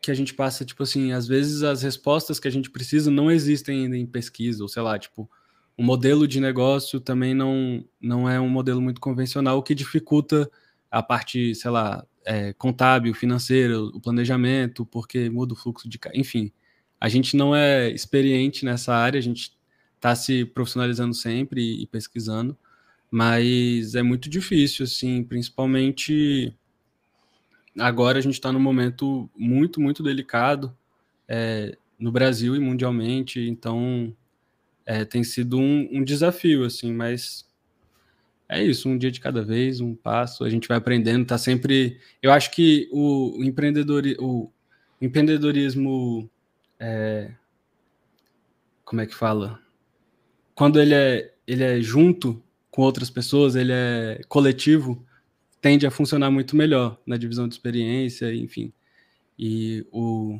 que a gente passa, tipo assim, às vezes as respostas que a gente precisa não existem ainda em pesquisa, ou sei lá, tipo, o modelo de negócio também não, não é um modelo muito convencional, o que dificulta a parte, sei lá, é, contábil, financeira, o planejamento, porque muda o fluxo de... Enfim, a gente não é experiente nessa área, a gente está se profissionalizando sempre e, e pesquisando, mas é muito difícil, assim, principalmente agora a gente está num momento muito, muito delicado é, no Brasil e mundialmente, então é, tem sido um, um, desafio, assim, mas é isso, um dia de cada vez, um passo, a gente vai aprendendo, tá sempre... Eu acho que o, empreendedor, o empreendedorismo... É, como é que fala? Quando ele é, ele é junto com outras pessoas, ele é coletivo, tende a funcionar muito melhor na divisão de experiência, enfim. E o,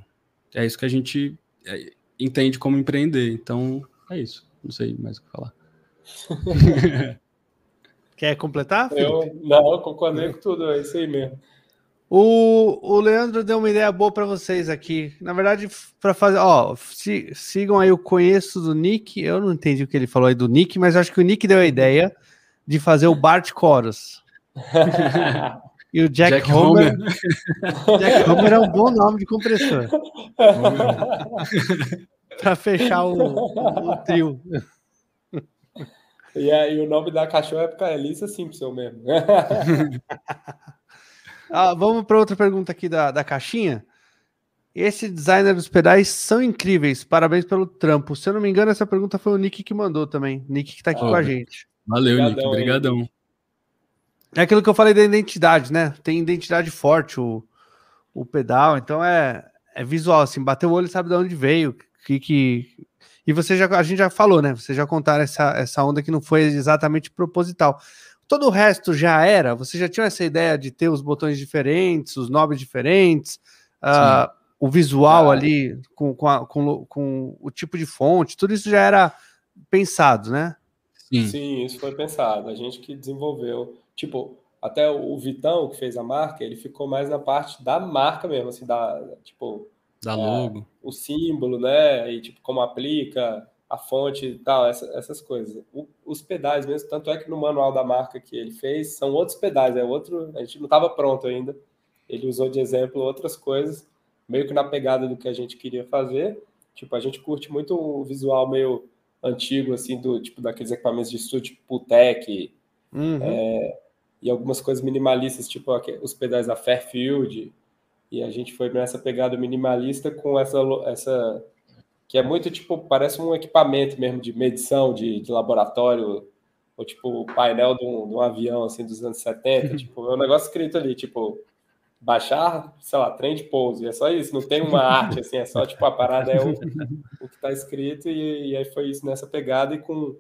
é isso que a gente é, entende como empreender. Então, é isso. Não sei mais o que falar. [laughs] Quer completar? Eu, não, eu concordei com tudo, é isso aí mesmo. O, o Leandro deu uma ideia boa para vocês aqui. Na verdade, para fazer, ó, se, sigam aí o conheço do Nick. Eu não entendi o que ele falou aí do Nick, mas acho que o Nick deu a ideia de fazer o Bart Chorus. [laughs] e o Jack, Jack Homer. Homer. [laughs] Jack Homer é um bom nome de compressor. [laughs] para fechar o, o, trio. E aí o nome da cachorra é Elisa Simpson mesmo. Ah, vamos para outra pergunta aqui da, da caixinha. Esse designer dos pedais são incríveis. Parabéns pelo trampo. Se eu não me engano, essa pergunta foi o Nick que mandou também. Nick que está aqui com a gente. Valeu, Nick. Obrigadão. É aquilo que eu falei da identidade, né? Tem identidade forte o, o pedal, então é, é visual, assim, bateu o olho sabe de onde veio, que, que... E você já, a gente já falou, né? Você já contaram essa, essa onda que não foi exatamente proposital. Todo o resto já era? Você já tinha essa ideia de ter os botões diferentes, os knobs diferentes, uh, o visual ali com, com, a, com, com, o tipo de fonte, tudo isso já era pensado, né? Sim. Sim, isso foi pensado. A gente que desenvolveu. Tipo, até o Vitão, que fez a marca, ele ficou mais na parte da marca mesmo, assim, da, tipo, da é, logo. o símbolo, né? E tipo, como aplica a fonte e tal, essa, essas coisas. O, os pedais mesmo, tanto é que no manual da marca que ele fez, são outros pedais, é outro, a gente não estava pronto ainda. Ele usou de exemplo outras coisas, meio que na pegada do que a gente queria fazer. Tipo, a gente curte muito o visual meio antigo, assim, do tipo daqueles equipamentos de estúdio, tipo Putec, uhum. é, e algumas coisas minimalistas, tipo os pedais da Fairfield, e a gente foi nessa pegada minimalista com essa, essa que é muito tipo, parece um equipamento mesmo de medição de, de laboratório, ou tipo o painel de um, de um, avião assim dos anos 70, tipo, é um negócio escrito ali, tipo, baixar, sei lá, trem de pouso, e é só isso, não tem uma arte assim, é só tipo a parada é o, o que está escrito, e, e, aí foi isso nessa pegada e com,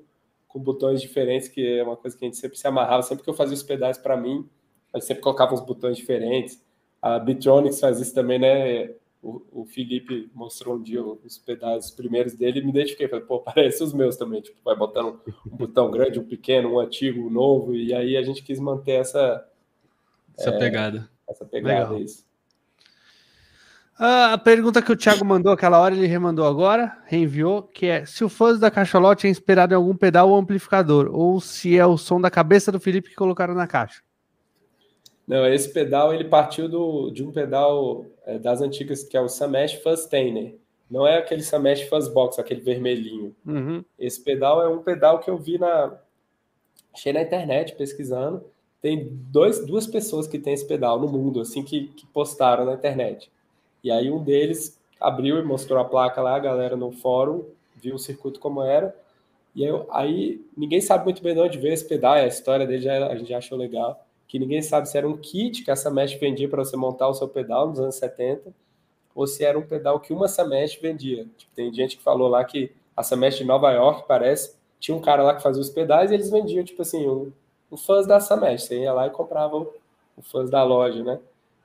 com botões diferentes, que é uma coisa que a gente sempre se amarrava, sempre que eu fazia os pedais para mim, a gente sempre colocava uns botões diferentes. A Bitronics faz isso também, né? O, o Felipe mostrou um dia os pedaços primeiros dele e me identifiquei. Falei, pô, parece os meus também. Tipo, vai botando um botão grande, um pequeno, um antigo, um novo. E aí a gente quis manter essa... Essa é, pegada. Essa pegada, Legal. isso. a pergunta que o Thiago mandou aquela hora, ele remandou agora, reenviou, que é se o fuzz da cachalote é inspirado em algum pedal ou amplificador, ou se é o som da cabeça do Felipe que colocaram na caixa. Não, esse pedal ele partiu do, de um pedal é, das antigas que é o Samesh Fustainer. Não é aquele Samesh Fuzzbox, aquele vermelhinho. Uhum. Esse pedal é um pedal que eu vi na. Achei na internet pesquisando. Tem dois, duas pessoas que têm esse pedal no mundo, assim, que, que postaram na internet. E aí um deles abriu e mostrou a placa lá, a galera no fórum, viu o circuito como era. E aí, aí ninguém sabe muito bem de onde veio esse pedal, a história dele já, a gente já achou legal que ninguém sabe se era um kit que essa mesh vendia para você montar o seu pedal nos anos 70, ou se era um pedal que uma Samesh vendia. Tipo, tem gente que falou lá que a Samesh de Nova York, parece, tinha um cara lá que fazia os pedais e eles vendiam, tipo assim, um, um fãs da Samesh. Você ia lá e comprava o, o fãs da loja, né?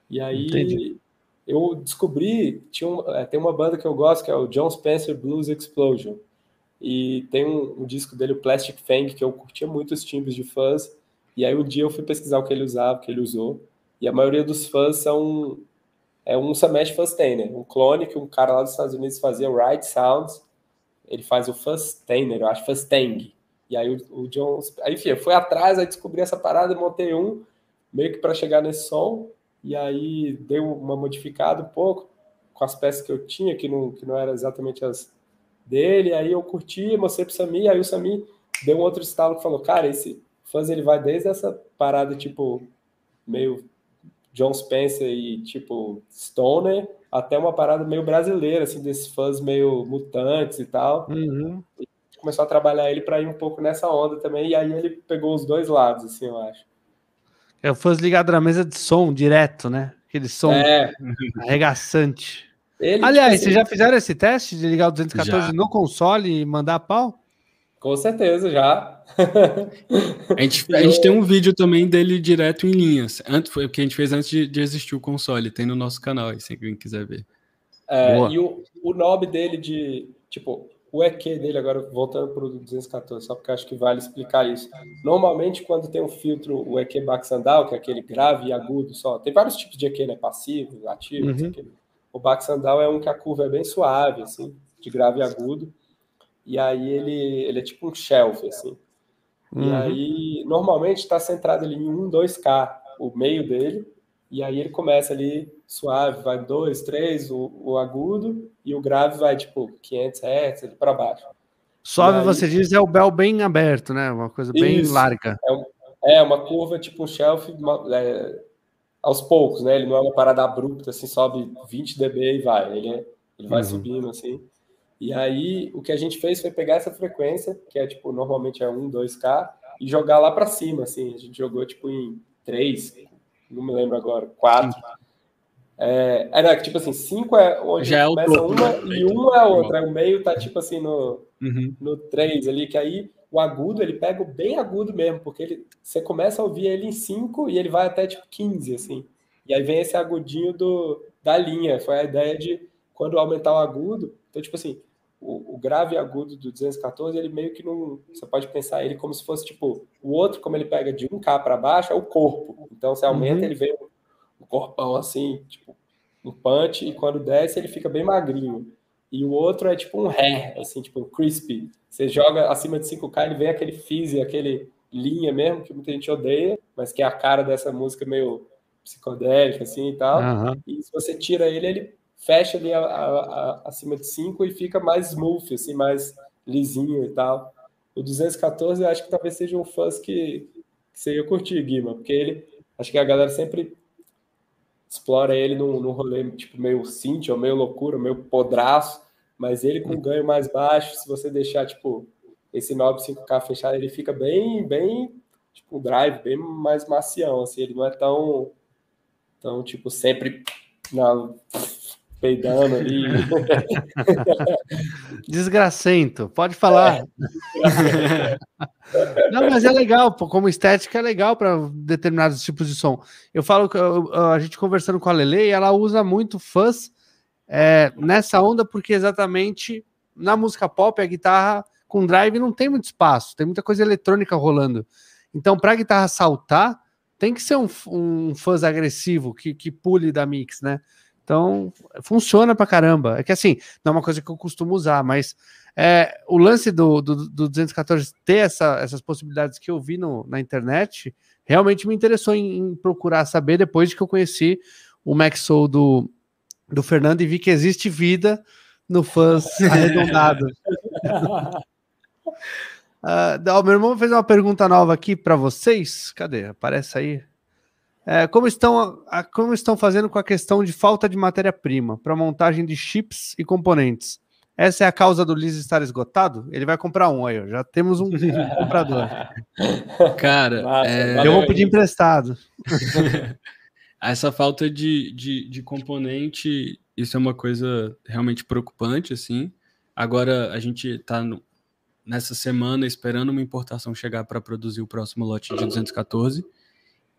E aí Entendi. eu descobri, tinha um, é, tem uma banda que eu gosto, que é o John Spencer Blues Explosion. E tem um, um disco dele, o Plastic Fang, que eu curtia muito os timbres de fãs. E aí um dia eu fui pesquisar o que ele usava, o que ele usou, e a maioria dos fãs são é um Samesh Fustainer, um clone que um cara lá dos Estados Unidos fazia, o Right Sounds, ele faz o Fustainer, eu acho Fustang. E aí o, o John, enfim, eu fui atrás, aí descobri essa parada, montei um, meio que para chegar nesse som, e aí dei uma modificada um pouco com as peças que eu tinha, que não, que não eram exatamente as dele, aí eu curti, mostrei pro Sami, aí o Sami deu um outro estalo que falou, cara, esse fãs ele vai desde essa parada tipo meio John Spencer e tipo Stoner até uma parada meio brasileira assim desses fãs meio mutantes e tal. Uhum. começou a trabalhar ele para ir um pouco nessa onda também, e aí ele pegou os dois lados, assim, eu acho. É o fãs ligado na mesa de som direto, né? Aquele som é. arregaçante. Ele, Aliás, tipo, vocês já fizeram esse teste de ligar o 214 já. no console e mandar pau? Com certeza, já. a, gente, a gente tem um vídeo também dele direto em linhas. Antes, foi o que a gente fez antes de, de existir o console. Tem no nosso canal aí, se alguém quiser ver. É, e o, o knob dele de. Tipo, o EQ dele, agora voltando para o 214, só porque acho que vale explicar isso. Normalmente, quando tem um filtro, o EQ Baxandal, que é aquele grave e agudo só, tem vários tipos de EQ, né? Passivo, ativo, uhum. O Baxandal é um que a curva é bem suave, assim, de grave e agudo. E aí ele, ele é tipo um shelf, assim. Uhum. E aí, normalmente, está centrado ali em 1, 2K, o meio dele. E aí ele começa ali suave, vai 2, 3, o, o agudo, e o grave vai tipo 500 Hz para baixo. Suave, aí, você diz, é o bel bem aberto, né? Uma coisa bem isso, larga. É, é, uma curva tipo um shelf é, aos poucos, né? Ele não é uma parada abrupta, assim, sobe 20 dB e vai. Ele, é, ele vai uhum. subindo, assim. E aí, o que a gente fez foi pegar essa frequência, que é, tipo, normalmente é 1, 2K, e jogar lá para cima, assim. A gente jogou, tipo, em 3, não me lembro agora, 4. É, é tipo assim, 5 é onde Já começa é uma né? e 1 um é outra. O meio tá, tipo assim, no, uhum. no 3 ali, que aí o agudo, ele pega o bem agudo mesmo, porque ele, você começa a ouvir ele em 5 e ele vai até tipo 15, assim. E aí vem esse agudinho do, da linha. Foi a ideia de quando aumentar o agudo. Então, tipo assim, o, o grave agudo do 214, ele meio que não. Você pode pensar ele como se fosse tipo o outro, como ele pega de 1K para baixo, é o corpo. Então, você aumenta, uhum. ele vem o corpão assim, tipo, um punch, e quando desce, ele fica bem magrinho. E o outro é tipo um hair, assim, tipo um crispy. Você joga acima de 5K, ele vem aquele fizzy, aquele linha mesmo, que muita gente odeia, mas que é a cara dessa música meio psicodélica, assim, e tal. Uhum. E se você tira ele, ele fecha ali a, a, a, acima de 5 e fica mais smooth, assim, mais lisinho e tal. O 214 eu acho que talvez seja um fuzz que, que você ia curtir, Guima, porque ele, acho que a galera sempre explora ele num, num rolê tipo meio synth, ou meio loucura, meio podraço, mas ele com ganho mais baixo, se você deixar tipo esse 9 5K fechado, ele fica bem, bem tipo um drive bem mais macião, assim, ele não é tão tão tipo sempre na peidando ali. [laughs] Desgracento, pode falar. É. Não, mas é legal, pô, como estética é legal para determinados tipos de som. Eu falo que a gente conversando com a Lele, ela usa muito fuzz é, nessa onda, porque exatamente na música pop a guitarra com drive não tem muito espaço, tem muita coisa eletrônica rolando. Então, para a guitarra saltar, tem que ser um, um fuzz agressivo que, que pule da mix, né? Então, funciona pra caramba. É que assim, não é uma coisa que eu costumo usar, mas é, o lance do, do, do 214 ter essa, essas possibilidades que eu vi no, na internet realmente me interessou em, em, procurar saber depois de que eu conheci o Max Soul do, do Fernando e vi que existe vida no fãs [laughs] arredondado. uh, o meu irmão fez uma pergunta nova aqui para vocês. Cadê? Aparece aí. É, como, estão, a, como estão fazendo com a questão de falta de matéria-prima para montagem de chips e componentes? Essa é a causa do Liz estar esgotado? Ele vai comprar um aí, já temos um, [laughs] comprador. Cara, Nossa, é... eu vou pedir emprestado. [laughs] Essa falta de, de, de componente, isso é uma coisa realmente preocupante, assim. Agora a gente está nessa semana esperando uma importação chegar para produzir o próximo lote de 214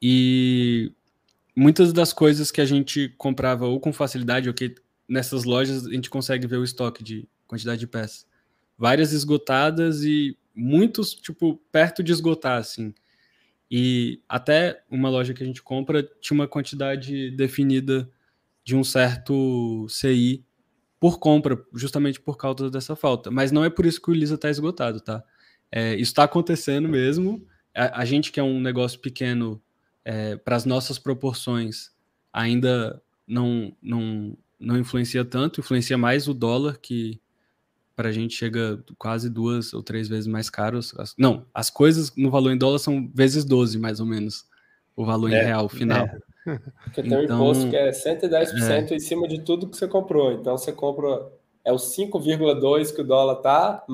e muitas das coisas que a gente comprava ou com facilidade, ou que nessas lojas a gente consegue ver o estoque de quantidade de peças. Várias esgotadas e muitos, tipo, perto de esgotar, assim. E até uma loja que a gente compra tinha uma quantidade definida de um certo CI por compra, justamente por causa dessa falta. Mas não é por isso que o Lisa está esgotado, tá? É, isso está acontecendo mesmo. A, a, gente que é um negócio pequeno é, para as nossas proporções, ainda não, não, não influencia tanto, influencia mais o dólar, que para a gente chega quase duas ou três vezes mais caros. Não, as coisas no valor em dólar são vezes 12, mais ou menos, o valor é, em real final. É. [laughs] Porque tem então, um imposto que é 110% é. em cima de tudo que você comprou. Então você compra, é o 5,2 que o dólar tá,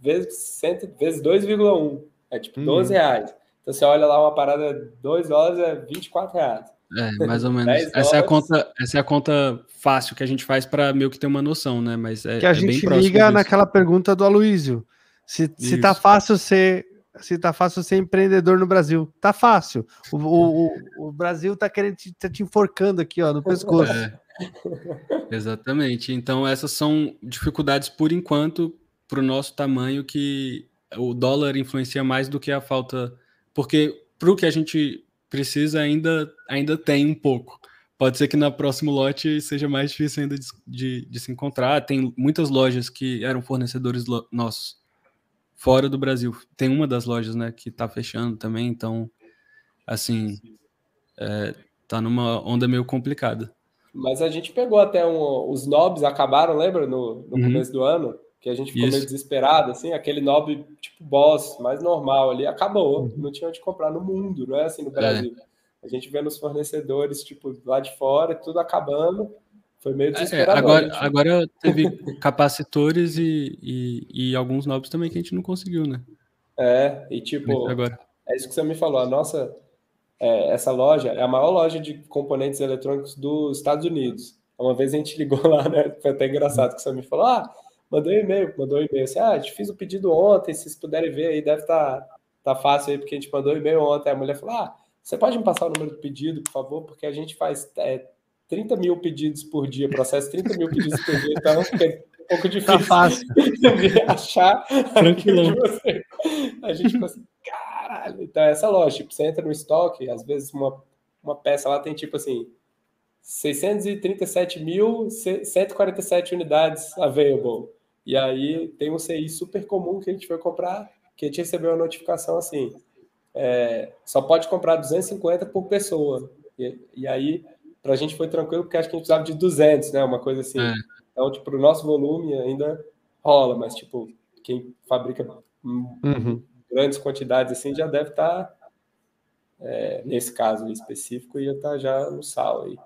vezes, 100, vezes 2,1. É tipo 12 uhum. reais. Então você olha lá uma parada 2 dólares é 24 reais. É, mais ou [laughs] menos. essa é, a conta, essa é a conta fácil que a gente faz para meio que ter uma noção, né? Mas é, que a é gente liga disso. naquela pergunta do Aloísio. Se, se tá fácil ser se tá fácil ser empreendedor no Brasil. Tá fácil. O, o, o Brasil tá querendo te, tá te enforcando aqui, ó, no pescoço. É. Exatamente. Então, essas são dificuldades por enquanto para o nosso tamanho que o dólar influencia mais do que a falta. Porque para o que a gente precisa ainda, ainda tem um pouco. Pode ser que na próximo lote seja mais difícil ainda de, de, de se encontrar. Tem muitas lojas que eram fornecedores nossos fora do Brasil. Tem uma das lojas, né, que está fechando também, então, assim, é, tá numa onda meio complicada. Mas a gente pegou até um, os nobs acabaram, lembra, no, no uhum. começo do ano? Que a gente ficou Isso. meio desesperado, assim, aquele nob tipo boss, mais normal ali, acabou. Uhum. Não tinha onde comprar no mundo, não é assim no é. Brasil. É. A gente vê nos fornecedores, tipo, lá de fora, tudo acabando. Foi meio desesperador. É, agora, agora teve [laughs] capacitores e, e, e, alguns novos também que a gente não conseguiu, né? É, e tipo, agora. é isso que você me falou. A nossa, é, essa loja é a maior loja de componentes eletrônicos dos Estados Unidos. Uma vez a gente ligou [laughs] lá, né? Foi até engraçado que você me falou: ah, mandou um e-mail, mandou um e-mail assim, ah, te fiz o pedido ontem, se vocês puderem ver aí, deve estar tá, tá fácil aí, porque a gente mandou um e-mail ontem. A mulher falou: ah, você pode me passar o número do pedido, por favor, porque a gente faz é, 30 mil pedidos por dia, processo 30 mil pedidos por dia, então [laughs] é um pouco difícil tá fácil. [laughs] achar Tranquilo. Você. A gente ficou assim, caralho. Então, essa loja, tipo, você entra no estoque, às vezes uma, uma peça lá tem tipo assim, 637.147 unidades available. E aí tem um CI super comum que a gente foi comprar, que a gente recebeu uma notificação assim, é, só pode comprar 250 por pessoa. E, e aí para a gente foi tranquilo, porque acho que a gente precisava de 200, né? Uma coisa assim. É. Então, tipo, o nosso volume ainda rola, mas, tipo, quem fabrica uhum. grandes quantidades assim já deve estar, tá, é, nesse caso específico, ia estar tá já no sal aí.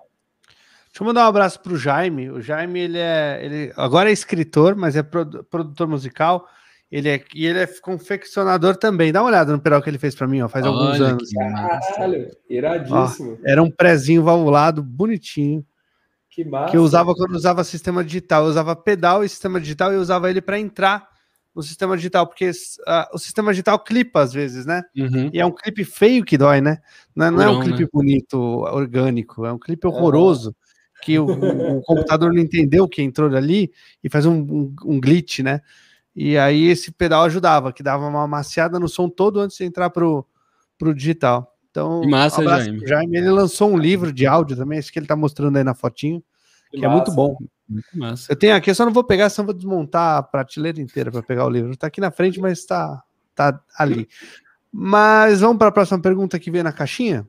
Deixa eu mandar um abraço para o Jaime. O Jaime, ele é. Ele agora é escritor, mas é produtor musical. Ele é, e ele é confeccionador também. Dá uma olhada no pedal que ele fez para mim, ó, faz Olha, alguns anos. Caralho, iradíssimo. Ó, era um prezinho valvulado, bonitinho. Que massa. Que eu usava quando eu usava sistema digital. Eu usava pedal e sistema digital e eu usava ele para entrar no sistema digital, porque uh, o sistema digital clipa às vezes, né? Uhum. E é um clipe feio que dói, né? Não, é, não é um clipe né? bonito, orgânico, é um clipe horroroso. Que o, o, computador não entendeu que entrou ali e faz um, um, um glitch, né? E aí esse pedal ajudava, que dava uma maciada no som todo antes de entrar pro, pro digital. Então, massa, um Jaime. Jaime. Ele lançou um livro de áudio também, esse que ele tá mostrando aí na fotinho, que, que é muito bom. Muito massa. Eu tenho aqui, eu só não vou pegar, senão vou desmontar a prateleira inteira para pegar o livro. Tá aqui na frente, mas tá, tá ali. Mas vamos para a próxima pergunta que vem na caixinha.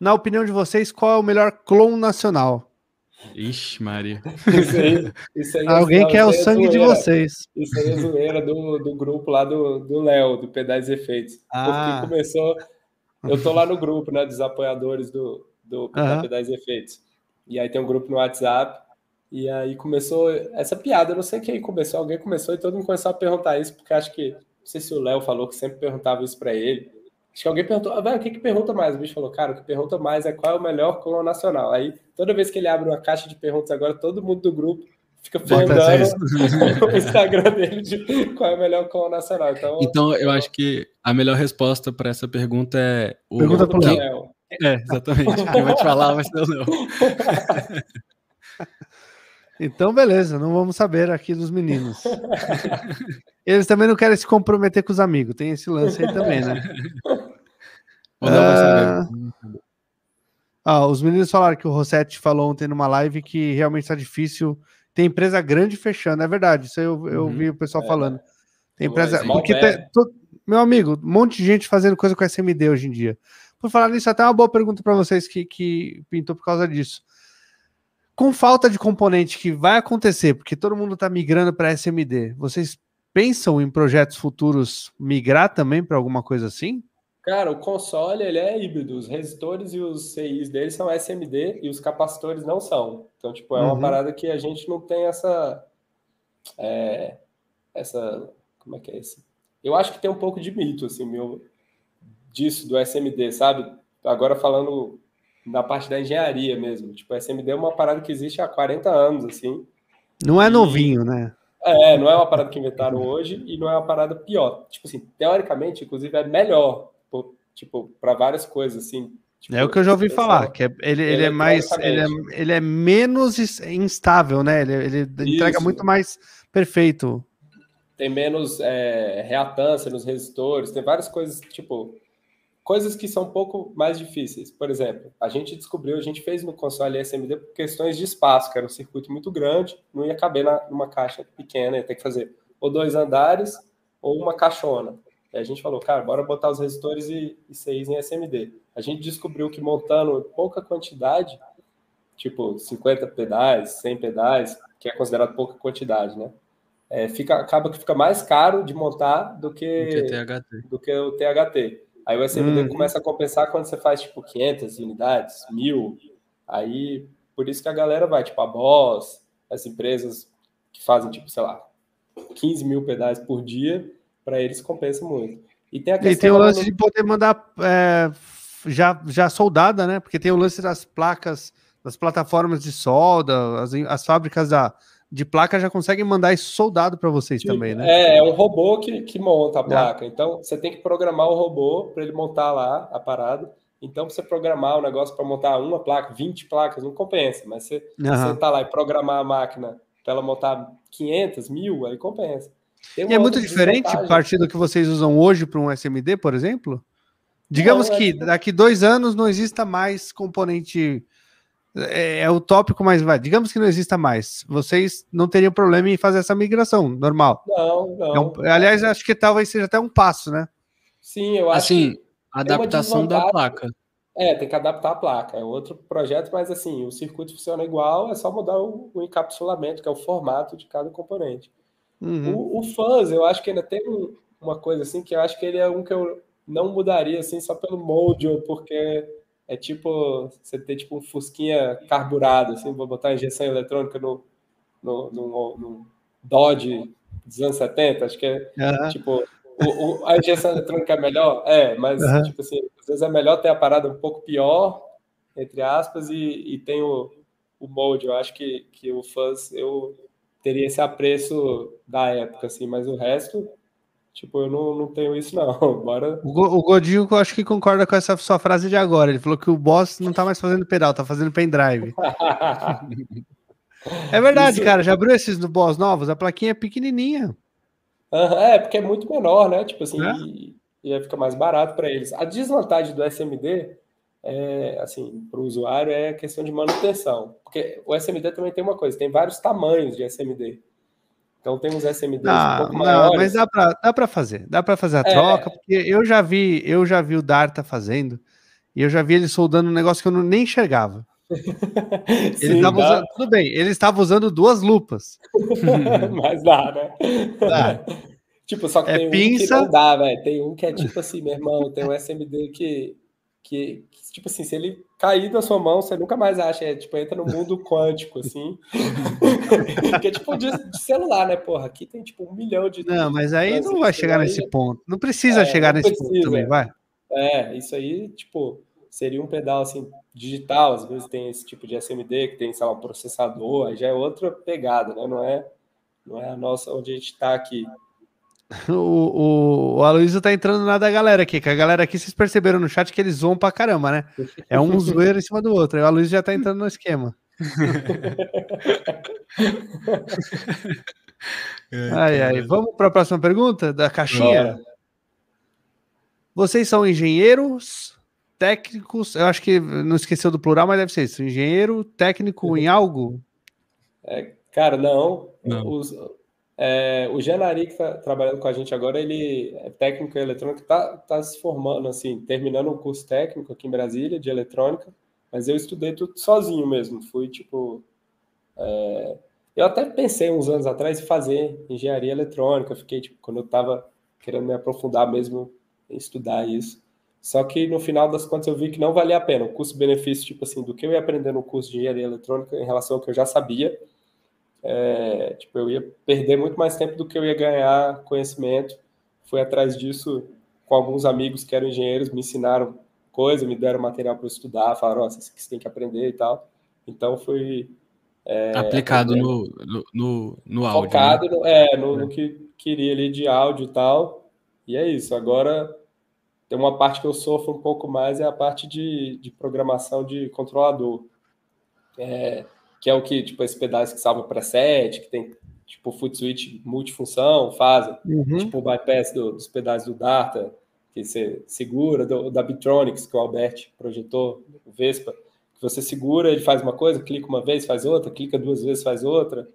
Na opinião de vocês, qual é o melhor clone nacional? Ixi, Maria. [laughs] Isso aí, isso aí Alguém quer o sangue de vocês. Isso aí é zoeira do, do grupo lá do Léo, do, do Pedais Efeitos. Ah. Porque começou. Eu tô lá no grupo, né, dos apoiadores do, do uhum. Pedais Efeitos. E aí tem um grupo no WhatsApp. E aí começou essa piada. Eu não sei quem começou, alguém começou e todo mundo começou a perguntar isso, porque acho que. Não sei se o Léo falou que sempre perguntava isso para ele. Acho que alguém perguntou, ah, o que, que pergunta mais? O bicho falou, cara, o que pergunta mais é qual é o melhor clone nacional. Aí, toda vez que ele abre uma caixa de perguntas agora, todo mundo do grupo fica perguntando [laughs] o Instagram dele de qual é o melhor clone nacional. Então, então eu acho que a melhor resposta para essa pergunta é o pergunta pro Léo. É, exatamente. Quem vai te falar vai ser o Léo. Então, beleza, não vamos saber aqui dos meninos. [laughs] Eles também não querem se comprometer com os amigos, tem esse lance aí também, né? Ah, ah, os meninos falaram que o Rossetti falou ontem numa live que realmente está difícil. Tem empresa grande fechando, é verdade. Isso eu, eu uhum. vi o pessoal é, falando. Tem empresa. Porque tem, meu amigo, um monte de gente fazendo coisa com SMD hoje em dia. Por falar nisso, até uma boa pergunta para vocês que, que pintou por causa disso com falta de componente que vai acontecer, porque todo mundo está migrando para SMD, vocês pensam em projetos futuros migrar também para alguma coisa assim? Cara, o console ele é híbrido. Os resistores e os CIs dele são SMD e os capacitores não são. Então, tipo, é uma uhum. parada que a gente não tem essa. É, essa. Como é que é esse? Eu acho que tem um pouco de mito, assim, meu, disso, do SMD, sabe? Agora falando na parte da engenharia mesmo. Tipo, o SMD é uma parada que existe há 40 anos, assim. Não é e... novinho, né? É, não é uma parada que inventaram hoje e não é uma parada pior. Tipo assim, teoricamente, inclusive, é melhor, tipo, para várias coisas, assim. Tipo, é o que eu já ouvi falar, que é, ele, ele, é mais, ele é, ele é menos instável, né? Ele, ele entrega muito mais perfeito. Tem menos é, reatância nos resistores, tem várias coisas, tipo, coisas que são um pouco mais difíceis. Por exemplo, a gente descobriu, a gente fez no console SMD por questões de espaço, que era um circuito muito grande, não ia caber na, numa caixa pequena, ia ter que fazer ou dois andares ou uma caixona. E a gente falou, cara, bora botar os resistores e, e CIs em SMD. A gente descobriu que montando pouca quantidade, tipo 50 pedais, 100 pedais, que é considerado pouca quantidade, né? É, fica, acaba que fica mais caro de montar do que, do que o THT. Aí o SMD hum. começa a compensar quando você faz tipo 500 unidades, mil. Aí por isso que a galera vai, tipo a Boss, as empresas que fazem tipo, sei lá, 15 mil pedais por dia, para eles compensa muito. E tem, a questão e tem o lance de poder mandar é, já, já soldada, né? Porque tem o lance das placas, das plataformas de solda, as, as fábricas da, de placa já conseguem mandar isso soldado para vocês tipo, também, né? É, é um robô que, que monta a é. placa. É. Então, você tem que programar o robô para ele montar lá a parada. Então, você programar o negócio para montar uma placa, 20 placas, não compensa. Mas você, uhum. você tá lá e programar a máquina para ela montar 500, mil, aí compensa. E é muito diferente a partir do que vocês usam hoje para um SMD, por exemplo? Digamos não, que daqui dois anos não exista mais componente é, é, o tópico mais vai. Digamos que não exista mais. Vocês não teriam problema em fazer essa migração, normal. Não, não. É um, aliás, acho que talvez seja até um passo, né? Sim, eu acho assim, que adaptação da placa. É, tem que adaptar a placa. É outro projeto, mas assim, o circuito funciona igual, é só mudar o, o encapsulamento, que é o formato de cada componente. Uhum. O, o fãs, eu acho que ainda tem um, uma coisa assim, que eu acho que ele é um que eu não mudaria assim só pelo module, porque é tipo você ter tipo um fusquinha carburado, assim, vou botar injeção eletrônica no, no, no, no Dodge dos anos 70, acho que é uhum. tipo o, o, a injeção eletrônica é melhor, é, mas uhum. tipo assim, às vezes é melhor ter a parada um pouco pior, entre aspas, e, e tem o, o molde. Eu acho que, que o fuzz eu teria esse apreço da época, assim, mas o resto Tipo, eu não, não tenho isso, não. [laughs] Bora. O, o Godinho, eu acho que concorda com essa sua frase de agora. Ele falou que o boss não tá mais fazendo pedal, tá fazendo pendrive. [laughs] é verdade, isso... cara. Já abriu esses do boss novos? A plaquinha é pequenininha. Uhum, é, porque é muito menor, né? Tipo assim, é? e, e aí fica mais barato para eles. A desvantagem do SMD, é, assim, para o usuário, é a questão de manutenção. Porque o SMD também tem uma coisa, tem vários tamanhos de SMD. Então tem uns SMDs não, um pouco maiores. Não, mas dá para dá fazer, dá para fazer a é. troca, porque eu já vi, eu já vi o Darta fazendo e eu já vi ele soldando um negócio que eu não, nem enxergava. [laughs] ele estava usando, tudo bem, ele estava usando duas lupas. [laughs] mas dá, né? Dá. Tipo, só que é tem pinça. um que não dá, velho. Tem um que é tipo assim, meu irmão, tem um SMD que, que, que, tipo assim, se ele cair da sua mão, você nunca mais acha. É, tipo, entra no mundo [laughs] quântico, assim. [laughs] que é tipo de, de, celular, né? Porra, aqui tem tipo um milhão de. Não, mas aí não vai chegar nesse ponto. Não precisa é, chegar não nesse precisa. ponto também, vai. É, isso aí, tipo, seria um pedal assim, digital. Às vezes tem esse tipo de SMD que tem, sei lá, um processador, aí já é outra pegada, né? Não é, não é a nossa onde a gente está aqui. [laughs] O, o, o Aloysio tá entrando na da galera aqui, que a galera aqui, vocês perceberam no chat que eles zoam pra caramba, né? É um [laughs] zoeiro em cima do outro. E o Aloysio já tá entrando no esquema. [laughs] ai, ai. Vamos para a próxima pergunta da caixinha? Bora. Vocês são engenheiros, técnicos? Eu acho que não esqueceu do plural, mas deve ser isso. Engenheiro, técnico em algo? É, cara, não. não. Os, é, o Genari, que está trabalhando com a gente agora, ele é técnico em eletrônica, está tá se formando, assim, terminando um curso técnico aqui em Brasília de eletrônica, mas eu estudei tudo sozinho mesmo. Fui, tipo. É... Eu até pensei uns anos atrás em fazer engenharia eletrônica, fiquei, tipo, quando eu estava querendo me aprofundar mesmo em estudar isso. Só que no final das contas eu vi que não valia a pena. O custo-benefício, tipo assim, do que eu ia aprender no curso de engenharia eletrônica em relação ao que eu já sabia, é, tipo, eu ia perder muito mais tempo do que eu ia ganhar conhecimento. Fui atrás disso com alguns amigos que eram engenheiros, me ensinaram coisa, me deram material para estudar, falaram, que você tem que aprender e tal. Então, fui... É, Aplicado no, no, no, no áudio. Focado né? no, é, no, no que queria ali de áudio e tal. E é isso. Agora, tem uma parte que eu sofro um pouco mais, é a parte de, de programação de controlador. É, que é o que, tipo, esse pedaço que salva preset, que tem, tipo, foot switch multifunção, fazem, uhum. tipo, o bypass do, dos pedais do Data, que você segura, do, da Bitronics, que o Albert projetou, o Vespa, que você segura, ele faz uma coisa, clica uma vez, faz outra, clica duas vezes, faz outra.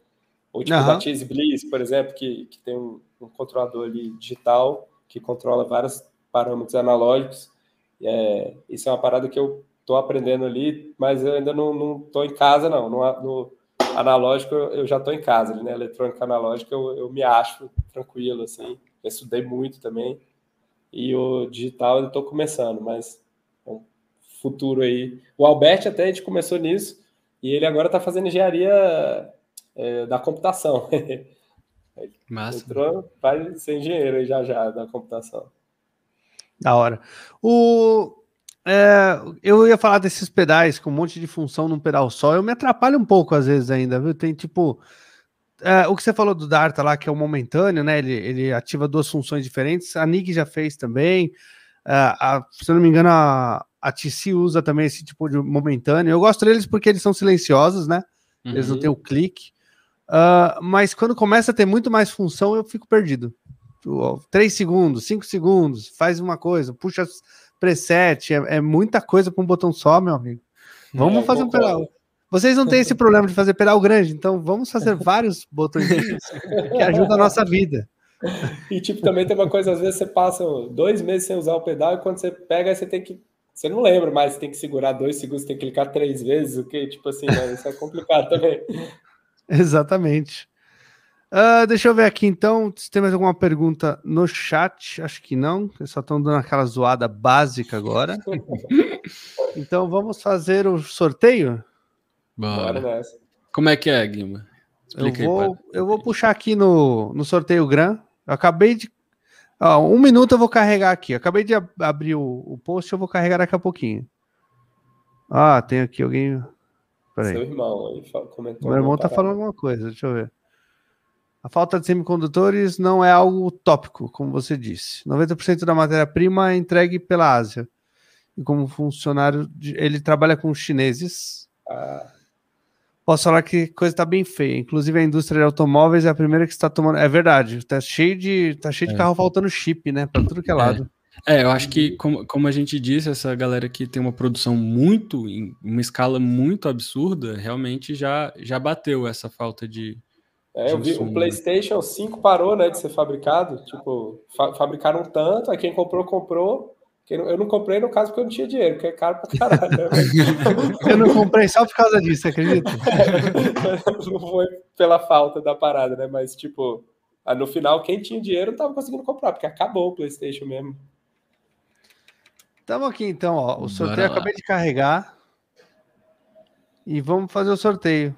Ou tipo uhum. da Chase Bliss, por exemplo, que, que tem um, um controlador ali digital que controla vários parâmetros analógicos. É, isso é uma parada que eu estou aprendendo ali, mas eu ainda não estou em casa, não. No, no analógico eu já estou em casa, né? Eletrônica analógica eu, eu me acho tranquilo, assim. Eu estudei muito também. E o digital eu estou começando, mas é futuro aí. O Albert até a gente começou nisso e ele agora está fazendo engenharia é, da computação. [laughs] Massa. Entrou, vai ser engenheiro aí já já da computação. Da hora. O é, eu ia falar desses pedais com um monte de função num pedal só. Eu me atrapalho um pouco às vezes ainda, viu? Tem tipo. É, o que você falou do Darta lá, que é o momentâneo, né? Ele, ele ativa duas funções diferentes. A Nig já fez também. É, a, se eu não me engano, a, a TC usa também esse tipo de momentâneo. Eu gosto deles porque eles são silenciosos, né? Eles não uhum. têm o clique. Uh, mas quando começa a ter muito mais função, eu fico perdido. Três segundos, cinco segundos, faz uma coisa, puxa preset, é, é muita coisa para um botão só, meu amigo. Vamos é, fazer um pedal. Vocês não têm esse problema de fazer pedal grande, então vamos fazer vários botões que ajudam a nossa vida. E tipo, também tem uma coisa, às vezes você passa dois meses sem usar o pedal e quando você pega, você tem que. Você não lembra mais, você tem que segurar dois segundos, tem que clicar três vezes, o que, tipo assim, né? isso é complicado também. [laughs] Exatamente. Uh, deixa eu ver aqui então, se tem mais alguma pergunta no chat. Acho que não, eles só estão dando aquela zoada básica agora. [laughs] então vamos fazer o sorteio? Bora. Bora Como é que é, Guima? Explica eu, vou, eu vou puxar aqui no, no sorteio Gran. Eu acabei de. Ó, um minuto eu vou carregar aqui. Eu acabei de ab abrir o, o post, eu vou carregar daqui a pouquinho. Ah, tem aqui alguém. Peraí. Seu irmão aí comentou. Meu irmão tá falando alguma coisa, deixa eu ver. A falta de semicondutores não é algo utópico, como você disse. 90% da matéria-prima é entregue pela Ásia. E como funcionário, de, ele trabalha com chineses. Ah. Posso falar que coisa está bem feia. Inclusive a indústria de automóveis é a primeira que está tomando. É verdade. Está cheio de, tá cheio de é. carro faltando chip, né? Para tudo que é, lado. É. é, eu acho que, como, como a gente disse, essa galera que tem uma produção muito, em uma escala muito absurda, realmente já, já bateu essa falta de, é, eu vi, o PlayStation 5 parou né, de ser fabricado. Tipo, fa fabricaram tanto, aí quem comprou, comprou. Quem não, eu não comprei no caso porque eu não tinha dinheiro, porque é caro pra caralho. Né? [laughs] eu não comprei só por causa disso, acredita? [laughs] não foi pela falta da parada, né? Mas, tipo, no final, quem tinha dinheiro não tava conseguindo comprar, porque acabou o PlayStation mesmo. Estamos aqui então, ó. O sorteio acabei de carregar. E vamos fazer o sorteio.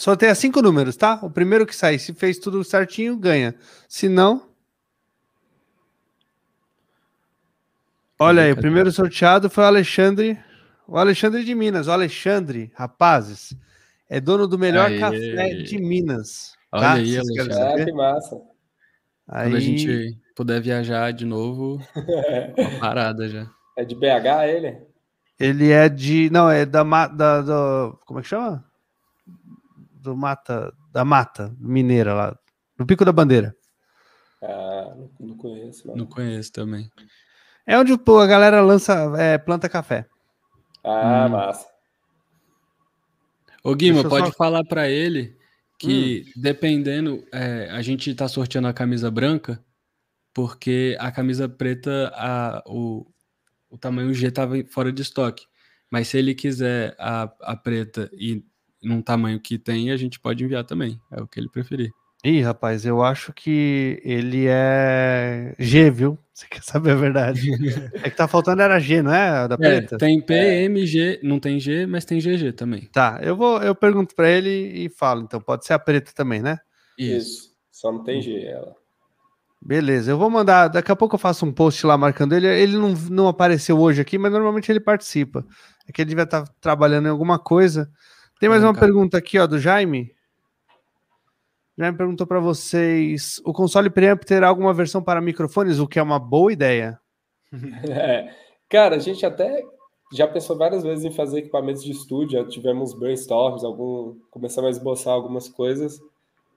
Só tem cinco números, tá? O primeiro que sair, se fez tudo certinho, ganha. Se não. Olha aí, o primeiro sorteado foi o Alexandre. O Alexandre de Minas. O Alexandre, rapazes, é dono do melhor Aê. café de Minas. Olha tá? aí, Alexandre. Ah, que massa. Aí... Quando a gente puder viajar de novo, [laughs] uma parada já. É de BH ele? Ele é de. Não, é da. da, da como é que chama? Do Mata, da Mata Mineira lá, no Pico da Bandeira. Ah, não conheço. Não, não conheço também. É onde pô, a galera lança, é, planta café. Ah, hum. massa. Ô Guima, pode só... falar para ele que hum. dependendo, é, a gente tá sorteando a camisa branca, porque a camisa preta, a, o, o tamanho G tava fora de estoque. Mas se ele quiser a, a preta e num tamanho que tem, a gente pode enviar também. É o que ele preferir. Ih, rapaz, eu acho que ele é G, viu? Você quer saber a verdade? [laughs] é que tá faltando era G, não é? Da é, preta? tem P, é. M, G, não tem G, mas tem GG também. Tá, eu vou, eu pergunto para ele e falo, então pode ser a preta também, né? Isso. Só não tem G ela. Beleza, eu vou mandar. Daqui a pouco eu faço um post lá marcando ele. Ele não, não apareceu hoje aqui, mas normalmente ele participa. É que ele devia estar trabalhando em alguma coisa. Tem mais uma pergunta aqui, ó, do Jaime. Jaime perguntou para vocês: o console preamp terá alguma versão para microfones, o que é uma boa ideia? É, [laughs] cara, a gente até já pensou várias vezes em fazer equipamentos de estúdio, já tivemos brainstorms, algum, começamos a esboçar algumas coisas,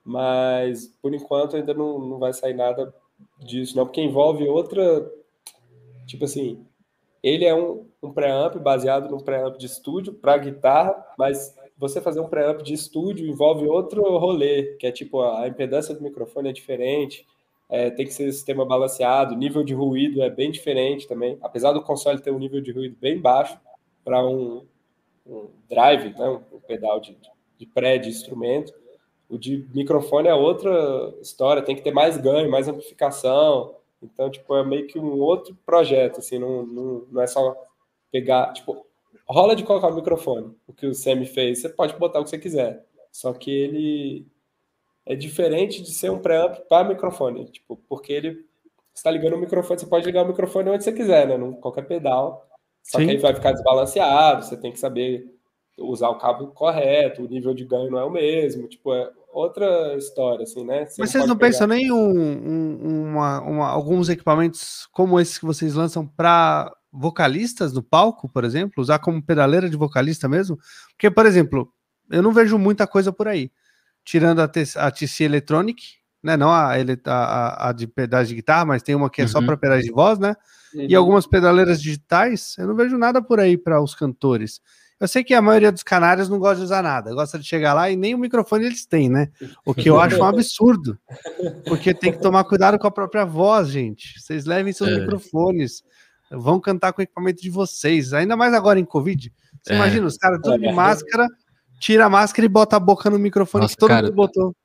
mas por enquanto ainda não, não vai sair nada disso, não, porque envolve outra. Tipo assim, ele é um, um preamp baseado num preamp de estúdio para guitarra, mas você fazer um preamp de estúdio envolve outro rolê, que é tipo a impedância do microfone é diferente, é, tem que ser sistema balanceado, nível de ruído é bem diferente também, apesar do console ter um nível de ruído bem baixo para um, um, drive, né, um pedal de, de pré de instrumento, o de microfone é outra história, tem que ter mais ganho, mais amplificação. Então, tipo, é meio que um outro projeto, assim, não, não, não é só pegar, tipo, rola de colocar o microfone, o que o Semi fez, você pode botar o que você quiser. Só que ele é diferente de ser um preamp para microfone, tipo, porque ele está ligando o microfone, você pode ligar o microfone onde você quiser, né, em qualquer pedal. Só Sim. que aí vai ficar desbalanceado, você tem que saber usar o cabo correto, o nível de ganho não é o mesmo, tipo, é outra história, assim, né? Você Mas vocês não pegar... pensam nem um, um, uma, uma, alguns equipamentos como esses que vocês lançam para vocalistas no palco, por exemplo, usar como pedaleira de vocalista mesmo? Porque, por exemplo, eu não vejo muita coisa por aí, tirando a, a TC Electronic, né? Não a, a, a de pedais de guitarra, mas tem uma que é uhum. só para pedais de voz, né? Uhum. E algumas pedaleiras digitais, eu não vejo nada por aí para os cantores. Eu sei que a maioria dos canários não gosta de usar nada, gosta de chegar lá e nem o microfone eles têm, né? O que eu acho um absurdo, porque tem que tomar cuidado com a própria voz, gente. Vocês levem seus é. microfones, vão cantar com o equipamento de vocês, ainda mais agora em Covid. Você é. imagina, os caras tudo de máscara, tira a máscara e bota a boca no microfone Nossa, que todo cara, mundo botou.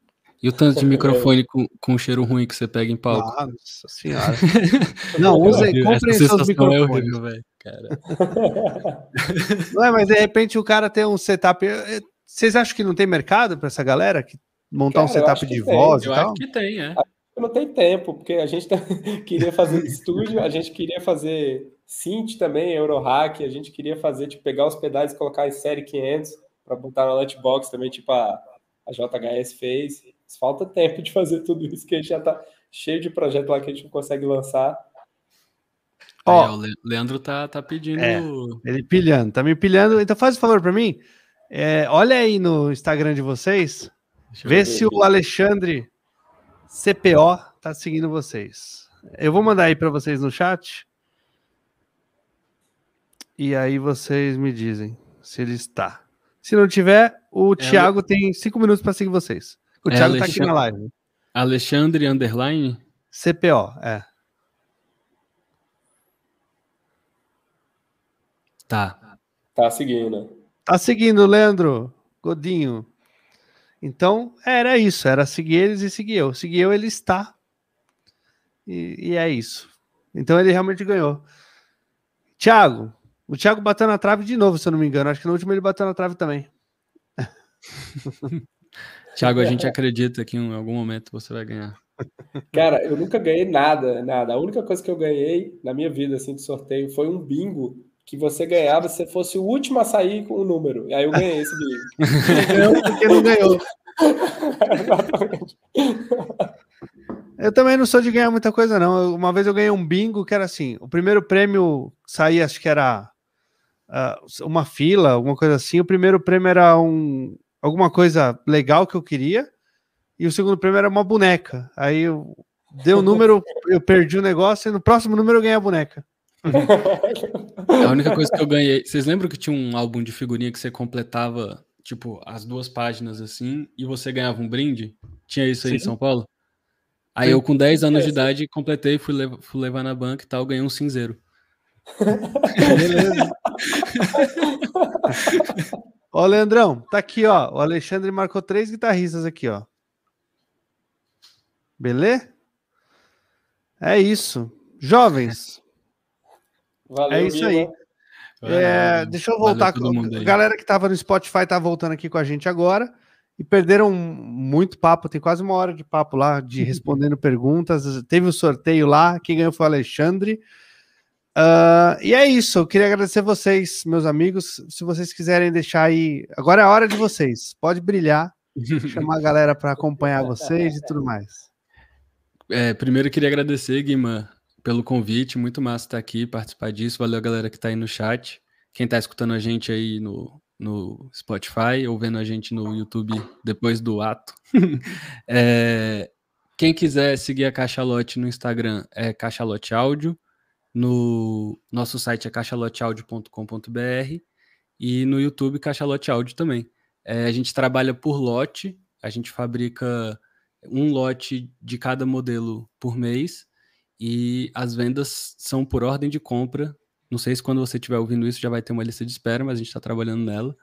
E o tanto de microfone com, com cheiro ruim que você pega em palco. Nossa senhora. [laughs] Não, usem, comprem seus microfones. É horrível, velho cara. [laughs] não é, mas de repente o cara tem um setup. Eh, eh, vocês acham que não tem mercado para essa galera que montar cara, um setup de voz eu e tal? Acho que tem, é. Não tem tempo, porque a gente tá... [laughs] queria fazer estúdio, a gente queria fazer synth também, Eurohack, a gente queria fazer, tipo, pegar os pedais e colocar em série 500 para botar na Lightbox também, tipo a, a JHS fez. Falta tempo de fazer tudo isso que a gente já tá cheio de projeto lá que a gente não consegue lançar. Ó, é, o Leandro tá, tá pedindo. É, ele pilhando, tá me pilhando. Então faz um favor para mim. É, olha aí no Instagram de vocês. Vê se o Alexandre CPO tá seguindo vocês. Eu vou mandar aí para vocês no chat. E aí vocês me dizem se ele está. Se não tiver, o é, Thiago tem cinco minutos para seguir vocês. O é Thiago Alexandre... tá aqui na live. Alexandre Underline? CPO, é. Tá. Tá seguindo. Tá seguindo, Leandro Godinho. Então, era isso. Era seguir eles e seguir eu. Seguir eu, ele está. E, e é isso. Então, ele realmente ganhou. Thiago. O Thiago bateu na trave de novo, se eu não me engano. Acho que no último ele bateu na trave também. [laughs] Thiago, a gente acredita que em algum momento você vai ganhar. Cara, eu nunca ganhei nada, nada. A única coisa que eu ganhei na minha vida, assim, de sorteio, foi um bingo que você ganhava se você fosse o último a sair com o número. E aí eu ganhei esse bingo. [laughs] ganhou porque não ganhou. Eu também não sou de ganhar muita coisa, não. Uma vez eu ganhei um bingo que era assim: o primeiro prêmio saía, acho que era uh, uma fila, alguma coisa assim. O primeiro prêmio era um, alguma coisa legal que eu queria, e o segundo prêmio era uma boneca. Aí eu dei o um número, eu perdi o negócio, e no próximo número eu ganhei a boneca. [laughs] A única coisa que eu ganhei. Vocês lembram que tinha um álbum de figurinha que você completava, tipo, as duas páginas assim, e você ganhava um brinde? Tinha isso aí Sim. em São Paulo? Aí Sim. eu, com 10 anos de idade, completei, fui, levar, fui levar na banca e tal, ganhei um cinzeiro. Beleza. [laughs] ó, Leandrão, tá aqui, ó. O Alexandre marcou três guitarristas aqui, ó. Beleza? É isso. Jovens. Valeu, é isso aí. É, deixa eu voltar. A galera que estava no Spotify tá voltando aqui com a gente agora e perderam muito papo. Tem quase uma hora de papo lá, de [laughs] respondendo perguntas. Teve o um sorteio lá. Quem ganhou foi o Alexandre. Uh, e é isso. Eu queria agradecer vocês, meus amigos. Se vocês quiserem deixar aí. Agora é a hora de vocês. Pode brilhar. [laughs] chamar a galera para acompanhar vocês e tudo mais. É, primeiro eu queria agradecer, Guima, pelo convite. Muito massa estar aqui, participar disso. Valeu a galera que está aí no chat. Quem está escutando a gente aí no, no Spotify ou vendo a gente no YouTube depois do ato. [laughs] é, quem quiser seguir a Cachalote no Instagram é Cachalote Áudio. No nosso site é cachaloteaudio.com.br e no YouTube Cachalote Áudio também. É, a gente trabalha por lote, a gente fabrica um lote de cada modelo por mês e as vendas são por ordem de compra. Não sei se quando você estiver ouvindo isso já vai ter uma lista de espera, mas a gente está trabalhando nela.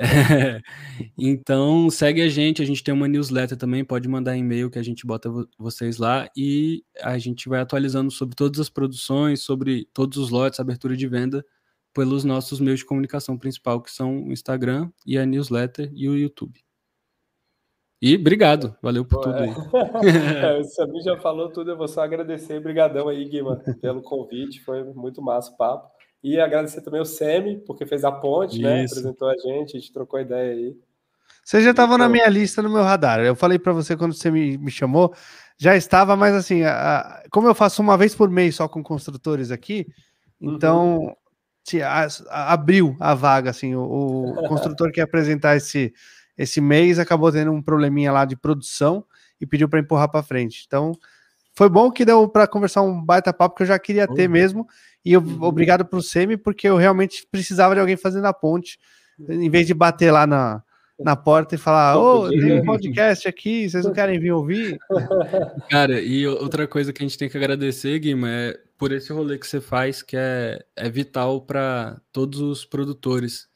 é, [laughs] [laughs] então segue a gente, a gente tem uma newsletter também, pode mandar e-mail que a gente bota vocês lá e a gente vai atualizando sobre todas as produções, sobre todos os lotes, abertura de venda pelos nossos meios de comunicação principal, que são o Instagram e a newsletter e o YouTube. E obrigado, valeu por tudo aí. [laughs] é, [laughs] o Samir já falou tudo, eu vou só agradecer, brigadão aí, Guima, pelo convite, foi muito massa o papo. E agradecer também o Semi, porque fez a ponte, né? Isso. né? Apresentou a gente, a gente trocou ideia aí. Você já estava então... na minha lista no meu radar. Eu falei para você quando você me, me chamou, já estava, mas assim, a, a, como eu faço uma vez por mês só com construtores aqui, então uhum. se, a, abriu a vaga, assim, o, o [laughs] construtor quer apresentar esse esse mês acabou tendo um probleminha lá de produção e pediu para empurrar para frente. Então, foi bom que deu para conversar um baita papo que eu já queria ter mesmo. E eu, uhum. obrigado para o Semi, porque eu realmente precisava de alguém fazendo a ponte, em vez de bater lá na, na porta e falar: Ô, oh, tem um [laughs] podcast aqui, vocês não querem vir ouvir? [laughs] Cara, e outra coisa que a gente tem que agradecer, Guima, é por esse rolê que você faz, que é, é vital para todos os produtores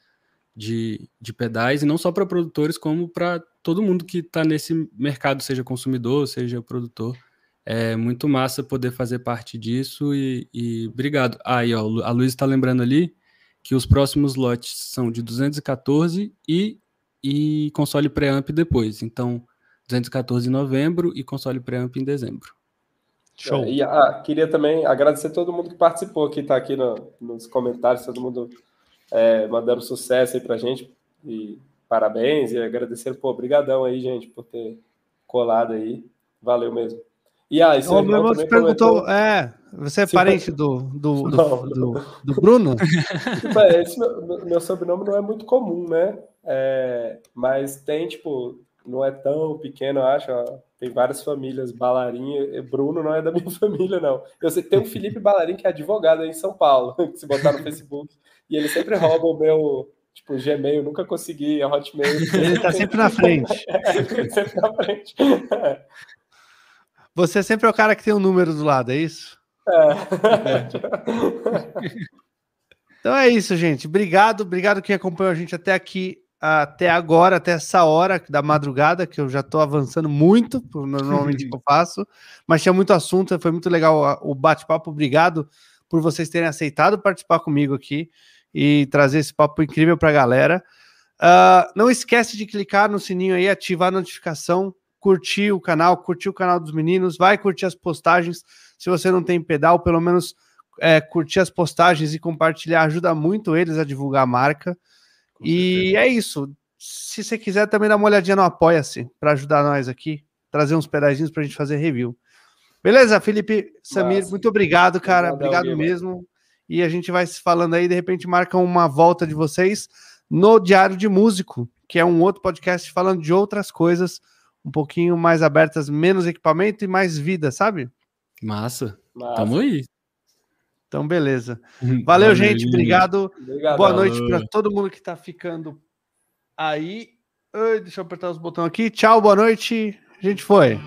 de, de pedais, e não só para produtores, como para todo mundo que está nesse mercado, seja consumidor, seja produtor. É muito massa poder fazer parte disso e, e obrigado. Aí, ah, ó, a Luiz está lembrando ali que os próximos lotes são de 214 e, e console pré-amp depois. Então, 214 em novembro e console pré-amp em dezembro. Show. É, e ah, queria também agradecer todo mundo que participou, que está aqui no, nos comentários, todo mundo é, mandando sucesso aí pra gente. E parabéns e agradecer, pô, brigadão aí, gente, por ter colado aí. Valeu mesmo. E ah, o meu irmão perguntou, comentou... é, você é parente do, do, do, do, do, Bruno? [laughs] tipo, é, esse meu, meu, sobrenome não é muito comum, né? É, mas tem, tipo, não é tão pequeno, eu acho. Ó, tem várias famílias, Balarim. Bruno não é da minha [laughs] família, não. Eu sei que tem o Felipe Balarim, que é advogado aí em São Paulo, [laughs] que se botar no Facebook. E ele sempre rouba o meu, tipo, Gmail, nunca consegui, a Hotmail. Ele tá sempre na frente. [laughs] é, sempre na frente. É. Você sempre é o cara que tem um número do lado, é isso? É. [laughs] Então é isso, gente. Obrigado, obrigado quem acompanhou a gente até aqui, até agora, até essa hora da madrugada, que eu já estou avançando muito, normalmente [laughs] que eu faço, mas tinha muito assunto, foi muito legal o bate-papo. Obrigado por vocês terem aceitado participar comigo aqui e trazer esse papo incrível para a galera. Uh, não esquece de clicar no sininho aí, ativar a notificação, curtir o canal, curtir o canal dos meninos, vai curtir as postagens. Se você não tem pedal, pelo menos é, curtir as postagens e compartilhar ajuda muito eles a divulgar a marca. Com e certeza. é isso. Se você quiser também dar uma olhadinha no Apoia-se para ajudar nós aqui, trazer uns pedacinhos para a gente fazer review. Beleza, Felipe, Samir, Nossa. muito obrigado, cara. Obrigado mesmo e a gente vai se falando aí, de repente marca uma volta de vocês no Diário de Músico, que é um outro podcast falando de outras coisas, um pouquinho mais abertas, menos equipamento e mais vida, sabe? Massa. Massa. Tamo aí. Então, beleza. Valeu, Valeu gente. Obrigado. Obrigado. Boa noite para todo mundo que está ficando aí. Ai, deixa eu apertar os botões aqui. Tchau, boa noite. A gente foi.